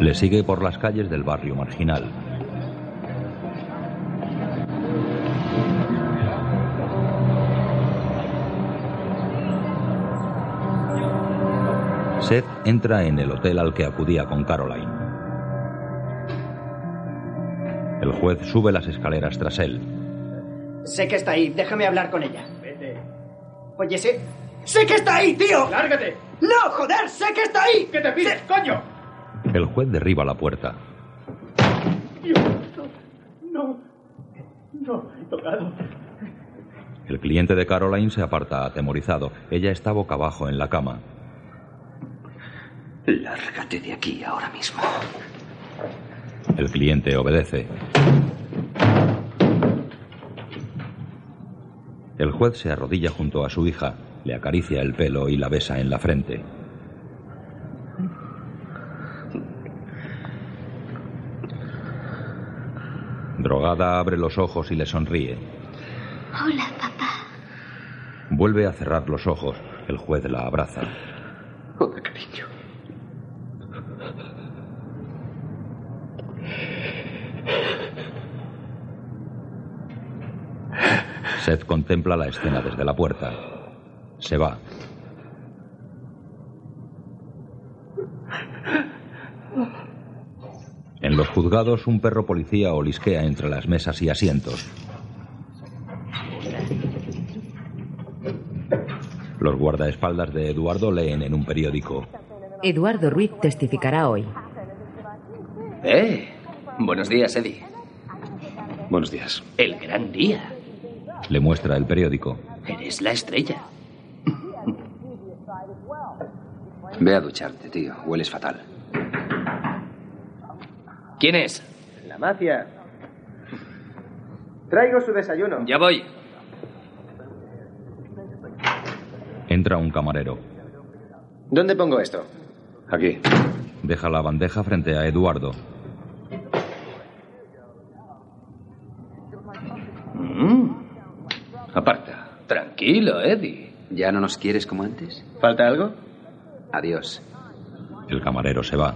Le sigue por las calles del barrio marginal. Seth entra en el hotel al que acudía con Caroline. El juez sube las escaleras tras él. Sé que está ahí, déjame hablar con ella. Vete. Oye, sé. ¡Sé que está ahí, tío! ¡Lárgate! ¡No, joder! ¡Sé que está ahí! ¿Qué te pides, coño? El juez derriba la puerta. No. No, he tocado. El cliente de Caroline se aparta atemorizado. Ella está boca abajo en la cama. Lárgate de aquí ahora mismo. El cliente obedece. El juez se arrodilla junto a su hija, le acaricia el pelo y la besa en la frente. Drogada abre los ojos y le sonríe. Hola, papá. Vuelve a cerrar los ojos. El juez la abraza. Seth contempla la escena desde la puerta. Se va. En los juzgados, un perro policía olisquea entre las mesas y asientos. Los guardaespaldas de Eduardo leen en un periódico. Eduardo Ruiz testificará hoy. ¡Eh! Buenos días, Eddie. Buenos días. El gran día. Le muestra el periódico. Eres la estrella. Ve a ducharte, tío. Hueles fatal. ¿Quién es? La mafia. Traigo su desayuno. Ya voy. Entra Entra un camarero. ¿Dónde pongo esto? Aquí. Deja la bandeja frente a Eduardo. Mm. Aparta. Tranquilo, Eddie. ¿Ya no nos quieres como antes? ¿Falta algo? Adiós. El camarero se va.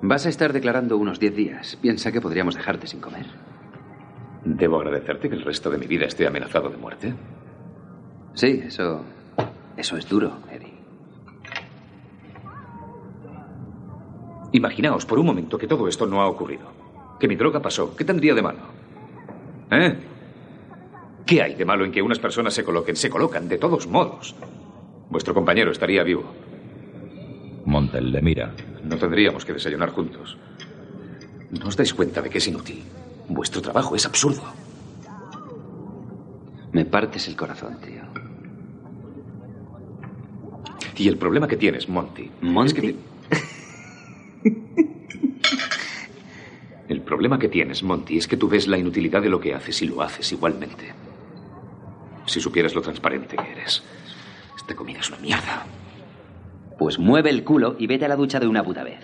Vas a estar declarando unos diez días. Piensa que podríamos dejarte sin comer. ¿Debo agradecerte que el resto de mi vida esté amenazado de muerte? Sí, eso. Eso es duro, Eddie. Imaginaos por un momento que todo esto no ha ocurrido. Que mi droga pasó. ¿Qué tendría de malo? ¿Eh? ¿Qué hay de malo en que unas personas se coloquen? Se colocan, de todos modos. Vuestro compañero estaría vivo. Montel le mira. No tendríamos que desayunar juntos. ¿No os dais cuenta de que es inútil? Vuestro trabajo es absurdo. Me partes el corazón, tío. Y el problema que tienes, Monty. ¿Monty? Es que te- El problema que tienes, Monty, es que tú ves la inutilidad de lo que haces y lo haces igualmente. Si supieras lo transparente que eres. Esta comida es una mierda. Pues mueve el culo y vete a la ducha de una puta vez.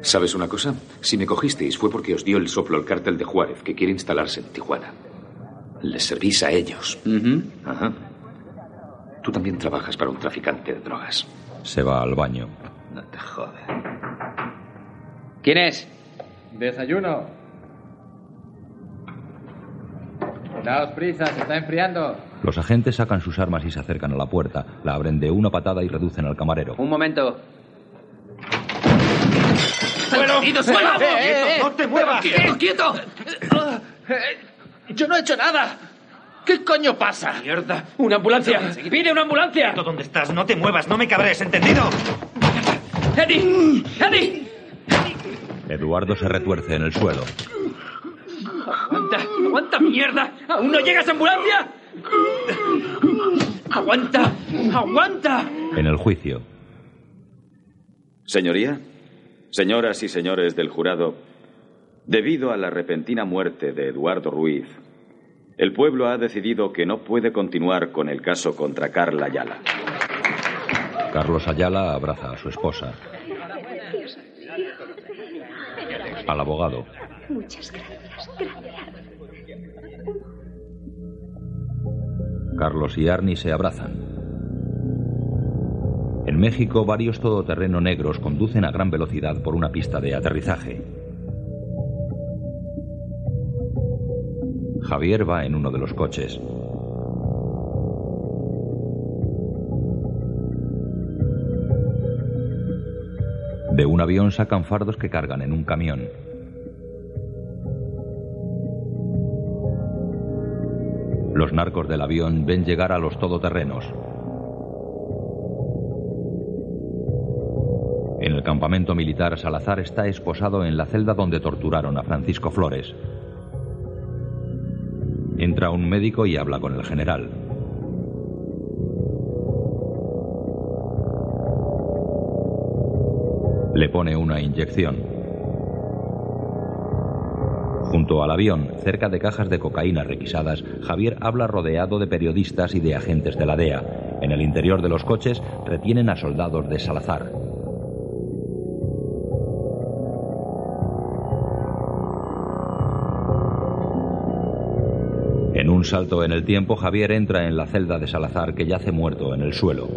¿Sabes una cosa? Si me cogisteis fue porque os dio el soplo el cártel de Juárez que quiere instalarse en Tijuana. Les servís a ellos. Ajá. Tú también trabajas para un traficante de drogas. Se va al baño. No te jodes. ¿Quién es? Desayuno. Daos prisa, se está enfriando. Los agentes sacan sus armas y se acercan a la puerta. La abren de una patada y reducen al camarero. Un momento. ¡Bueno! ¡Quieto, suelo! ¡Eh, eh, eh! ¡No te muevas! ¡Quieto, quieto! Yo no he hecho nada. ¿Qué coño pasa? ¡Mierda! ¡Una ambulancia! ¡Pide una ambulancia! ¿Dónde estás? No te muevas, no me cabres, ¿entendido? ¡Eddie! ¡Eddie! Eduardo se retuerce en el suelo. ¡Aguanta! ¡Aguanta, mierda! ¿Aún no llegas a ambulancia? ¡Aguanta! ¡Aguanta! En el juicio, Señoría, señoras y señores del jurado, debido a la repentina muerte de Eduardo Ruiz, el pueblo ha decidido que no puede continuar con el caso contra Carla Ayala. Carlos Ayala abraza a su esposa. Al abogado. Muchas gracias, gracias. Carlos y Arnie se abrazan. En México, varios todoterreno negros conducen a gran velocidad por una pista de aterrizaje. Javier va en uno de los coches. De un avión sacan fardos que cargan en un camión. Los narcos del avión ven llegar a los todoterrenos. En el campamento militar, Salazar está esposado en la celda donde torturaron a Francisco Flores. Entra un médico y habla con el general. Le pone una inyección. Junto al avión, cerca de cajas de cocaína requisadas, Javier habla rodeado de periodistas y de agentes de la DEA. En el interior de los coches retienen a soldados de Salazar. En un salto en el tiempo, Javier entra en la celda de Salazar que yace muerto en el suelo.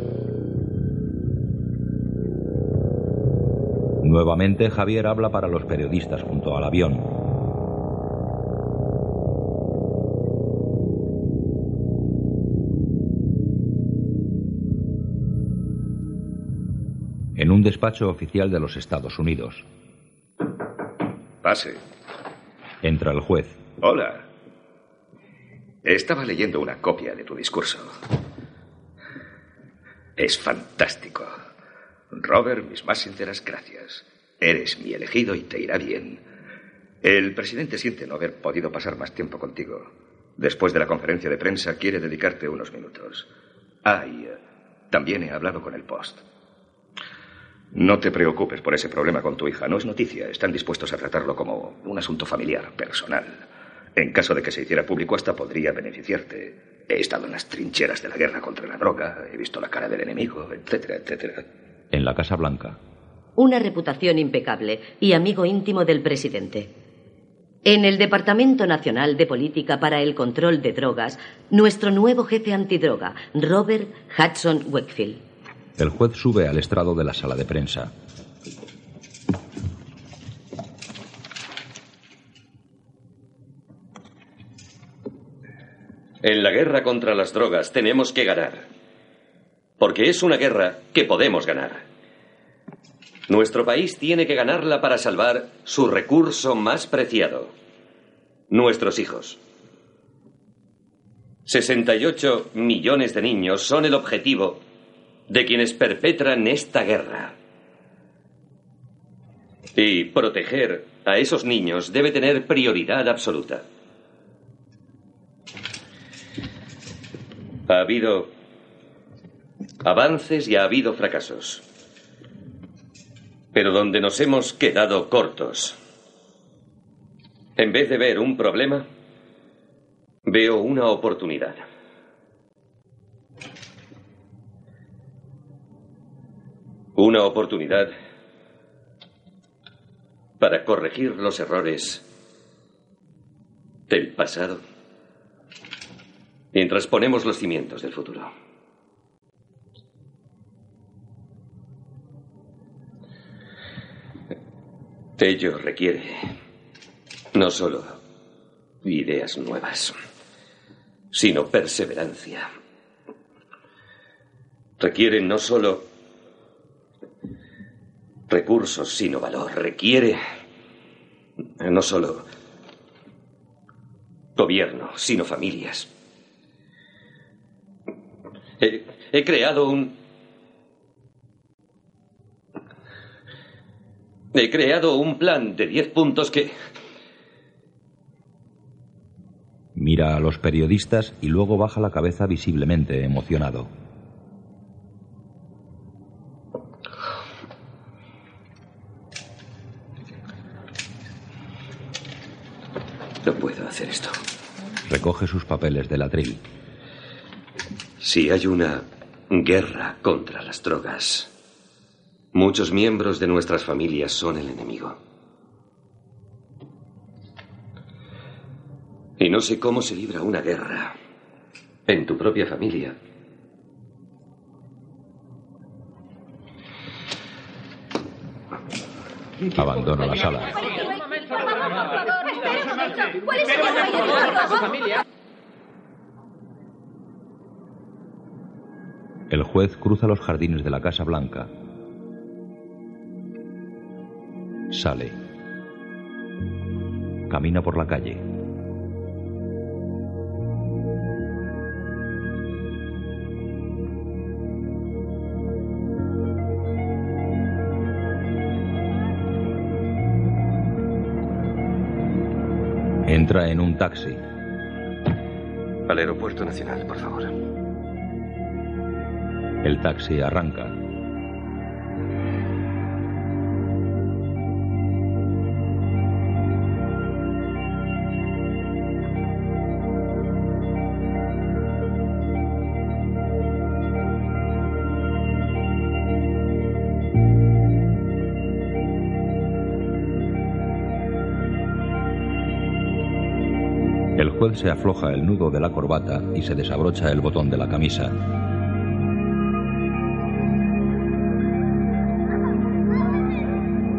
Nuevamente, Javier habla para los periodistas junto al avión. Un despacho oficial de los Estados Unidos. Pase. Entra el juez. Hola. Estaba leyendo una copia de tu discurso. Es fantástico. Robert, mis más sinceras gracias. Eres mi elegido y te irá bien. El presidente siente no haber podido pasar más tiempo contigo. Después de la conferencia de prensa, quiere dedicarte unos minutos. Ah, y eh, también he hablado con el Post. No te preocupes por ese problema con tu hija. No es noticia. Están dispuestos a tratarlo como un asunto familiar, personal. En caso de que se hiciera público, hasta podría beneficiarte. He estado en las trincheras de la guerra contra la droga, he visto la cara del enemigo, etcétera, etcétera. En la Casa Blanca. Una reputación impecable y amigo íntimo del presidente. En el Departamento Nacional de Política para el Control de Drogas, nuestro nuevo jefe antidroga, Robert Hudson Wakefield. El juez sube al estrado de la sala de prensa. En la guerra contra las drogas tenemos que ganar. Porque es una guerra que podemos ganar. Nuestro país tiene que ganarla para salvar su recurso más preciado. Nuestros hijos. 68 millones de niños son el objetivo de quienes perpetran esta guerra. Y proteger a esos niños debe tener prioridad absoluta. Ha habido avances y ha habido fracasos. Pero donde nos hemos quedado cortos, en vez de ver un problema, veo una oportunidad. Una oportunidad para corregir los errores del pasado mientras ponemos los cimientos del futuro. Ello requiere no solo ideas nuevas, sino perseverancia. Requiere no solo recursos, sino valor. Requiere no solo gobierno, sino familias. He, he creado un... He creado un plan de diez puntos que... Mira a los periodistas y luego baja la cabeza visiblemente emocionado. No puedo hacer esto. Recoge sus papeles del atril. Si hay una guerra contra las drogas, muchos miembros de nuestras familias son el enemigo. Y no sé cómo se libra una guerra en tu propia familia. Abandona la sala. ¿Cuál es el familia? El juez cruza los jardines de la Casa Blanca. Sale. Camina por la calle. Entra en un taxi. Al aeropuerto nacional, por favor. El taxi arranca. Se afloja el nudo de la corbata y se desabrocha el botón de la camisa.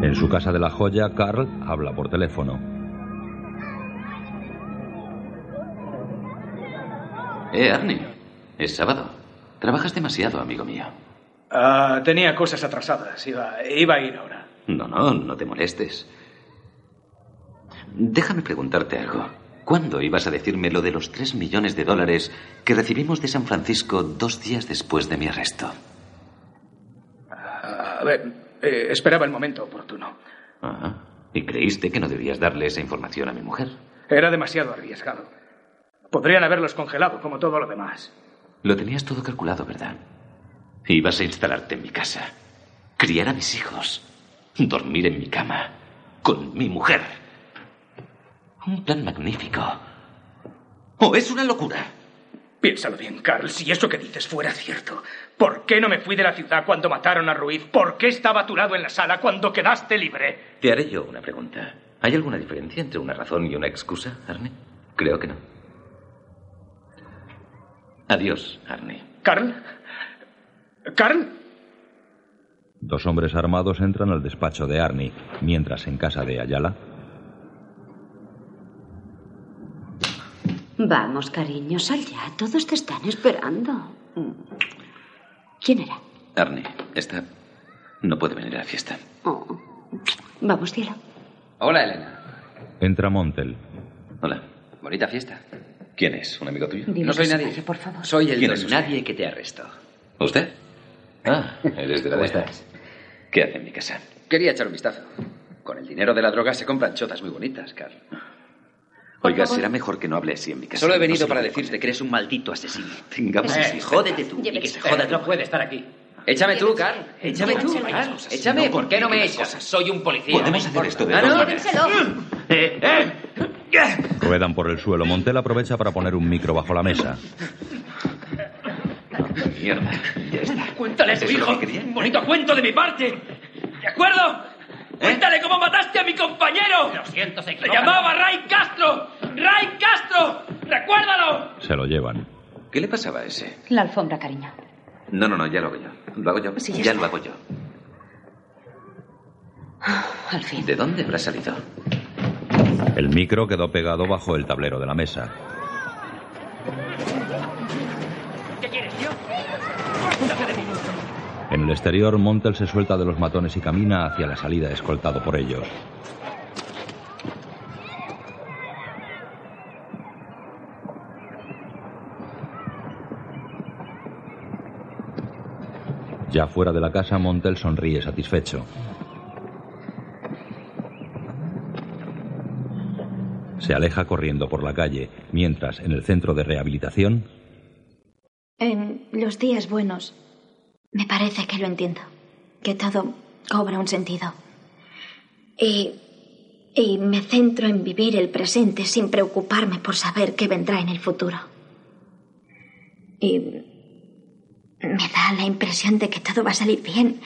En su casa de la joya, Carl habla por teléfono. Eh, Arnie. Es sábado. Trabajas demasiado, amigo mío. Ah, tenía cosas atrasadas. Iba, iba a ir ahora. No, no, no te molestes. Déjame preguntarte algo. ¿Cuándo ibas a decirme lo de los tres millones de dólares que recibimos de San Francisco dos días después de mi arresto? A ver, eh, esperaba el momento oportuno. Ah, ¿Y creíste que no debías darle esa información a mi mujer? Era demasiado arriesgado. Podrían haberlos congelado, como todo lo demás. Lo tenías todo calculado, ¿verdad? Ibas a instalarte en mi casa, criar a mis hijos, dormir en mi cama, con mi mujer. Un plan magnífico. ¿O es una locura? Piénsalo bien, Carl. Si eso que dices fuera cierto, ¿por qué no me fui de la ciudad cuando mataron a Ruiz? ¿Por qué estaba a tu lado en la sala cuando quedaste libre? Te haré yo una pregunta. ¿Hay alguna diferencia entre una razón y una excusa, Arne? Creo que no. Adiós, Arne. ¿Carl? ¿Carl? Dos hombres armados entran al despacho de Arnie, mientras en casa de Ayala. Vamos, cariño, sal ya. Todos te están esperando. ¿Quién era? Arne, esta no puede venir a la fiesta. Oh. Vamos, cielo. Hola, Elena. Entra Montel. Hola. Bonita fiesta. ¿Quién es? ¿Un amigo tuyo? Dime no soy nadie. calle, por favor. Soy el ¿Quién don es usted? nadie que te arrestó. ¿Usted? Ah, eres de la ¿Cómo estás? ¿Qué hace en mi casa? Quería echar un vistazo. Con el dinero de la droga se compran chotas muy bonitas, Carl. Oiga, será mejor que no hable así en mi casa. Solo he venido No para decirte que eres un maldito asesino. Tengamos Eh, jódete tú. Y que se joda No puede estar aquí. Échame tú, Carl. Échame tú. Carl. Échame. No ¿Por qué no me echas? cosas. Soy un policía. Podemos no hacer esto de Ah, no. Llévenselo. Eh, eh. Ruedan por el suelo. Montel aprovecha para poner un micro bajo la mesa. Mierda, ya está. Cuéntale a tu ¿Eso es lo hijo un bonito cuento de mi parte. ¿De acuerdo? Cuéntale cómo mataste a mi compañero. Lo siento, se Se equivoca. llamaba Ray Castro. Ray Castro. Recuérdalo. Se lo llevan. ¿Qué le pasaba a ese? La alfombra, cariño. No, no, no, ya lo hago yo. Lo hago yo. Sí, ya ya lo hago yo. Al fin. ¿De dónde habrá salido? El micro quedó pegado bajo el tablero de la mesa. ¿Qué quieres, tío? Cuéntame de mí. En el exterior, Montel se suelta de los matones y camina hacia la salida escoltado por ellos. Ya fuera de la casa, Montel sonríe satisfecho. Se aleja corriendo por la calle, mientras en el centro de rehabilitación, En los días buenos, me parece que lo entiendo, que todo cobra un sentido. Y, y me centro en vivir el presente sin preocuparme por saber qué vendrá en el futuro. Y me da la impresión de que todo va a salir bien.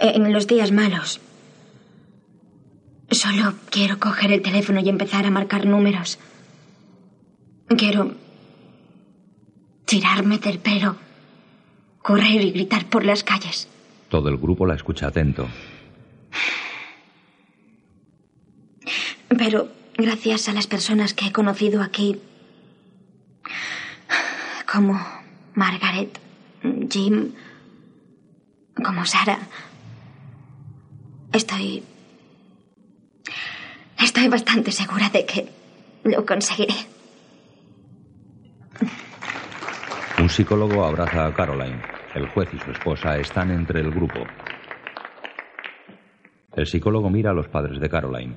En los días malos, Solo quiero coger el teléfono y empezar a marcar números. Quiero tirarme del pelo, correr y gritar por las calles. todo el grupo la escucha atento. Pero gracias a las personas que he conocido aquí, como Margaret, Jim, como Sara, estoy... Estoy bastante segura de que lo conseguiré. Un psicólogo abraza a Caroline. El juez y su esposa están entre el grupo. El psicólogo mira a los padres de Caroline.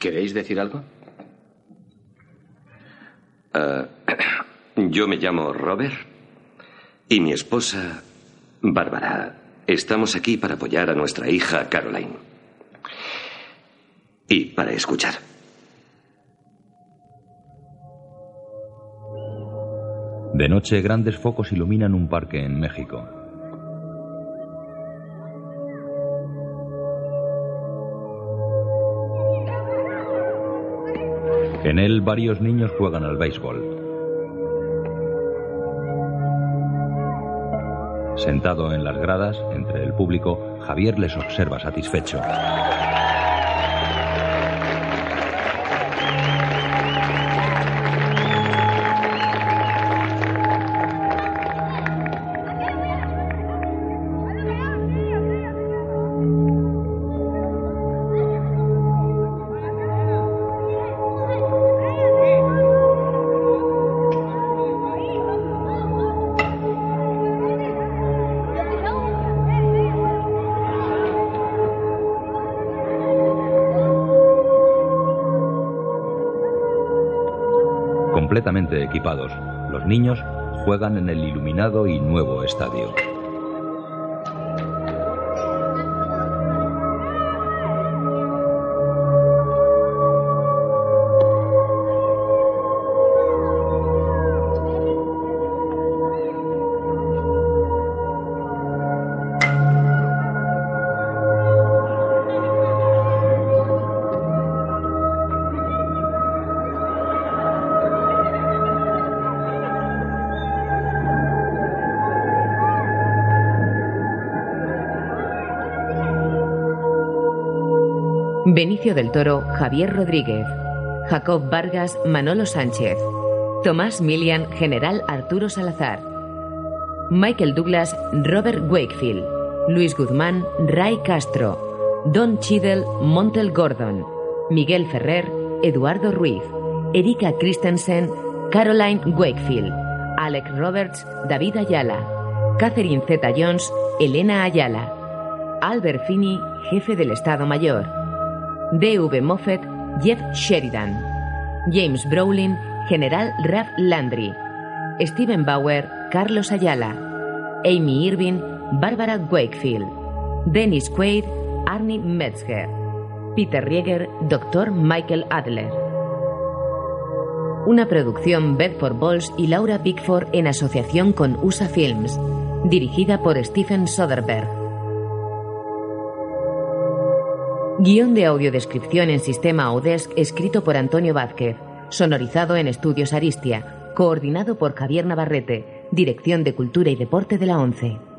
¿Queréis decir algo? Ah, yo me llamo Robert y mi esposa, Bárbara. Estamos aquí para apoyar a nuestra hija Caroline. Y para escuchar. De noche, grandes focos iluminan un parque en México. En él, varios niños juegan al béisbol. Sentado en las gradas, entre el público, Javier les observa satisfecho. Equipados, los niños juegan en el iluminado y nuevo estadio. Benicio del Toro, Javier Rodríguez. Jacob Vargas, Manolo Sánchez. Tomás Milian, General Arturo Salazar. Michael Douglas, Robert Wakefield. Luis Guzmán, Ray Castro. Don Chidel, Montel Gordon. Miguel Ferrer, Eduardo Ruiz. Erika Christensen, Caroline Wakefield. Alec Roberts, David Ayala. Catherine Zeta Jones, Elena Ayala. Albert Finney, jefe del Estado Mayor. D.V. Moffett, Jeff Sheridan. James Brolin, General Ralph Landry. Stephen Bauer, Carlos Ayala. Amy Irving, Barbara Wakefield. Dennis Quaid, Arnie Metzger. Peter Rieger, Dr. Michael Adler. Una producción Bedford Balls y Laura Bickford en asociación con USA Films. Dirigida por Stephen Soderbergh. Guión de audiodescripción en sistema Audesc escrito por Antonio Vázquez. Sonorizado en Estudios Aristia. Coordinado por Javier Navarrete. Dirección de Cultura y Deporte de la ONCE.